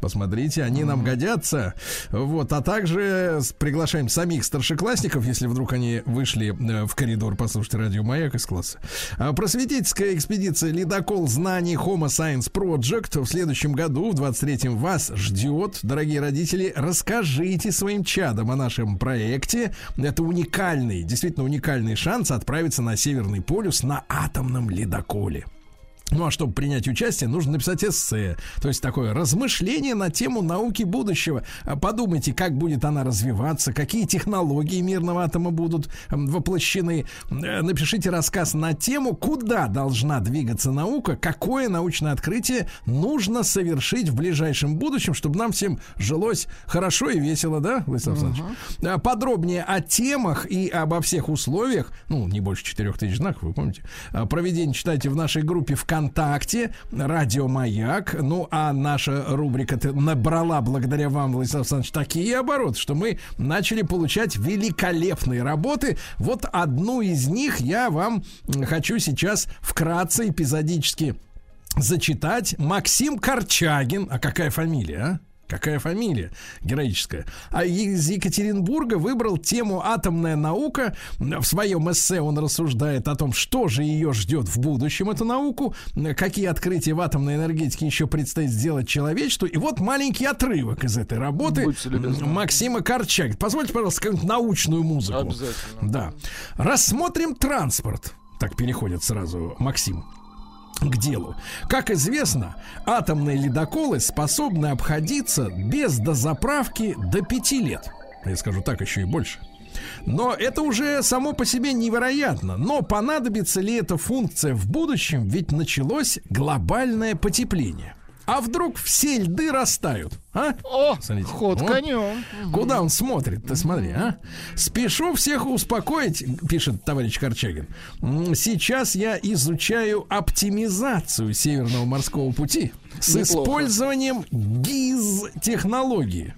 посмотрите, они нам годятся. Вот, а также приглашаем самих старшеклассников, если вдруг они вышли э, в коридор послушать радио Маяк из класса. А, Просветительская экспедиция «Ледокол знаний Homo Science Project» в следующем году, в 23-м, вас ждет. Дорогие родители, расскажите своим чадам о нашем проекте. Это уникальный, действительно уникальный шанс отправиться на Северный полюс на атомном ледоколе. Ну а чтобы принять участие, нужно написать эссе. То есть такое размышление на тему науки будущего. А Подумайте, как будет она развиваться, какие технологии мирного атома будут воплощены. Э, Напишите рассказ на тему, куда должна двигаться наука, какое научное открытие нужно совершить в ближайшем будущем, чтобы нам всем жилось хорошо и весело, да, Владислав Александрович? А, Подробнее о темах и обо всех условиях, ну, не больше четырех тысяч знаков, вы помните, а, проведение читайте в нашей группе ВКонтакте, Радио Маяк. Ну, а наша рубрика набрала благодаря вам, Владислав Александрович, такие обороты, что мы начали получать великолепные работы. Вот одну из них я вам хочу сейчас вкратце, эпизодически зачитать. Максим Корчагин. А какая фамилия, а? Какая фамилия героическая. А из Екатеринбурга выбрал тему «Атомная наука». В своем эссе он рассуждает о том, что же ее ждет в будущем, эту науку, какие открытия в атомной энергетике еще предстоит сделать человечеству. И вот маленький отрывок из этой работы. Максима Корчагина. Позвольте, пожалуйста, какую-нибудь научную музыку. Обязательно. Да. Рассмотрим транспорт. Так переходит сразу Максим к делу. Как известно, атомные ледоколы способны обходиться без дозаправки до 5 лет. Я скажу так, еще и больше. Но это уже само по себе невероятно. Но понадобится ли эта функция в будущем? Ведь началось глобальное потепление. А вдруг все льды растают? А? О, Смотрите. ход Вот. конем. Куда он смотрит? Ты смотри, а? Спешу всех успокоить, пишет товарищ Корчагин. Сейчас я изучаю оптимизацию Северного морского пути с Неплохо. использованием ГИЗ-технологии.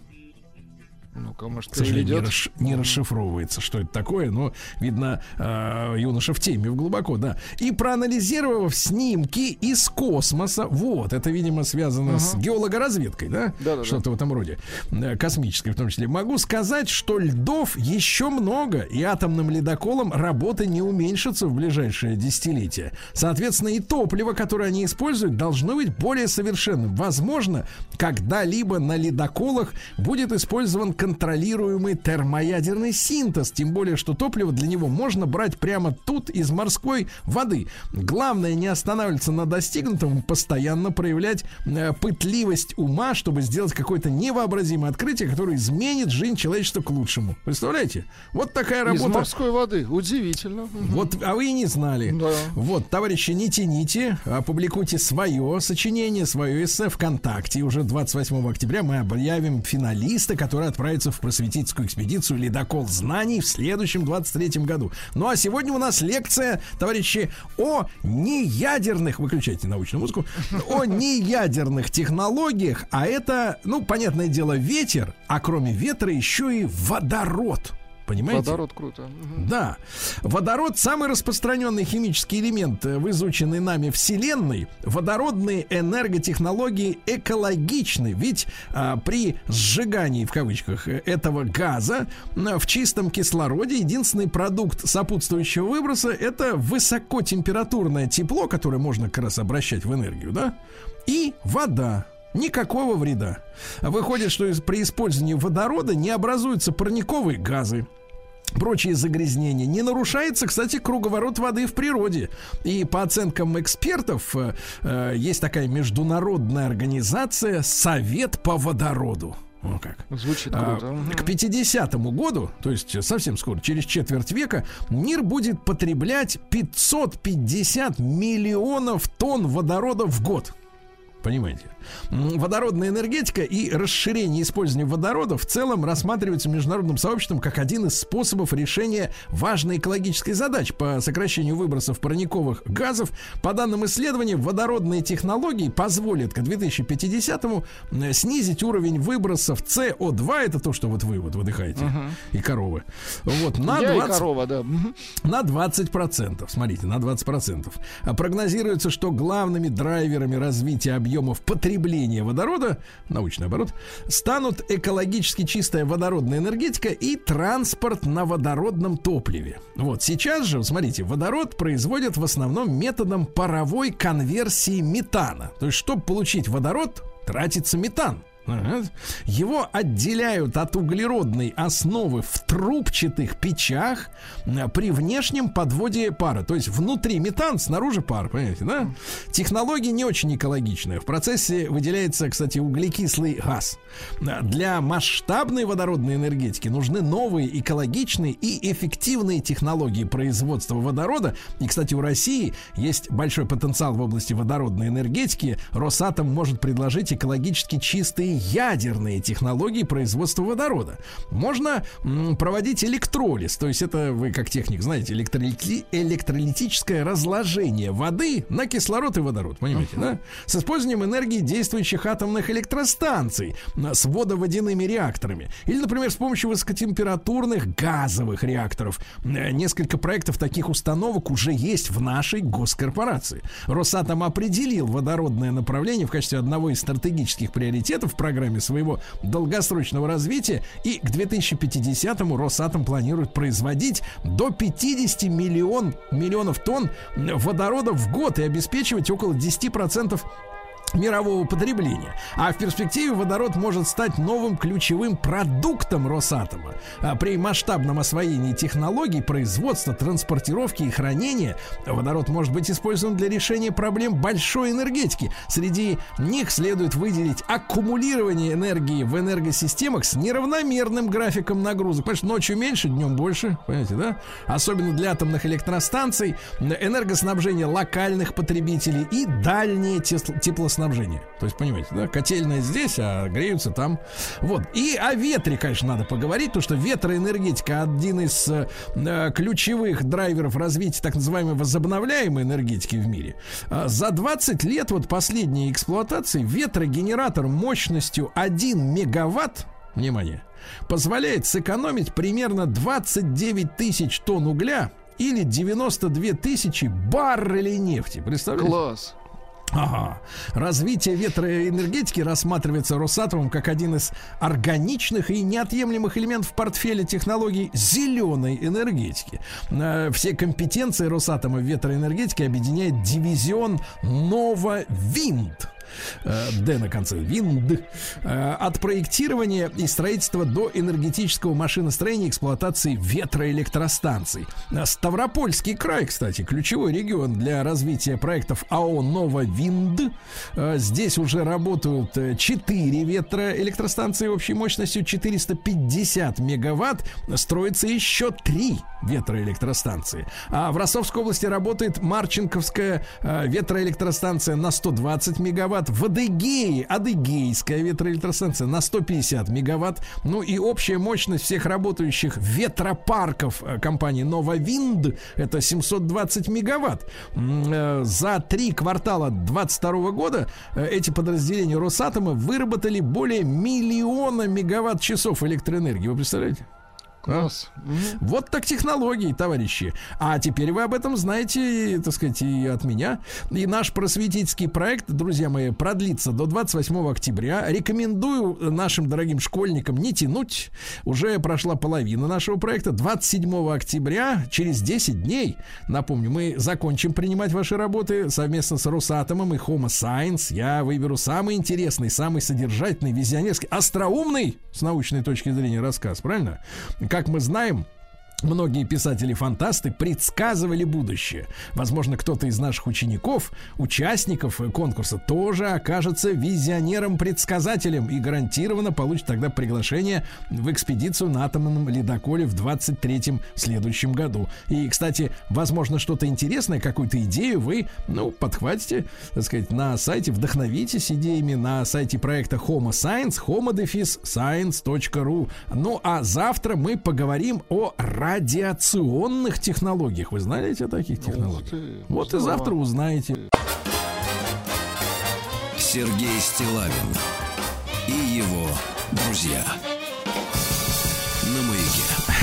Ну-ка, может, К сожалению, не, расш- не расшифровывается, что это такое, но видно, э, юноша в теме глубоко, да. И проанализировав снимки из космоса, вот, это, видимо, связано с геологоразведкой, да? Да-да-да. Что-то в этом роде, э, космической в том числе. Могу сказать, что льдов еще много, и атомным ледоколом работа не уменьшится в ближайшее десятилетие. Соответственно, и топливо, которое они используют, должно быть более совершенным. Возможно, когда-либо на ледоколах будет использован контролируемый термоядерный синтез, тем более, что топливо для него можно брать прямо тут из морской воды. Главное не останавливаться на достигнутом, постоянно проявлять э, пытливость ума, чтобы сделать какое-то невообразимое открытие, которое изменит жизнь человечества к лучшему. Представляете? Вот такая Из работа. морской воды. Удивительно. Вот, а вы и не знали. Да. Вот, товарищи, не тяните, опубликуйте свое сочинение, свое эссе ВКонтакте. И уже 28 октября мы объявим финалиста, который отправится в просветительскую экспедицию «Ледокол знаний» в следующем 23 году. Ну а сегодня у нас лекция, товарищи, о неядерных, выключайте научную музыку, о неядерных технологиях, а это, ну, понятное дело, ветер, а кроме ветра еще и водород. Понимаете? Водород круто. Да. Водород самый распространенный химический элемент э, в изученной нами Вселенной. Водородные энерготехнологии экологичны, ведь а, при сжигании в кавычках э, этого газа в чистом кислороде единственный продукт сопутствующего выброса это высокотемпературное тепло, которое можно как раз обращать в энергию, да, и вода. Никакого вреда. Выходит, что при использовании водорода не образуются парниковые газы, прочие загрязнения. Не нарушается, кстати, круговорот воды в природе. И по оценкам экспертов, э, э, есть такая международная организация Совет по водороду. Ну как. Звучит А, круто. Мгм. К 50 году, то есть совсем скоро, через четверть века, мир будет потреблять 550 миллионов тонн водорода в год. Понимаете? Водородная энергетика и расширение использования водорода в целом рассматривается международным сообществом как один из способов решения важной экологической задачи по сокращению выбросов парниковых газов. По данным исследований, водородные технологии позволят к 2050-му э, снизить уровень выбросов СО2, это то, что вот вы вот выдыхаете, и коровы, вот, на Я и 20 корова, да. На 20%. Смотрите, на 20%. А Прогнозируется, что главными драйверами развития объемов потребления водорода, научный оборот, станут экологически чистая водородная энергетика и транспорт на водородном топливе. Вот сейчас же, смотрите, водород производят в основном методом паровой конверсии метана. То есть, чтобы получить водород, тратится метан. Его отделяют от углеродной основы в трубчатых печах при внешнем подводе пара. То есть внутри метан, снаружи пар, понимаете, да? Технология не очень экологичная. В процессе выделяется, кстати, углекислый газ. Для масштабной водородной энергетики нужны новые экологичные и эффективные технологии производства водорода. И, кстати, у России есть большой потенциал в области водородной энергетики. Росатом может предложить экологически чистые ядерные технологии производства водорода. Можно проводить электролиз, то есть это вы как техник знаете, электролити- электролитическое разложение воды на кислород и водород, понимаете, да? С использованием энергии действующих атомных электростанций м, с водоводяными реакторами. Или, например, с помощью высокотемпературных газовых реакторов. Э, Несколько проектов таких установок уже есть в нашей госкорпорации. Росатом определил водородное направление в качестве одного из стратегических приоритетов программе своего долгосрочного развития. И к 2050-му Росатом планирует производить до 50 миллион, миллионов тонн водорода в год и обеспечивать около 10% мирового потребления. А в перспективе водород может стать новым ключевым продуктом Росатома. А При масштабном освоении технологий производства, транспортировки и хранения водород может быть использован для решения проблем большой энергетики. Среди них следует выделить аккумулирование энергии в энергосистемах с неравномерным графиком нагрузок. Понимаешь, ночью меньше, днем больше, понимаете, да? Особенно для атомных электростанций, энергоснабжение локальных потребителей и дальнее тес- теплоснабжение. То есть, понимаете, да, котельная здесь, а греются там. Вот. И о ветре, конечно, надо поговорить, потому что ветроэнергетика один из э, ключевых драйверов развития так называемой возобновляемой энергетики в мире. А За 20 лет вот последней эксплуатации ветрогенератор мощностью 1 мегаватт, внимание, позволяет сэкономить примерно 29 тысяч тонн угля или 92 тысячи баррелей нефти. Представляете? Класс. Ага. Развитие ветроэнергетики рассматривается Росатомом как один из органичных и неотъемлемых элементов портфеля технологий зеленой энергетики. Э, Все компетенции Росатома в ветроэнергетике объединяет дивизион Нова Винд. Э, Д на конце. Винд. Э, От проектирования и строительства до энергетического машиностроения и эксплуатации ветроэлектростанций. Э, Ставропольский край, кстати, ключевой регион для развития проектов АО «Нова Винд». Э, Здесь уже работают 4 ветроэлектростанции общей мощностью 450 мегаватт. Строится еще 3 ветроэлектростанции. А в Ростовской области работает Марченковская э, ветроэлектростанция на 120 мегаватт. В Адыгее Адыгейская ветроэлектростанция на 150 мегаватт. Ну и общая мощность всех работающих ветропарков э, компании Нововинд это 720 мегаватт. Э, За три квартала 22 года э, эти подразделения Росатома выработали более миллиона мегаватт-часов электроэнергии. Вы представляете? Класс. Вот так технологии, товарищи. А теперь вы об этом знаете, так сказать, и от меня. И наш просветительский проект, друзья мои, продлится до 28 октября. Рекомендую нашим дорогим школьникам не тянуть. Уже прошла половина нашего проекта. 27 октября, через 10 дней, напомню, мы закончим принимать ваши работы совместно с Росатомом и Homo Science. Я выберу самый интересный, самый содержательный, визионерский, остроумный с научной точки зрения рассказ, правильно? Как мы знаем, Многие писатели-фантасты предсказывали будущее. Возможно, кто-то из наших учеников, участников конкурса, тоже окажется визионером-предсказателем и гарантированно получит тогда приглашение в экспедицию на атомном ледоколе в 23-м следующем году. И, кстати, возможно, что-то интересное, какую-то идею вы, ну, подхватите, так сказать, на сайте, вдохновитесь идеями на сайте проекта Homo Science, homodefis.science.ru. Ну, а завтра мы поговорим о радиационных технологиях. Вы знаете о таких технологиях? Вот и завтра узнаете. Сергей Стилавин и его друзья.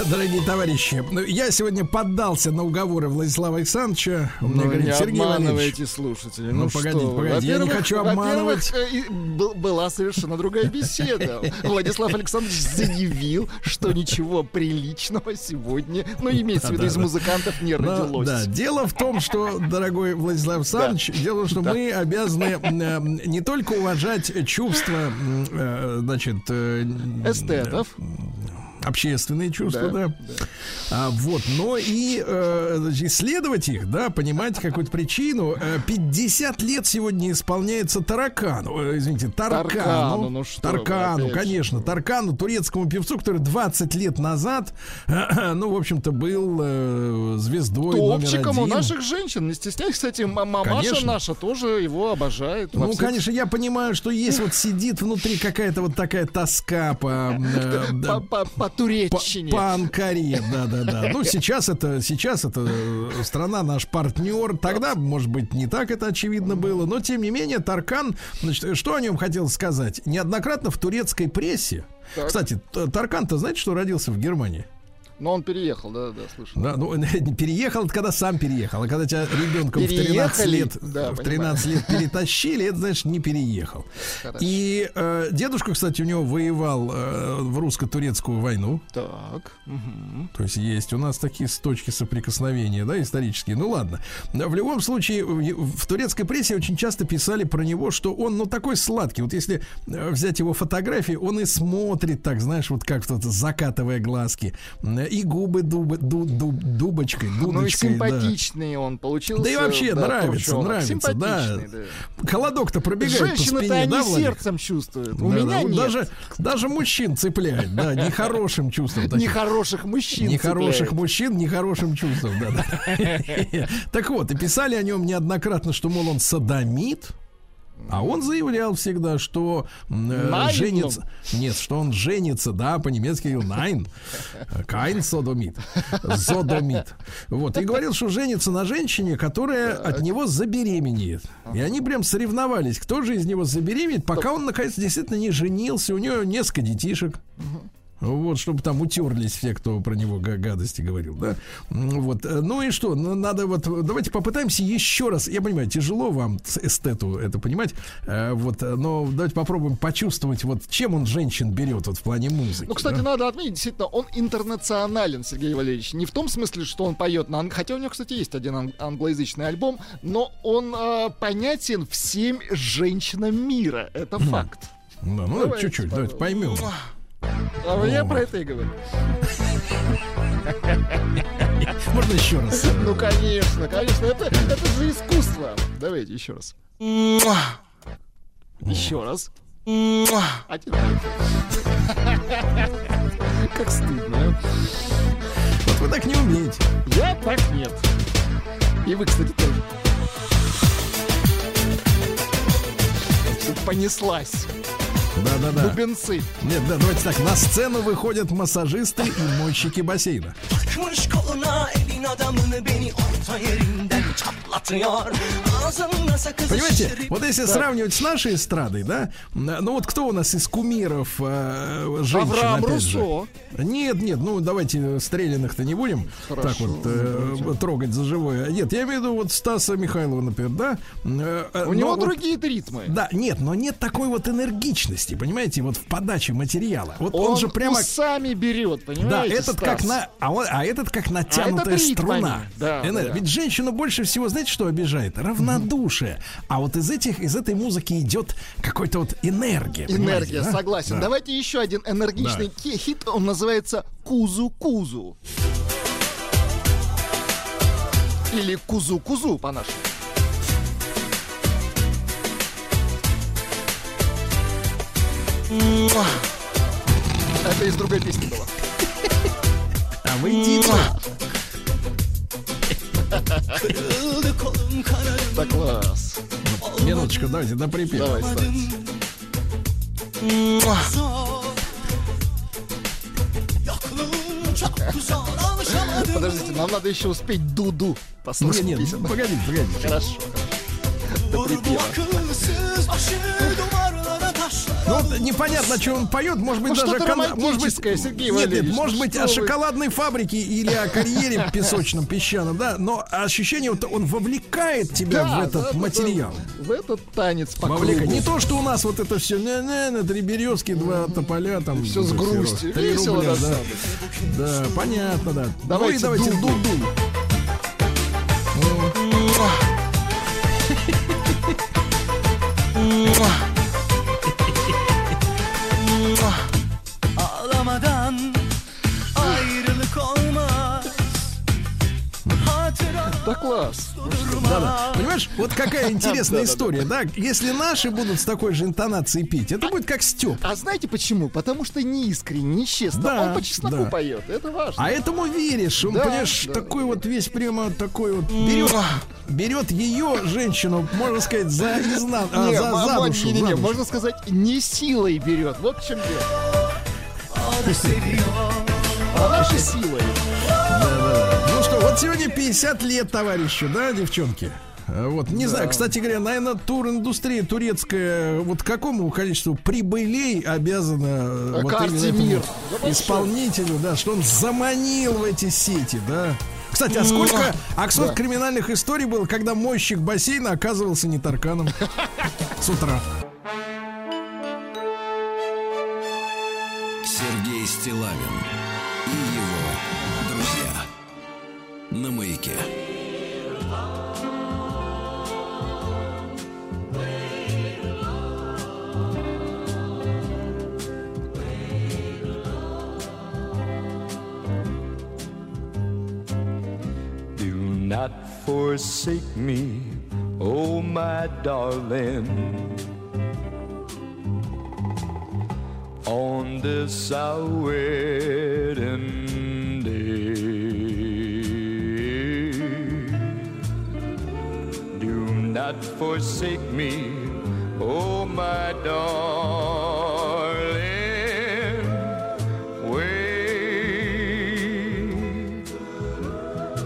Дорогие товарищи, ну, я сегодня поддался на уговоры Владислава Александровича. Он мне Ну, говорит, не Сергей обманывайте слушателей. Ну, Ну, погодите, что погодите, я не хочу обманывать. э, была совершенно другая беседа. Владислав Александрович заявил, что ничего приличного сегодня, ну, имеется в виду, из музыкантов не родилось. да, дело в том, что, дорогой Владислав Александрович, дело в том, что мы обязаны э, не только уважать чувства, э, значит, Эстетов. Общественные чувства, да, Да, А, вот, но и э, исследовать их, да, понимать какую-то причину. Э, 50 лет сегодня исполняется Таракану, э, извините, Таркану, Таркану, ну что вы, Таркану, же. конечно, Таркану, турецкому певцу, который 20 лет назад, ну, в общем-то, был э, звездой номер Топчиком у один. наших женщин. Не стесняйся, кстати, мамаша Конечно. наша тоже его обожает. Ну, всех- конечно, я понимаю, что есть вот сидит внутри какая-то вот такая тоска по, э, да, По, по, по по, туреччине. по Анкаре, да, да, да. Ну, сейчас это, сейчас это э, страна наш партнер. Тогда, может быть, не так это очевидно было. Но, тем не менее, Таркан, значит, что о нем хотел сказать? Неоднократно в турецкой прессе. Так. Кстати, Таркан-то, знаете, что родился в Германии? Но он переехал, да, да, слышал. Да, ну, переехал, это когда сам переехал. А когда тебя ребенком в 13 Переехали? лет, Да, в 13 лет перетащили, это, значит, не переехал. Хорошо. И э, дедушка, кстати, у него воевал э, в русско-турецкую войну. Так. мгм. То есть есть у нас такие точки соприкосновения, да, исторические. Ну ладно. В любом случае, в в турецкой прессе очень часто писали про него, что он, ну, такой сладкий. Вот если э, взять его фотографии, он и смотрит так, знаешь, вот как вот закатывая глазки. И губы дубы, ду- ду- дубочкой, Ну и дудочкой, да. симпатичный он получился. Да и вообще нравится, турчонок. нравится, да. Симпатичный, Холодок-то пробегает по Женщины-то спине, они да, сердцем чувствуют. У Да, меня да, вот нет. Даже, даже мужчин цепляет, да, нехорошим чувством. Нехороших мужчин Нехороших мужчин, нехорошим чувством, да, да. Так вот, и писали о нем неоднократно, что, мол, он садомит. А он заявлял всегда, что э, Найн, женится... Нет, что он женится, да, по-немецки говорил найн. Кайн содомит. Зодомит. Вот. И говорил, что женится на женщине, которая от него забеременеет. И они прям соревновались, кто же из него забеременеет, пока он, наконец, действительно не женился. У него несколько детишек. Вот, чтобы там утерлись все, кто про него га- гадости говорил, да. Вот. э, Ну и что? Ну, надо вот. Давайте попытаемся еще раз. Я понимаю, тяжело вам эстету это понимать. э, Вот, э, но давайте попробуем почувствовать, вот чем он женщин берет вот в плане музыки. Ну, кстати, да? надо отметить, действительно, он интернационален, Сергей Валерьевич. Не в том смысле, что он поет на Хотя у него, кстати, есть один ан- англоязычный альбом, но он э, понятен всем женщинам мира. Это факт. Да, ну, Давайте чуть-чуть, давайте поймем. А я про это и говорю. Можно еще раз? Ну, конечно, конечно. Это, это же искусство. Давайте еще раз. Еще раз. А теперь. Как стыдно. а? Вот вы так не умеете. Я так нет. И вы, кстати, тоже. Понеслась. Да-да-да. Бубенцы. Нет, да, давайте так. На сцену выходят массажисты и мойщики бассейна. Takmış koluna elin adamını beni orta yerinden çatlatıyor Ağzımla sakız Понимаете, вот если сравнивать с нашей эстрадой, да, ну вот кто у нас из кумиров э, женщин, Авраам же? Руссо. Нет, нет, ну давайте стрелянных-то не будем Хорошо, так вот э, трогать за живое. Нет, я имею в виду вот Стаса Михайлова, например, да. Э, У него вот- другие ритмы. Да, нет, но нет такой вот энергичности, понимаете, вот в подаче материала. Вот он, Он, же прямо... сами берет, понимаете? Да, этот как Стас? на, а, он- а этот как натянутая этот ритмами. струна. Да, Энер- да. Ведь женщину больше всего, знаете, что обижает? Равнодушие. А вот из этих, из этой музыки идет какой-то вот энергия. Энергия, да? согласен. Да. Давайте еще один энергичный ки- хит. Он называется Кузу-Кузу. Или кузу-кузу по-нашему. Муа. Это из другой песни было. А вы идите. Да класс. Минуточку, давайте на припев. Давай. Подождите, нам надо еще успеть Дуду послушать Нет, нет, погодите, погодите. Хорошо. До припева. Ну, вот непонятно, что он поет. Может быть, Ну, даже... кон- Может быть, Сергей нет, нет, может ну быть, о вы. шоколадной фабрике или о карьере песочном, песчаном, да. Но ощущение, вот он вовлекает тебя Да, в этот да, материал. да. В этот танец по Вовлекает. Не то, что у нас вот это все, не, не, не, три березки, два тополя, там. Всё с ну, грустью. Три Весело рубля, да. Да, понятно, да. Давайте ну давайте Дуду. дуду. Hatıra Да. Да-да. Понимаешь, вот какая интересная история, да? Если наши будут с такой же интонацией пить, это будет как Степ. А знаете почему? Потому что не искренне, нечестно. Да, Он по чесноку да. поет. Это важно. А этому веришь, он, Да, понимаешь, да. такой вот весь прямо такой вот берет, берет ее женщину, можно сказать, за изнан, а, Не, за, за душу, душу. можно сказать, не силой берет. Вот в чем дело. Она же силой. Вот сегодня 50 лет товарищу, да, девчонки? А Вот, не знаю, кстати говоря, наверное, тур-индустрия турецкая, вот какому количеству прибылей обязана э, вот Карте именно мир. Да исполнителю, да, что он заманил в эти сети, да. Кстати, а сколько, а сколько Да. криминальных историй было, когда мойщик бассейна оказывался не тарканом с утра? Сергей Стилавин На маяке. Do not forsake me, oh my darling. On this our Forsake me, oh my darling. Wait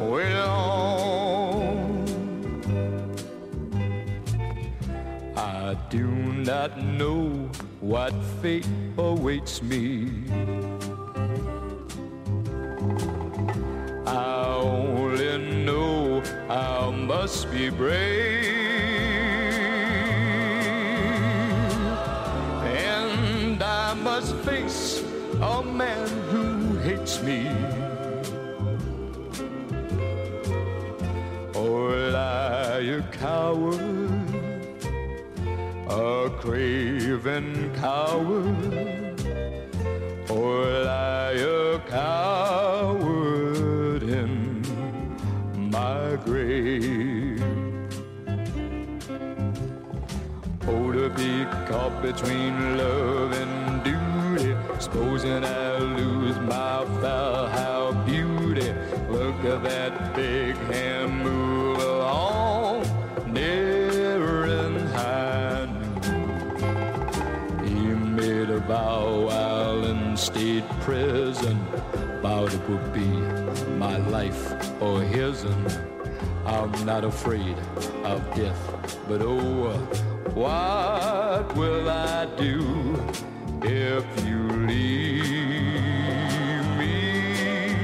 wait on. I do not know what fate awaits me. I only know I must be brave. Coward, or lie a coward in my grave. Oh, to be caught between love and duty, supposing I lose prison, vowed it would be my life or his. I'm not afraid of death, but oh, uh, what will I do if you leave me?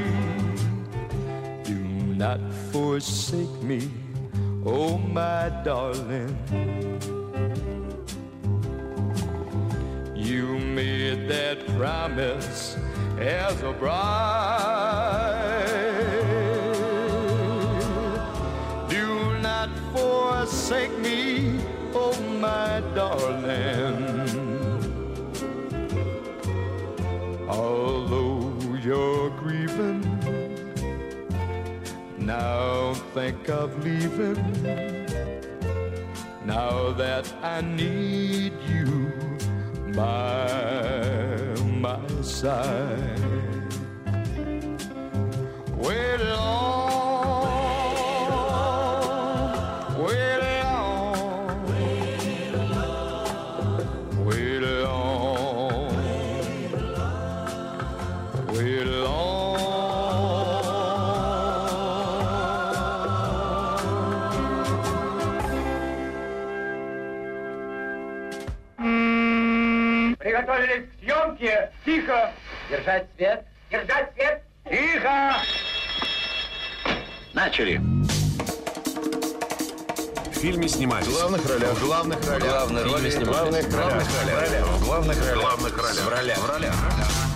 Do not forsake me, oh my darling. You made that promise as a bride. Do not forsake me, oh my darling. Although you're grieving, Now think of leaving. Now that I need you my side. Свет. Держать свет. Тихо. Начали. В фильме снимались. В главных ролях. В главных ролях. Главные роли В снимались. главных ролях. В главных ролях. В главных ролях. В ролях. В ролях. В ролях.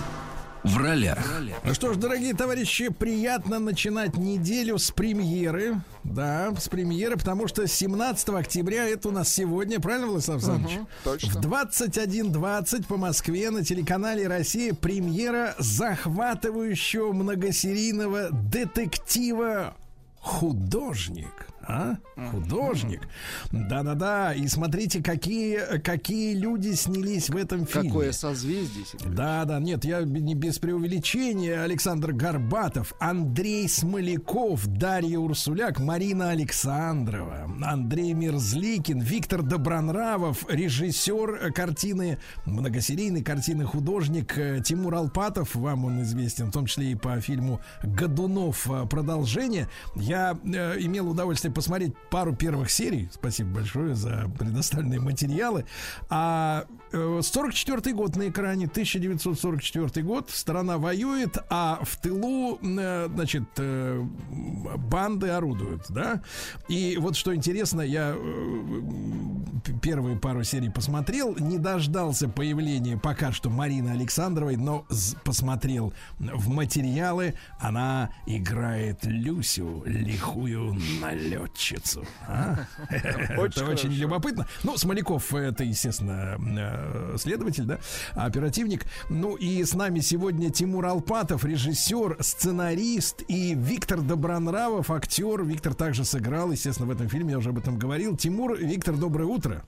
Ну что ж, дорогие товарищи, приятно начинать неделю с премьеры. Да, с премьеры, потому что 17 октября это у нас сегодня, правильно, Владислав Александрович? Мгм, точно. В 21.20 по Москве на телеканале «Россия» премьера захватывающего многосерийного детектива «Художник». А? Художник. Да-да-да. И смотрите, какие, какие люди снялись в этом фильме. Какое созвездие, Сергей. Да, да, нет, я не без преувеличения. Александр Горбатов, Андрей Смоляков, Дарья Урсуляк, Марина Александрова, Андрей Мерзликин, Виктор Добронравов, режиссер картины, многосерийной картины художник э, Тимур Алпатов, вам он известен, в том числе и по фильму «Годунов. Продолжение». Я э, имел удовольствие посмотреть пару первых серий. Спасибо большое за предоставленные материалы. А 44 год на экране, 1944 год, страна воюет, а в тылу, э, значит, э, банды орудуют, да? И вот что интересно, я э, первые пару серий посмотрел, не дождался появления пока что Марины Александровой, но посмотрел в материалы, она играет Люсю, лихую налетчицу. а? Это Очень любопытно. Ну, Смоляков это, естественно, следователь, да, оперативник. Ну и с нами сегодня Тимур Алпатов, режиссер, сценарист и Виктор Добронравов, актер. Виктор также сыграл, естественно, в этом фильме, я уже об этом говорил. Тимур, Виктор, доброе утро.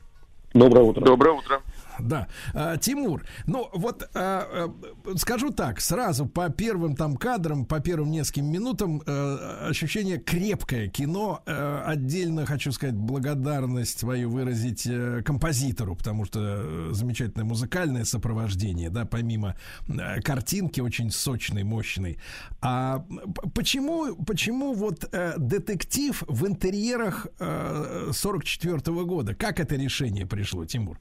Доброе утро. Доброе утро. Да, А, Тимур, ну вот а, а, скажу так, сразу по первым там кадрам, по первым нескольким минутам э, ощущение крепкое кино. Э, отдельно хочу сказать благодарность свою выразить э, композитору, потому что замечательное музыкальное сопровождение, да, помимо э, картинки очень сочной, мощной. А почему, почему вот э, детектив в интерьерах э, 44 года? Как это решение пришло, Тимур?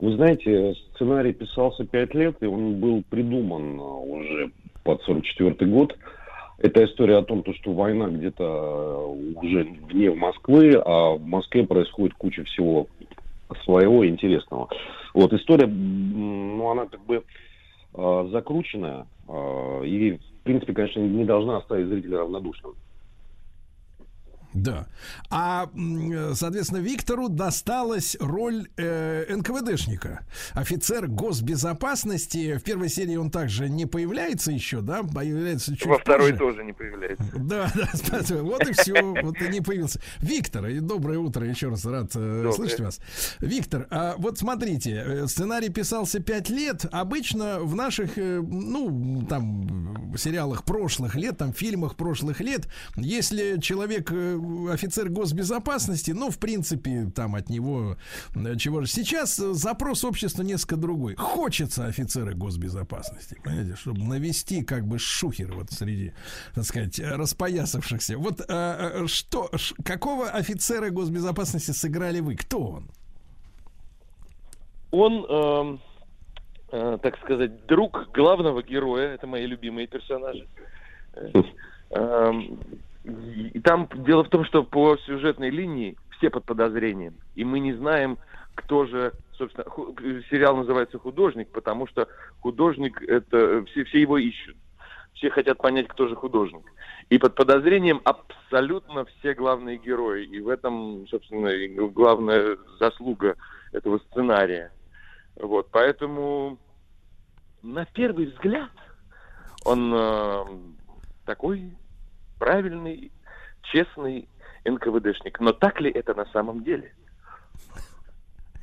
Вы знаете, сценарий писался пять лет, и он был придуман а, уже под 44 год. Это история о том, то, что война где-то а, уже вне Москвы, а в Москве происходит куча всего своего интересного. Вот история, ну, она как бы а, закрученная, и, в принципе, конечно, не должна оставить зрителя равнодушным. Да. А, м, соответственно, Виктору досталась роль э, НКВДшника. Офицер госбезопасности. В первой серии он также не появляется еще, да? Появляется чуть Во второй позже. тоже не появляется. Да, да, спасибо. Вот и все. Вот и не появился. Виктор, и доброе утро. Еще раз рад э, Доброе. слышать вас. Виктор, а вот смотрите, э, сценарий писался пять лет. Обычно в наших, э, ну, там, э, сериалах прошлых лет, там, фильмах прошлых лет, если человек э, офицер госбезопасности, ну, в принципе, там от него э, чего же. Сейчас э, запрос общества несколько другой. Хочется офицера госбезопасности, понимаете, чтобы навести как бы шухер вот среди, так сказать, э, распоясавшихся. Вот э, э, что, какого офицера госбезопасности сыграли вы? Кто он? Он, эм, э, так сказать, друг главного героя. Это мои любимые персонажи. И там дело в том, что по сюжетной линии все под подозрением. И мы не знаем, кто же, собственно, ху- сериал называется «Художник», потому что художник, это все, все его ищут. Все хотят понять, кто же художник. И под подозрением абсолютно все главные герои. И в этом, собственно, главная заслуга этого сценария. Вот, поэтому на первый взгляд он э, такой правильный, честный НКВДшник. Но так ли это на самом деле?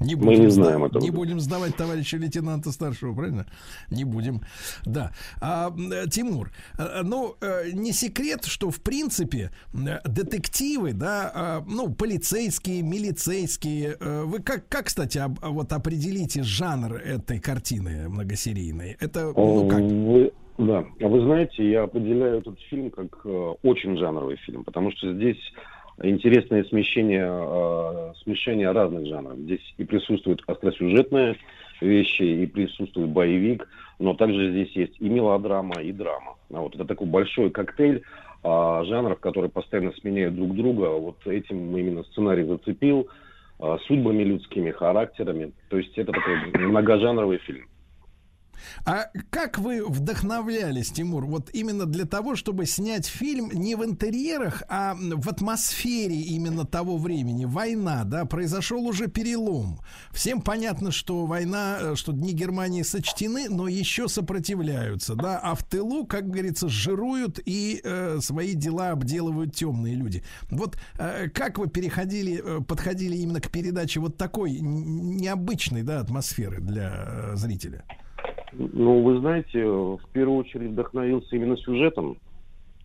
Не Мы будем, не сда- знаем этого. не будем сдавать товарища лейтенанта старшего, правильно? Не будем. Да. А, Тимур, э, ну, э, не секрет, что, в принципе, э, детективы, да, а, ну, полицейские, милицейские, вы как, как, кстати, вот определите жанр этой картины многосерийной? Это, ну, как? Вы, да, А вы знаете, я определяю этот фильм как э, очень жанровый фильм, потому что здесь интересное смещение, э, смешение разных жанров. Здесь и присутствует остросюжетные вещи, и присутствует боевик, но также здесь есть и мелодрама, и драма. А вот это такой большой коктейль а, жанров, которые постоянно сменяют друг друга. Вот этим именно сценарий зацепил, а, судьбами людскими, характерами. То есть это такой многожанровый фильм. А как вы вдохновлялись, Тимур, вот именно для того, чтобы снять фильм не в интерьерах, а в атмосфере именно того времени? Война, да, произошел уже перелом. Всем понятно, что война, э, что дни Германии сочтены, но еще сопротивляются, да, а в тылу, как говорится, жируют и э, свои дела обделывают темные люди. Вот э, как вы переходили, э, подходили именно к передаче вот такой необычной, да, атмосферы для э, зрителя? Ну, вы знаете, в первую очередь вдохновился именно сюжетом,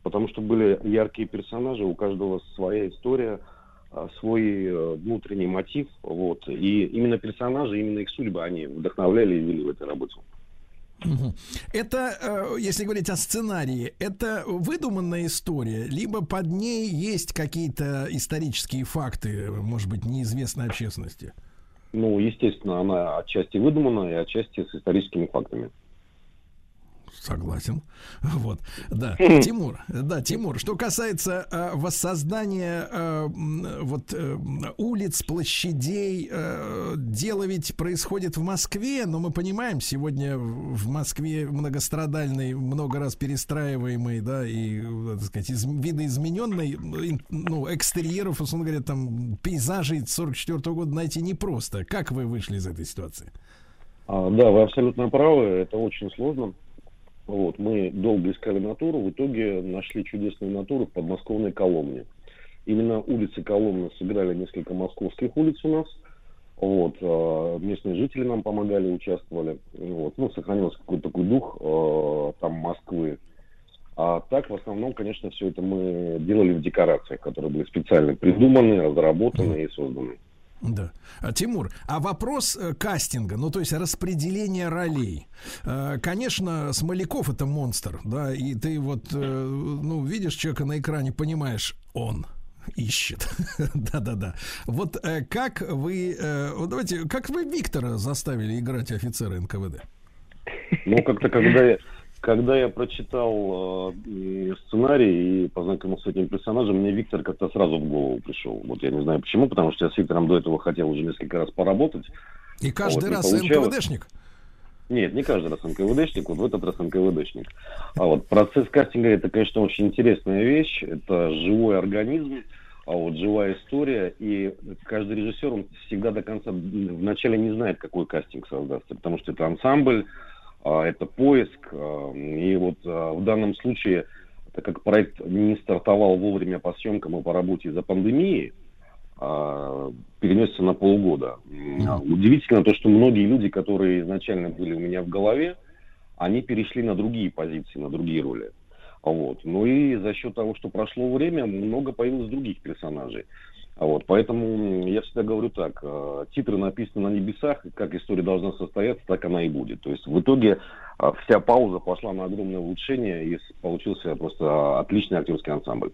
потому что были яркие персонажи, у каждого своя история, а, свой э, внутренний мотив, вот. И именно персонажи, именно их судьбы, они вдохновляли и вели в этой работе. Это, э, если говорить о сценарии, это выдуманная история, либо под ней есть какие-то исторические факты, может быть, неизвестной общественности? Ну, естественно, она отчасти выдумана и отчасти с историческими фактами. Согласен. Вот, да. Тимур, да, Тимур, что касается э, воссоздания э, вот э, улиц, площадей, э, дело ведь происходит в Москве, но мы понимаем, сегодня в Москве многострадальный, много раз перестраиваемый, да, и, э, так сказать, из, видоизмененный, ин- ну, экстерьеров, условно говоря, там, пейзажей 44 года найти непросто. Как вы вышли из этой ситуации? А, да, вы абсолютно правы, это очень сложно. Вот, мы долго искали натуру, в итоге нашли чудесную натуру в подмосковной Коломне. Именно улицы Коломны сыграли несколько московских улиц у нас. Вот, а, местные жители нам помогали, участвовали. Вот, ну, сохранился какой-то такой дух а, там Москвы. А так, в основном, конечно, все это мы делали в декорациях, которые были специально придуманы, разработаны и созданы. Да. А, Тимур, а вопрос э, кастинга, ну то есть распределения ролей. Э, конечно, Смоляков это монстр, да, и ты вот, э, ну, видишь человека на экране, понимаешь, он ищет. Да-да-да. Вот э, как вы, давайте, как вы Виктора заставили играть офицера НКВД? Ну, как-то, когда я, когда я прочитал э, сценарий и познакомился с этим персонажем, мне Виктор как-то сразу в голову пришел. Вот я не знаю почему, потому что я с Виктором до этого хотел уже несколько раз поработать. И каждый Вот, раз. НКВДшник? Нет, не каждый раз НКВДшник, вот в этот раз НКВДшник. А вот процесс кастинга это, конечно, очень интересная вещь. Это живой организм, а вот живая история. И каждый режиссер, он всегда до конца вначале не знает, какой кастинг создастся, потому что это ансамбль, это поиск. а, И вот а, в данном случае, так как проект не стартовал вовремя по съемкам и по работе из-за пандемии, а, перенесся на полгода. М, Удивительно то, что многие люди, которые изначально были у меня в голове, они перешли на другие позиции, на другие роли. Вот. Ну и за счет того, что прошло время, много появилось других персонажей. А Вот, поэтому я всегда говорю так, э, титры написаны на небесах, и как история должна состояться, так она и будет. То есть в итоге э, вся пауза пошла на огромное улучшение, и получился просто отличный актерский ансамбль.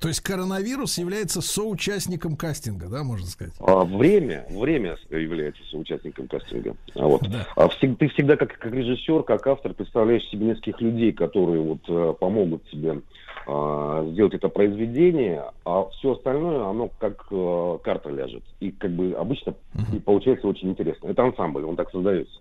То есть коронавирус является соучастником кастинга, да, можно сказать? А время, время является соучастником кастинга. А вот. А всег- ты всегда как, как режиссер, как автор представляешь себе нескольких людей, которые вот э, помогут тебе а, сделать это произведение, а все остальное, оно как э, карта ляжет. И как бы обычно и получается очень интересно. Это ансамбль, он так создается.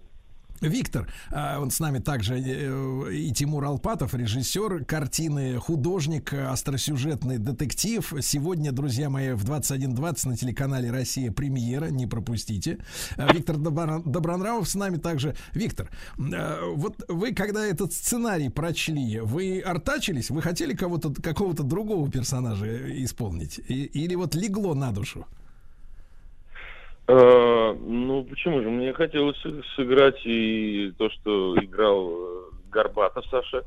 Виктор, а, он с нами также э, и Тимур Алпатов, режиссер картины, художник, остросюжетный детектив. Сегодня, друзья мои, в 21.20 на телеканале «Россия» премьера, не пропустите. А, Виктор Добро- Добронравов с нами также. Виктор, э, вот вы, когда этот сценарий прочли, вы артачились? Вы хотели кого-то, какого-то другого персонажа исполнить? И- или вот легло на душу? Э, ну, почему же? Мне хотелось сыграть и то, что играл э, Горбатов Саша.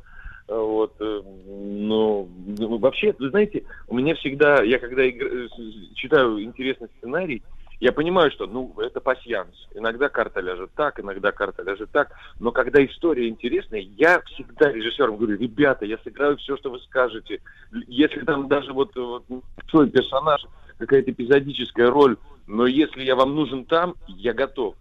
Э, Вот, но ну, вообще, вы знаете, у меня всегда, я когда игр- читаю интересный сценарий, я понимаю, что, ну, это пасьянс. Иногда карта ляжет так, иногда карта ляжет так. Но когда история интересная, я всегда режиссерам говорю, ребята, я сыграю все, что вы скажете. Если там даже вот, вот свой персонаж, какая-то эпизодическая роль, но если я вам нужен там, я готов.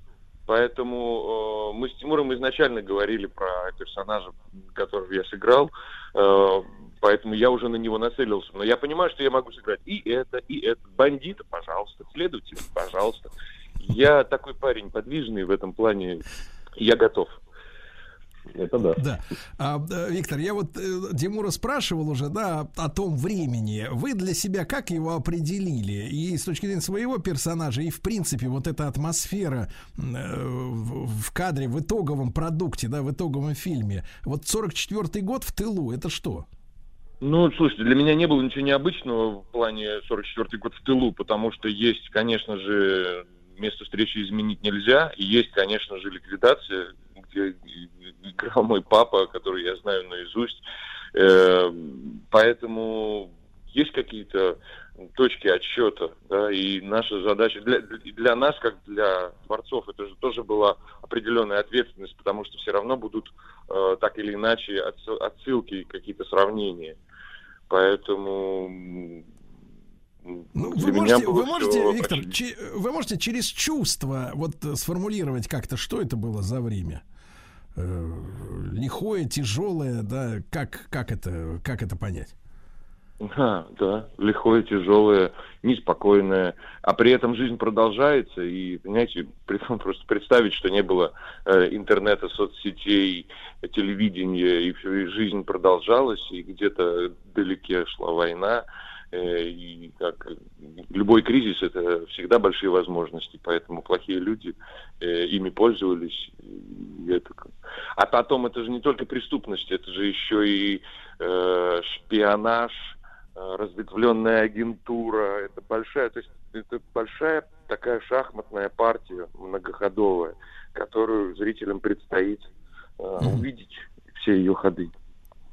Поэтому э, мы с Тимуром изначально говорили про персонажа, которого я сыграл, э, поэтому я уже на него нацелился. Но я понимаю, что я могу сыграть и это, и это. Бандита, пожалуйста, следователя, пожалуйста. Я такой парень подвижный в этом плане, я готов. Это да. Да. А, Виктор, я вот э, Тимура спрашивал уже, да, о том времени. Вы для себя как его определили? И с точки зрения своего персонажа, и в принципе вот эта атмосфера э, в, в кадре, в итоговом продукте, да, в итоговом фильме. Вот 44-й год в тылу, это что? Ну, слушайте, для меня не было ничего необычного в плане 44-й год в тылу, потому что есть, конечно же, место встречи изменить нельзя, и есть, конечно же, ликвидация, где играл мой папа, который я знаю наизусть. Э, Поэтому есть какие-то точки отсчета, да, и наша задача для, для нас, как для творцов, это же тоже была определенная ответственность, потому что все равно будут э, так или иначе отсыл- отсылки, какие-то сравнения. Поэтому Ну, вы можете, вы можете, Виктор, че- вы можете через чувство вот сформулировать как-то, что это было за время? Э, лихое, тяжелое, да, как, как это, как это понять? Да, да, лихое, тяжелое, неспокойное, а при этом жизнь продолжается, и, понимаете, просто представить, что не было э, интернета, соцсетей, телевидения, и и жизнь продолжалась, и где-то вдалеке шла война, и как э, любой кризис это всегда большие возможности, поэтому плохие люди э, ими пользовались. это А потом это же не только преступность, это же еще и э, шпионаж, э, разветвленная агентура, это большая, то есть это большая такая шахматная партия многоходовая, которую зрителям предстоит э, увидеть все ее ходы.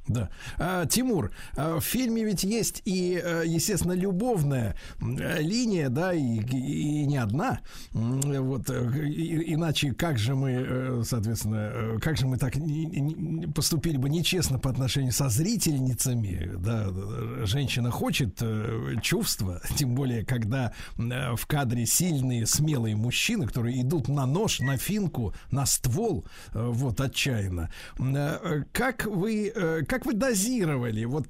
Да. А, Тимур, а, в фильме ведь есть и, э, естественно, любовная э, линия, да, и, и- не одна. М, Вот, э, и- иначе как же мы, э, соответственно, э, как же мы так поступили бы нечестно по отношению со зрительницами, да, женщина хочет э, чувства, тем более, когда э, в кадре сильные, смелые мужчины, которые идут на нож, на финку, на ствол, э, вот, отчаянно. Э, Как вы, э, как вы дозировали? Вот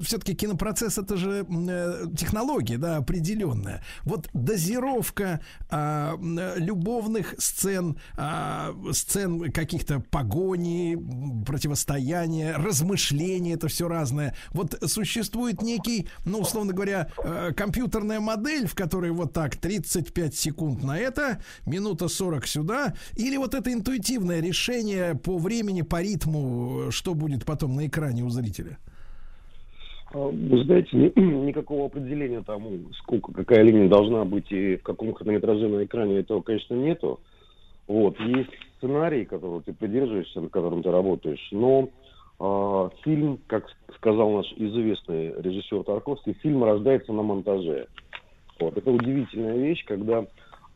все-таки кинопроцесс это же э, технология, да, определенная. Вот дозировка а, э, любовных сцен, а, сцен каких-то погони, противостояния, размышления, это все разное. Вот существует некий, ну, условно говоря, э, компьютерная модель, в которой вот так 35 секунд на это, минута 40 сюда, или вот это интуитивное решение по времени, по ритму, что будет потом на экране у зрителя? А, Вы знаете, ни- никакого определения тому, сколько, какая линия должна быть и в каком хронометраже на экране, этого, конечно, нету. Вот, есть сценарий, которого ты придерживаешься, над которым ты работаешь, но а, фильм, как сказал наш известный режиссер Тарковский, фильм рождается на монтаже. Вот, это удивительная вещь, когда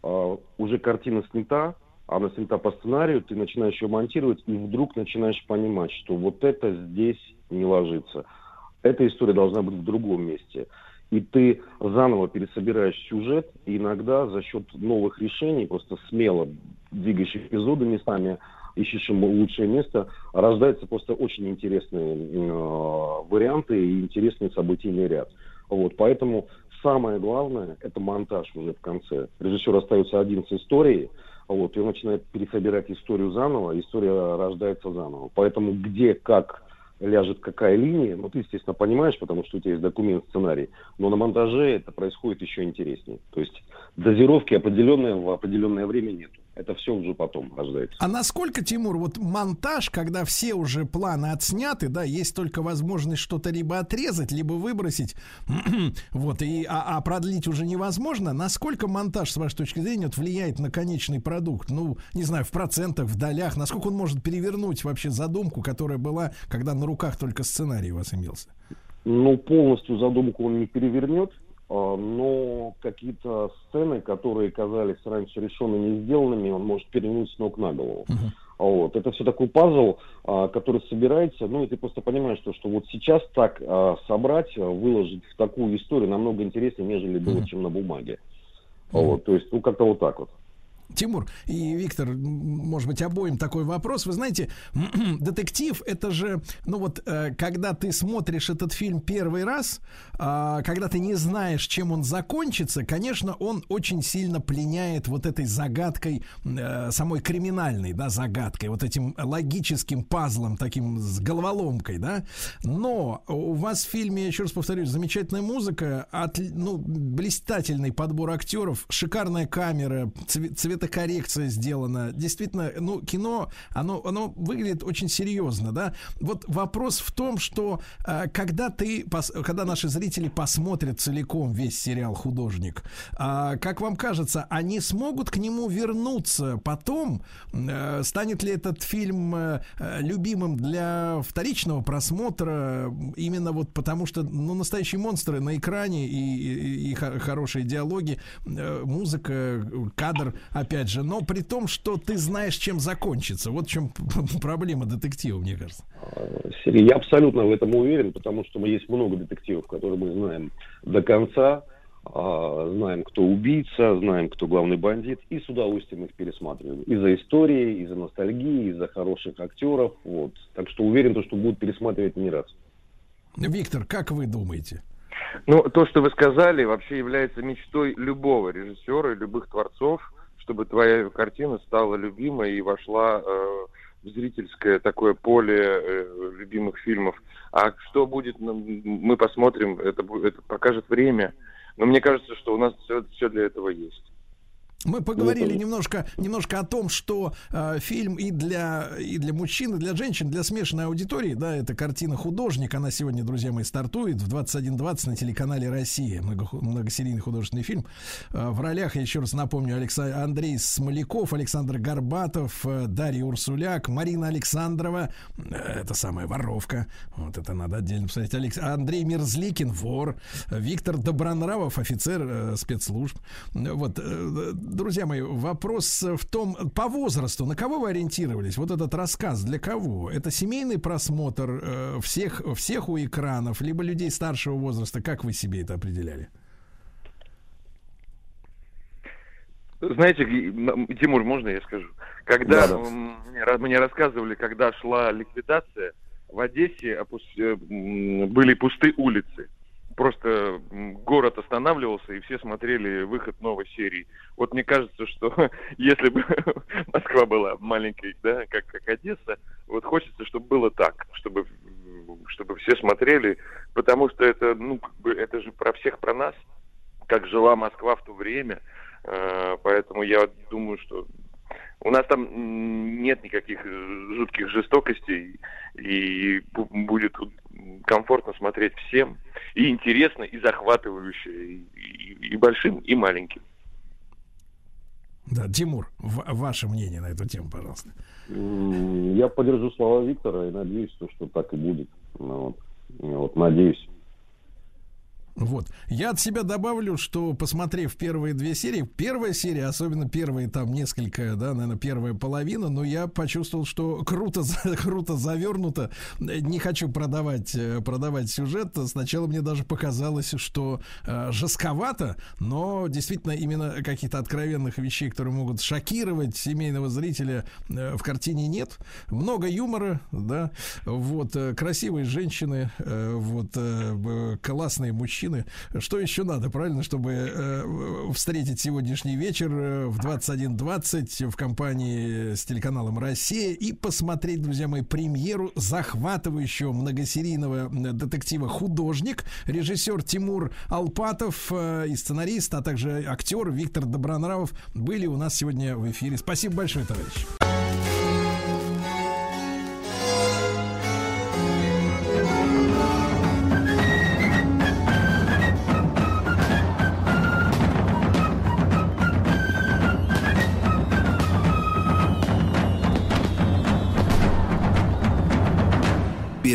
а, уже картина снята, она снята по сценарию, ты начинаешь ее монтировать, и вдруг начинаешь понимать, что вот это здесь не ложится. Эта история должна быть в другом месте. И ты заново пересобираешь сюжет, и иногда за счет новых решений, просто смело двигаешь эпизоды местами, ищешь ему лучшее место, рождаются просто очень интересные э, варианты и интересный событийный ряд. Вот, поэтому самое главное – это монтаж уже в конце. Режиссер остается один с историей, Вот, и он начинает пересобирать историю заново, история рождается заново. Поэтому где, как ляжет какая линия, ну, ты, естественно, понимаешь, потому что у тебя есть документ, сценарий, но на монтаже это происходит еще интереснее. То есть дозировки определенные в определенное время нет. Это все уже потом рождается. А насколько, Тимур, вот монтаж, когда все уже планы отсняты, да, есть только возможность что-то либо отрезать, либо выбросить, вот, и, а, а продлить уже невозможно, насколько монтаж, с вашей точки зрения, вот, влияет на конечный продукт? Ну, не знаю, в процентах, в долях, насколько он может перевернуть вообще задумку, которая была, когда на руках только сценарий у вас имелся? Ну, полностью задумку он не перевернет, но какие-то сцены, которые казались раньше решенными и сделанными, он может перевернуть с ног на голову. А Вот. Это все такой пазл, а, который собирается, ну и ты просто понимаешь, что, что вот сейчас так а, собрать, а, выложить в такую историю намного интереснее, нежели было, чем на бумаге. А Вот. То есть, ну как-то вот так вот. Тимур и Виктор, может быть, обоим такой вопрос. Вы знаете, детектив это же, ну вот, э, когда ты смотришь этот фильм первый раз, а, когда ты не знаешь, чем он закончится, конечно, он очень сильно пленяет вот этой загадкой, э, самой криминальной, да, загадкой, вот этим логическим пазлом, таким с головоломкой, да. Но у вас в фильме, еще раз повторюсь, замечательная музыка, от, ну, блистательный подбор актеров, шикарная камера, цве- цветокоррекция сделана. Действительно, ну, кино, оно, оно выглядит очень серьезно, да. Вот вопрос в том, что э, когда ты, когда наши зрители посмотрят целиком весь сериал «Художник», а, как вам кажется, они смогут к нему вернуться потом? Э, станет ли этот фильм э, любимым для вторичного просмотра именно вот потому, что, ну, настоящие монстры на экране и, и- и хо- хорошие диалоги, музыка, кадр, опять же, но при том, что ты знаешь, чем закончится. Вот в чем проблема детектива, мне кажется. Сергей, я абсолютно в этом уверен, потому что мы есть много детективов, которые мы знаем до конца, а, знаем, кто убийца, знаем, кто главный бандит, и с удовольствием их пересматриваем. Из-за истории, из-за ностальгии, из-за хороших актеров. Вот. Так что уверен, то, что будут пересматривать не раз. Виктор, как вы думаете? Ну, то, что вы сказали, вообще является мечтой любого режиссера и любых творцов, чтобы твоя картина стала любимой и вошла э, в зрительское такое поле э, любимых фильмов. А что будет, ну, мы посмотрим, это, это покажет время. Но мне кажется, что у нас все, для этого есть. Мы поговорили немножко, немножко о том, что э, фильм и для, и для мужчин, и для женщин, для смешанной аудитории, да, это картина «Художник», она сегодня, друзья мои, стартует в 21.20 на телеканале «Россия», Много- многосерийный художественный фильм. Э, в ролях, я еще раз напомню, Алекса... Андрей Смоляков, Александр Горбатов, э, Дарья Урсуляк, Марина Александрова, э, это самая воровка, вот это надо отдельно посмотреть, Алекс... Андрей Мерзликин, вор, Виктор Добронравов, офицер э, спецслужб. Вот, э, друзья мои, вопрос в том, по возрасту, на кого вы ориентировались? Вот этот рассказ для кого? Это семейный просмотр э, всех, всех у экранов, либо людей старшего возраста? Как вы себе это определяли? Знаете, Тимур, можно я скажу? Когда Да, да. мне, ра- мне рассказывали, когда шла ликвидация, в Одессе опус- э, были пусты улицы. Просто город останавливался, и все смотрели выход новой серии. Вот мне кажется, что если бы Москва была маленькой, да, как, как Одесса, вот хочется, чтобы было так, чтобы, чтобы все смотрели, потому что это, ну, как бы, это же про всех, про нас, как жила Москва в то время. Э, Поэтому я думаю, что у нас там нет никаких э, жутких жестокостей, и бу- будет комфортно смотреть всем, и интересно, и захватывающе, и, и- и большим, и маленьким. Да, Тимур, в- ваше мнение на эту тему, пожалуйста. Я поддержу слова Виктора и надеюсь, что, что так и будет. Ну, вот. Вот, надеюсь. Вот. Я от себя добавлю, что посмотрев первые две серии, первая серия, особенно первые там несколько, да, наверное, первая половина, но я почувствовал, что круто, круто завернуто. Не хочу продавать, э, продавать сюжет. Сначала мне даже показалось, что э, жестковато, но действительно именно каких-то откровенных вещей, которые могут шокировать семейного зрителя, э, в картине нет. Много юмора, да, вот, э, красивые женщины, э, вот, э, классные мужчины, мужчины. Что еще надо, правильно, чтобы э, встретить сегодняшний вечер э, в 21.20 в компании с телеканалом «Россия» и посмотреть, друзья мои, премьеру захватывающего многосерийного э, детектива «Художник», режиссер Тимур Алпатов э, и сценарист, а также актер Виктор Добронравов были у нас сегодня в эфире. Спасибо большое, товарищ.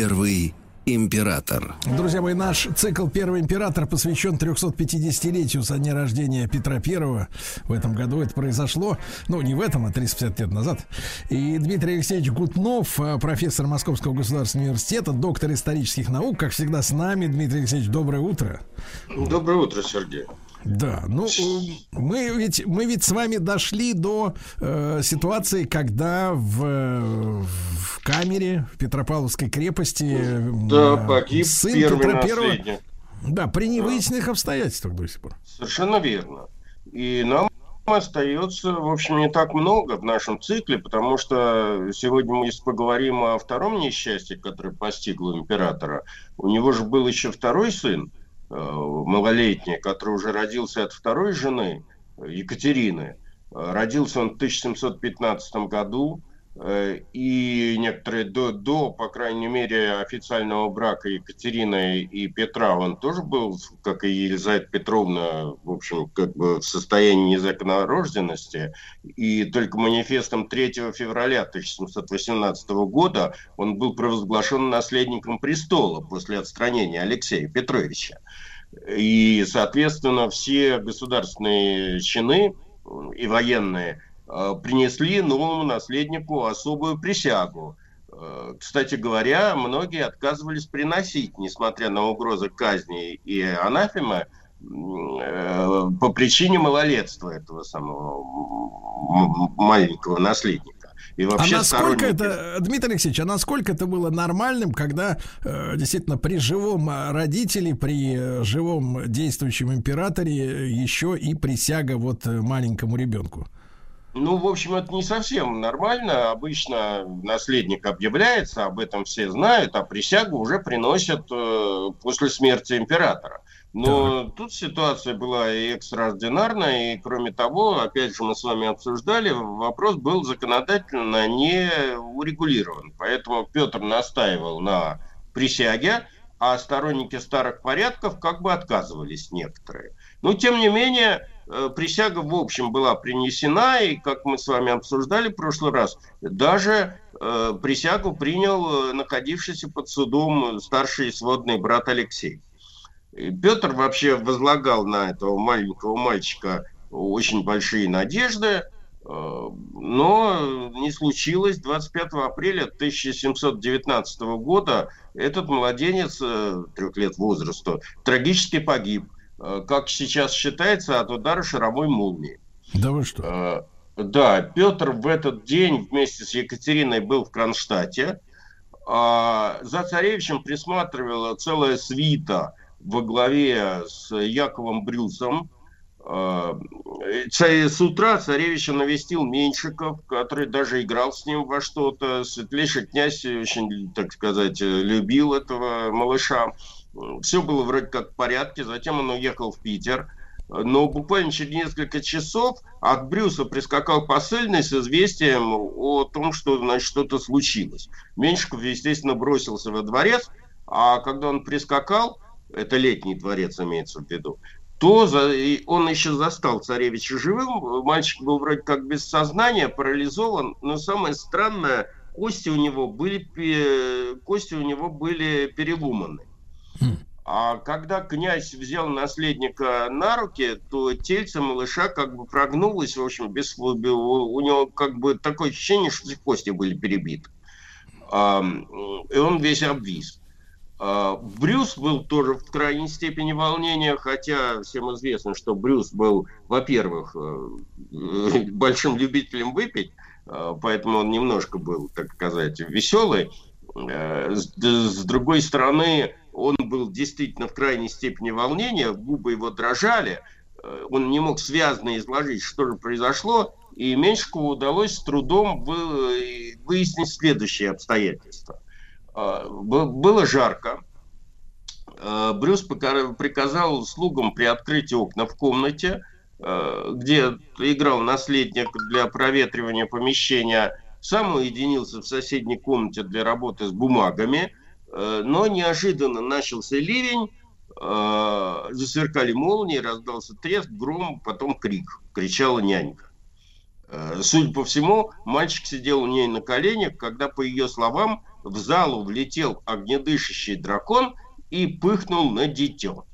Первый император. Друзья мои, наш цикл «Первый император» посвящен 350-летию со дня рождения Петра Первого. В этом году это произошло, ну, не в этом, а 350 лет назад. И Дмитрий Алексеевич Гутнов, э, профессор Московского государственного университета, доктор исторических наук, как всегда с нами. Дмитрий Алексеевич, доброе утро. Доброе утро, Сергей. Да, ну мы ведь мы ведь с вами дошли до э, ситуации, когда в, в камере в Петропавловской крепости э, Да, погиб сын первый Петра Первого. Да, при невыясненных обстоятельствах до сих пор. Совершенно верно. И нам остается, в общем, не так много в нашем цикле, потому что сегодня мы поговорим о втором несчастье, которое постигло императора. У него же был еще второй сын, э, малолетний, который уже родился от второй жены, э, Екатерины. Э, Родился он в 1715 году, э, и некоторые до, до, по крайней мере, официального брака Екатерины и Петра, он тоже был, как и Елизавета Петровна, в общем, как бы в состоянии незаконнорожденности, и только манифестом 3 февраля 1718 года он был провозглашен наследником престола после отстранения Алексея Петровича. И, соответственно, все государственные чины и военные э, принесли новому наследнику особую присягу. Э, Кстати говоря, многие отказывались приносить, несмотря на угрозы казни и анафемы, э, по причине малолетства этого самого маленького наследника. И вообще а насколько сторонники- это, Дмитрий Алексеевич, а насколько это было нормальным, когда э, действительно при живом э, родителе, при э, живом действующем императоре еще и присяга вот э, маленькому ребенку? Ну, в общем, это не совсем нормально. Обычно наследник объявляется, об этом все знают, а присягу уже приносят э, после смерти императора. Но тут ситуация была и экстраординарная, и кроме того, опять же, мы с вами обсуждали, вопрос был законодательно не урегулирован. Поэтому Петр настаивал на присяге, а сторонники старых порядков как бы отказывались некоторые. Но, тем не менее, э, присяга, в общем, была принесена, и, как мы с вами обсуждали в прошлый раз, даже э, присягу принял э, находившийся под судом старший сводный брат Алексей. И Петр вообще возлагал на этого маленького мальчика очень большие надежды, э, но не случилось. 25 апреля 1719 года этот младенец э, трех лет возраста трагически погиб, э, как сейчас считается, от удара шаровой молнии. Да вы что? Да, Петр в этот день вместе с Екатериной был в Кронштадте. А За царевичем присматривала целая свита во главе с Яковом Брюсом. Ца- С утра царевича навестил Меньшиков, который даже играл с ним во что-то. Светлейший князь очень, так сказать, любил этого малыша. Все было вроде как в порядке. Затем он уехал в Питер. Но буквально через несколько часов от Брюса прискакал посыльный с известием о том, что значит, что-то случилось. Меньшиков, естественно, бросился во дворец, а когда он прискакал, это летний дворец имеется в виду, то за- и он еще застал царевича живым. Мальчик был вроде как без сознания, парализован, но самое странное, кости у него были, кости у него были переломаны. А когда князь взял наследника на руки, то тельце малыша как бы прогнулось, в общем, без, у него как бы такое ощущение, что кости были перебиты. И он весь обвис. А, Брюс был тоже в крайней степени волнения, хотя всем известно, что Брюс был, во-первых, э, большим любителем выпить, э, поэтому он немножко был, так сказать, веселый. Э, С, другой стороны, он был действительно в крайней степени волнения, губы его дрожали, э, он не мог связно изложить, что же произошло, и Меньшикову удалось с трудом вы- выяснить следующие обстоятельства. А, Было жарко, Э, Брюс приказал слугам приоткрыть окна в комнате, э, где играл наследник для проветривания помещения, сам уединился в соседней комнате для работы с бумагами, но неожиданно начался ливень, засверкали молнии, раздался треск, гром, потом крик, кричала нянька. Судя по всему, мальчик сидел у нее на коленях, когда, по ее словам, в залу влетел огнедышащий дракон и пыхнул на дитё,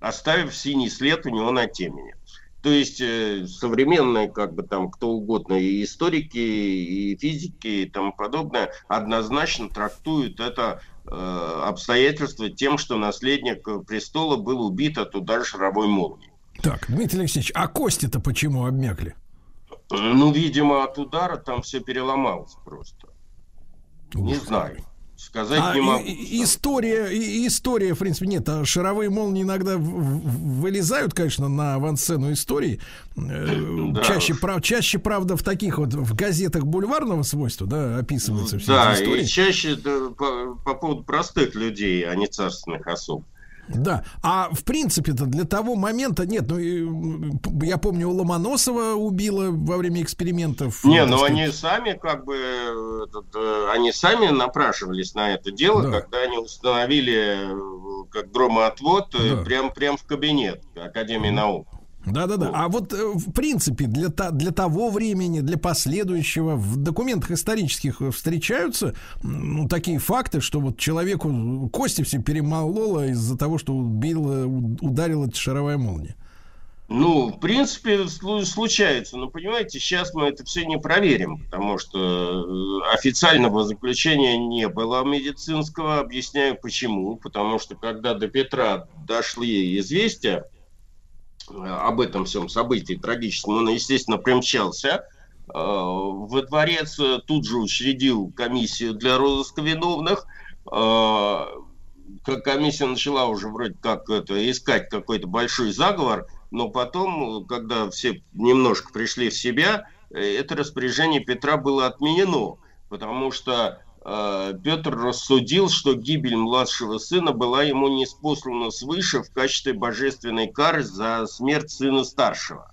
оставив синий след у него на темени. То есть э, современные, как бы там кто угодно, и историки, и физики, и тому подобное, однозначно трактуют это э, обстоятельство тем, что наследник престола был убит от удара шаровой молнии. Так, Дмитрий Алексеевич, а кости-то почему обмякли? Ну, видимо, от удара там все переломалось просто. Не знаю. Сказать А не могу. и- история, и- история, в принципе, нет. а шаровые молнии иногда в- в- вылезают, конечно, на авансцену истории. Э, Да Чаще, прав- чаще, правда, в таких вот в газетах бульварного свойства, да, описываются все Да, эти истории. и чаще да, по, по поводу простых людей, а не царственных особ. Да, а в принципе-то для того момента нет, ну я помню, у Ломоносова убило во время экспериментов. Не, ну сказать, они сами как бы, э, этот, они сами напрашивались на это дело, Да. когда они установили э, как громоотвод э, прям, прям в кабинет Академии наук. Да-да-да. А вот, э, в принципе, для, для того времени, для последующего, в документах исторических э, встречаются ну, такие факты, что вот человеку кости все перемололо из-за того, что убила, у- ударила шаровая молния. Ну, в принципе, слу- случается. Но, понимаете, сейчас мы это все не проверим, потому что э, официального заключения не было медицинского. Объясняю почему. Потому что, когда до Петра дошли известия об этом всем событии трагическом, он, естественно, примчался э, во дворец, э, тут же учредил комиссию для розыска виновных. Э, комиссия начала уже вроде как это, искать какой-то большой заговор, но потом, когда все немножко пришли в себя, это распоряжение Петра было отменено, потому что Петр рассудил, что гибель младшего сына была ему неспослана свыше в качестве божественной кары за смерть сына старшего.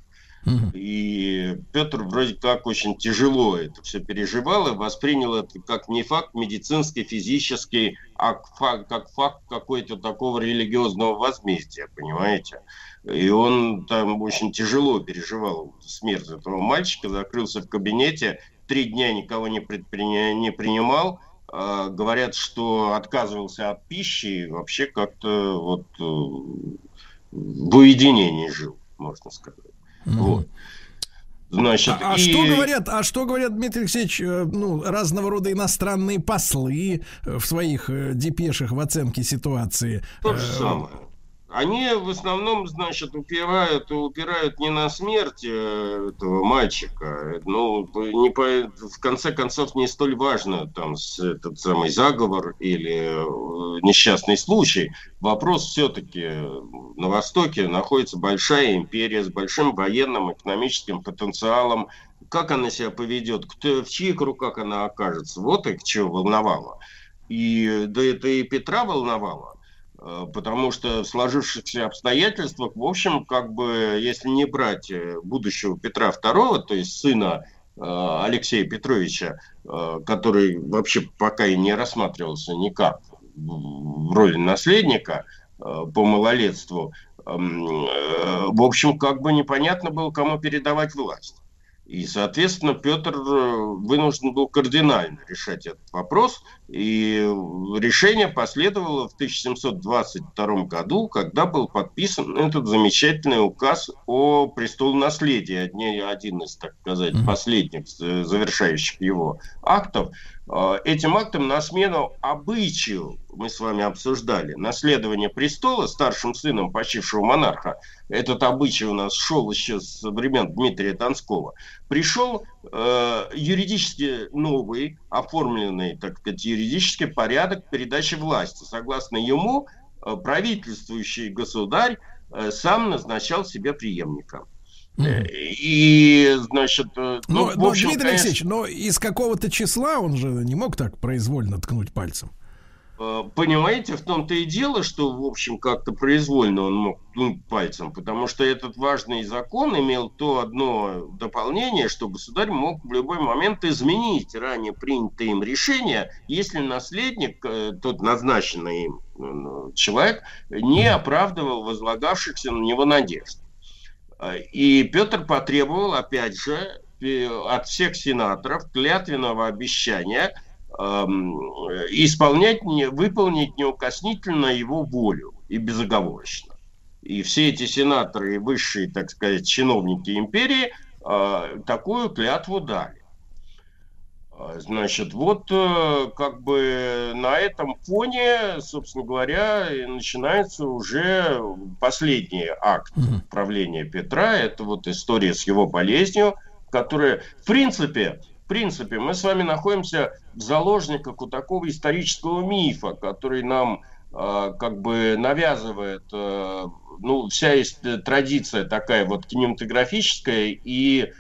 И Петр вроде как очень тяжело это все переживал и воспринял это как не факт медицинский, физический, а как факт какой-то такого религиозного возмездия, понимаете? И он там очень тяжело переживал смерть этого мальчика, закрылся в кабинете, три дня никого не, не принимал, А, говорят, что отказывался от пищи и вообще как-то вот э, в уединении жил, можно сказать. Вот. Значит, А, а и- что говорят, а что говорят, Дмитрий Алексеевич, э, ну, разного рода иностранные послы э, в своих э, депешах в оценке ситуации? То же Э, самое. Они в основном, значит, упирают, упирают не на смерть э, этого мальчика. Ну, не по, в конце концов, не столь важно там этот самый заговор или э, несчастный случай. Вопрос все-таки на Востоке находится большая империя с большим военным, экономическим потенциалом. Как она себя поведет, кто, в чьих руках она окажется, вот их чего волновало. И да это и Петра волновало. Э, Потому что в сложившихся обстоятельствах, в общем, как бы, если не брать э, будущего Петра II, то есть сына э, Алексея Петровича, который вообще пока и не рассматривался никак в роли наследника по малолетству, эм, в общем, как бы непонятно было, кому передавать власть. И, соответственно, Петр э, вынужден был кардинально решать этот вопрос. И решение последовало в 1722 году, когда был подписан этот замечательный указ о престолонаследии, один из, так сказать, последних э, завершающих его актов. Э, Этим актом на смену обычаю, мы с вами обсуждали, наследование престола старшим сыном почившего монарха, этот обычай у нас шел еще с времен Дмитрия Донского, пришел э, юридически новый, оформленный, так сказать, юридический порядок передачи власти. Согласно ему, э, правительствующий государь э, сам назначал себе преемника. И, значит, э, ну, Но, в но, общем, Дмитрий конечно, Алексеевич, но из какого-то числа он же не мог так произвольно ткнуть пальцем. Э, Понимаете, в том-то и дело, что, в общем, как-то произвольно он мог ткнуть пальцем, потому что этот важный закон имел то одно дополнение, что государь мог в любой момент изменить ранее принятое им решение, если наследник, э, тот назначенный им человек, не оправдывал возлагавшихся на него надежд. И Петр потребовал, опять же, от всех сенаторов клятвенного обещания эм, э, исполнять, не, выполнить неукоснительно его волю и безоговорочно. И все эти сенаторы и высшие, так сказать, чиновники империи э, такую клятву дали. Значит, вот э, как бы на этом фоне, собственно говоря, начинается уже последний акт правления Петра. Это вот история с его болезнью, которая, в принципе, в принципе, мы с вами находимся в заложниках у такого исторического мифа, который нам э, как бы навязывает, э, ну, вся есть традиция такая вот кинематографическая и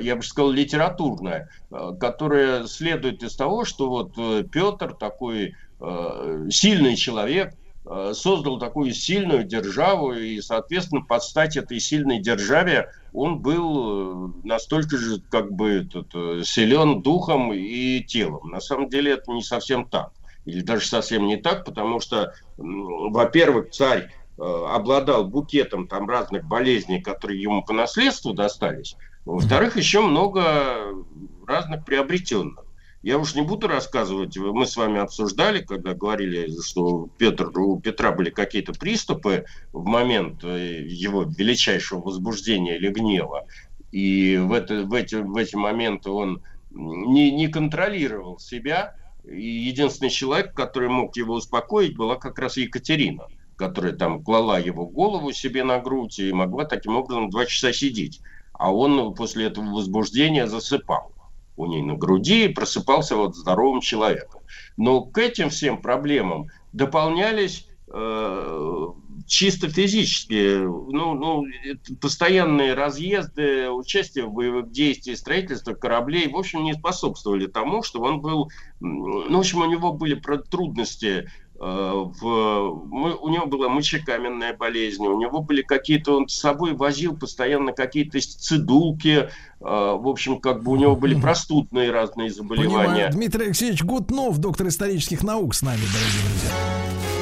я бы сказал, литературная, э, которая следует из того, что вот э, Петр такой э, сильный человек, э, создал такую сильную державу, и, соответственно, под стать этой сильной державе он был э, настолько же как бы этот, э, силен духом и телом. На самом деле это не совсем так. Или даже совсем не так, потому что, во-первых, царь э, обладал букетом там разных болезней, которые ему по наследству достались. Во-вторых, еще много разных приобретенных. Я уж не буду рассказывать, мы с вами обсуждали, когда говорили, что Петр, у Петра были какие-то приступы в момент э, его величайшего возбуждения или гнева. И в, это, в, эти, в эти моменты он не, не контролировал себя. И единственный человек, который мог его успокоить, была как раз Екатерина, которая там клала его голову себе на грудь и могла таким образом два часа сидеть. А он после этого возбуждения засыпал у ней на груди и просыпался вот здоровым человеком. Но к этим всем проблемам дополнялись э, чисто физические, ну, ну, постоянные разъезды, участие в боевых действиях, строительство кораблей, в общем, не способствовали тому, что он был, ну, в общем, у него были трудности в, мы- у него была мочекаменная болезнь, у него были какие-то, он с собой возил постоянно какие-то цидулки, э, в общем, как бы у него были простудные разные заболевания. Понимаю. Дмитрий Алексеевич Гутнов, доктор исторических наук с нами, дорогие друзья.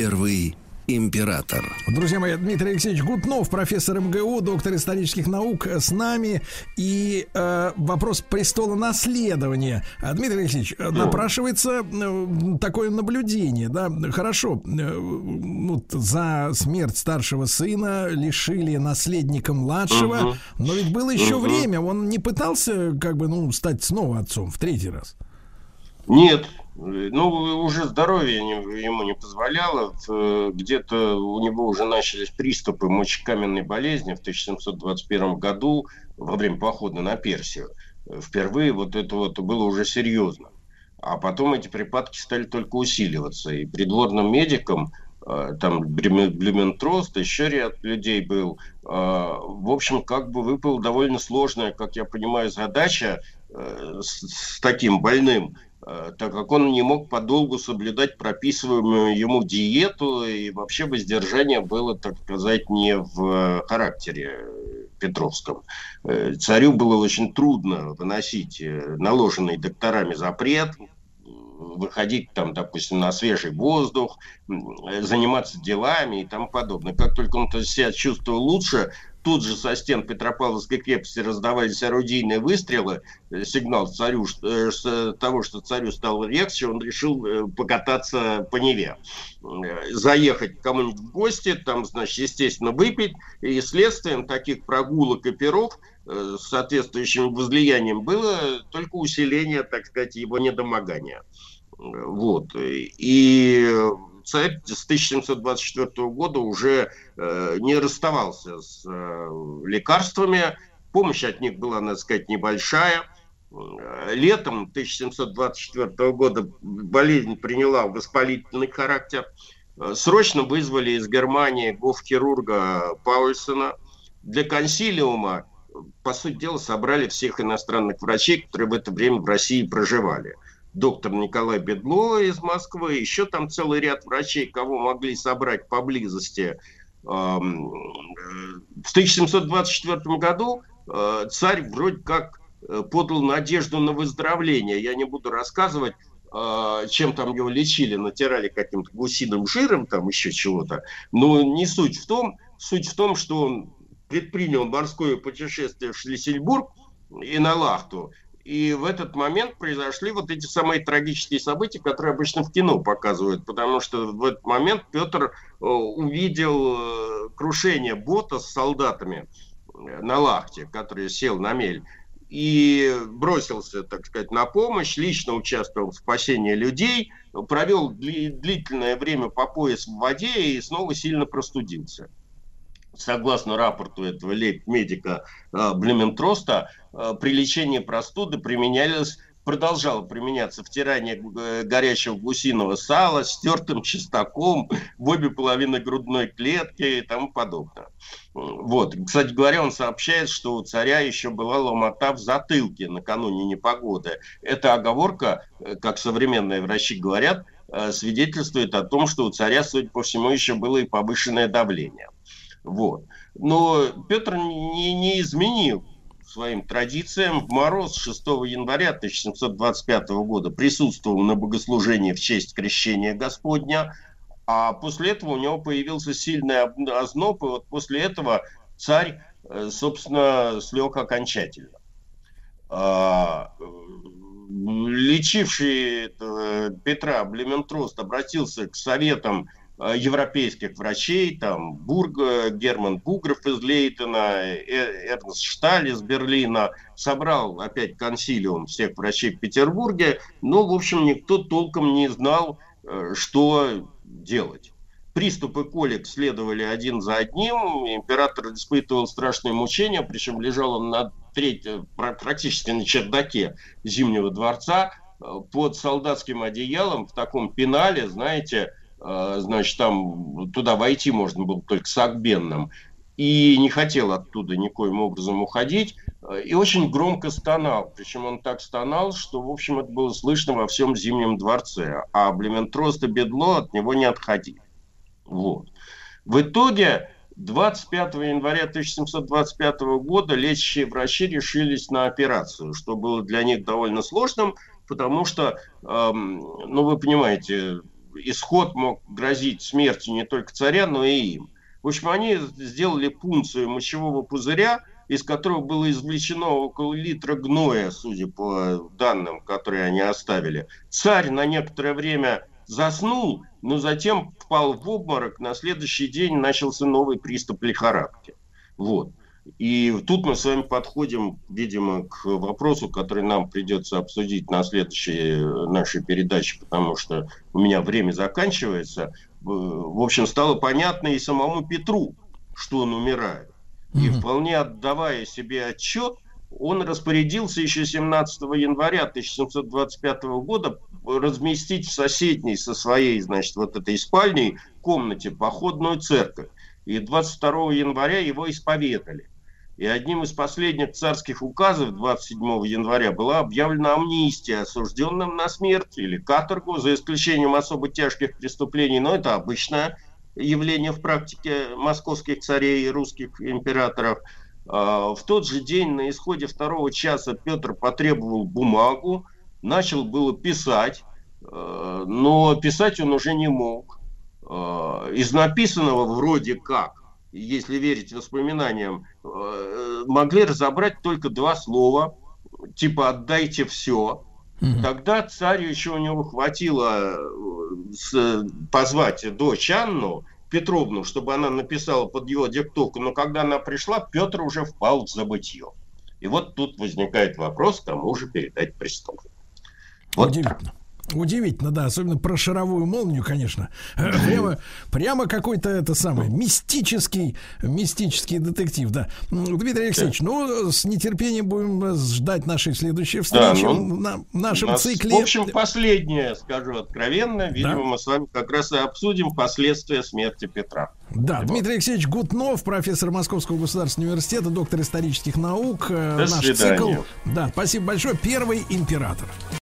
Первый император. Друзья мои, Дмитрий Алексеевич Гутнов, профессор МГУ, доктор исторических наук э, с нами. И э, вопрос престола наследования. А, Дмитрий Алексеевич, э, напрашивается э, такое наблюдение, да, хорошо, э, вот за смерть старшего сына лишили наследника младшего, Мгм. но ведь было еще Мгм. время, он не пытался, как бы, ну, стать снова отцом в третий раз. Нет, ну уже здоровье ему не позволяло. В- Где-то у него уже начались приступы мочекаменной болезни в 1721 году во время похода на Персию. Впервые вот это вот было уже серьезно. А потом эти припадки стали только усиливаться. И придворным медикам, э, там Блюмен- Блюментрост, еще ряд людей был, э, в общем, как бы выпала довольно сложная, как я понимаю, задача э, с, таким больным, э, так как он не мог подолгу соблюдать прописываемую ему диету, и вообще воздержание было, так сказать, не в э, характере э, Петровском. Э, Царю было очень трудно выносить э, наложенный докторами запрет, выходить там, допустим, на свежий воздух, э, заниматься делами и тому подобное. Как только он себя чувствовал лучше, тут же со стен Петропавловской крепости раздавались орудийные выстрелы, э, сигнал царю э, с того, что царю стало легче, он решил э, покататься по Неве. Э, Заехать кому-нибудь в гости, там, значит, естественно, выпить, и следствием таких прогулок и перов э, с соответствующим возлиянием было только усиление, так сказать, его недомогания. Вот. И царь с 1724 года уже э, не расставался с э, лекарствами. Помощь от них была, надо сказать, небольшая. Э, Летом 1724 года болезнь приняла воспалительный характер. Э, Срочно вызвали из Германии гофхирурга Паульсона. Для консилиума, по сути дела, собрали всех иностранных врачей, которые в это время в России проживали доктор Николай Бедло из Москвы, еще там целый ряд врачей, кого могли собрать поблизости. Э, В 1724 году э, царь вроде как э, подал надежду на выздоровление. Я не буду рассказывать, чем там его лечили, натирали каким-то гусиным жиром, там еще чего-то. Но не суть в том, суть в том, что он предпринял морское путешествие в Шлиссельбург и на Лахту. И в этот момент произошли вот эти самые трагические события, которые обычно в кино показывают, потому что в этот момент Петр э, увидел э, крушение бота с солдатами э, на Лахте, который сел на мель, и бросился, так сказать, на помощь, лично участвовал в спасении людей, провел дли- длительное время по пояс в воде и снова сильно простудился согласно рапорту этого лейб-медика э, Блюментроста, э, при лечении простуды применялось продолжало применяться втирание э, горячего гусиного сала с тертым чесноком в обе половины грудной клетки и тому подобное. Вот. Кстати говоря, он сообщает, что у царя еще была ломота в затылке накануне непогоды. Эта оговорка, э, как современные врачи говорят, э, свидетельствует о том, что у царя, судя по всему, еще было и повышенное давление. Вот. Но Петр не, не изменил своим традициям. В мороз 6 января 1725 года присутствовал на богослужении в честь крещения Господня, а после этого у него появился сильный об- озноб, и вот после этого царь, э, собственно, слег окончательно. А, э, Лечивший Петра Блементрост обратился к советам европейских врачей, там Бург, э, Герман Бугров из Лейтена, Э- Эрнст Шталь из Берлина, собрал опять консилиум всех врачей в Петербурге, но, в общем, никто толком не знал, э, что делать. Приступы колик следовали один за одним, император испытывал страшные мучения, причем лежал он на треть, э, пра- практически на чердаке Зимнего дворца, э, под солдатским одеялом в таком пенале, знаете, э, значит, там туда войти можно было только с Акбенным, и не хотел оттуда никоим образом уходить, э, и очень громко стонал. Причем он так стонал, что, в общем, это было слышно во всем Зимнем дворце, а Блементрост и Бедло от него не отходили. Вот. В итоге 25 января 1725 года лечащие врачи решились на операцию, что было для них довольно сложным, потому что, эм, ну вы понимаете, исход мог грозить смертью не только царя, но и им. В общем, они сделали пункцию мочевого пузыря, из которого было извлечено около литра гноя, судя по данным, которые они оставили. Царь на некоторое время заснул, но затем впал в обморок. На следующий день начался новый приступ лихорадки. Вот. И тут мы с вами подходим, видимо, к вопросу, который нам придется обсудить на следующей э, нашей передаче, потому что у меня время заканчивается. В в общем, стало понятно и самому Петру, что он умирает. И вполне отдавая себе отчет, он распорядился еще 17 января 1725 года разместить в соседней со своей, значит, вот этой спальней комнате походную церковь. И 22 января его исповедали. И одним из последних царских указов 27 января была объявлена амнистия осужденным на смерть или каторгу, за исключением особо тяжких преступлений. Но это обычное явление в практике московских царей и русских императоров. А, В тот же день на исходе второго часа Петр потребовал бумагу, начал было писать, э, но писать он уже не мог. Э, Из написанного вроде как, если верить воспоминаниям, э, могли разобрать только два слова, типа «отдайте все». Тогда царю еще у него хватило э, позвать дочь Анну Петровну, чтобы она написала под его диктовку, но когда она пришла, Петр уже впал в забытье. И вот тут возникает вопрос, кому же передать престол. Вот Удивительно. Удивительно, да, особенно про шаровую молнию, конечно. Прямо, прямо какой-то это самый мистический, мистический детектив, да. Дмитрий Алексеевич, ну, с нетерпением будем ждать нашей следующей Да, встречи ну, на нашем нас, цикле. В общем, последнее, скажу откровенно. Видимо, мы с вами как раз и обсудим последствия смерти Петра. Да, Дмитрий Алексеевич Гутнов, профессор Московского государственного университета, доктор исторических наук. э, До Наш свидания. цикл. Да, спасибо большое. Первый император.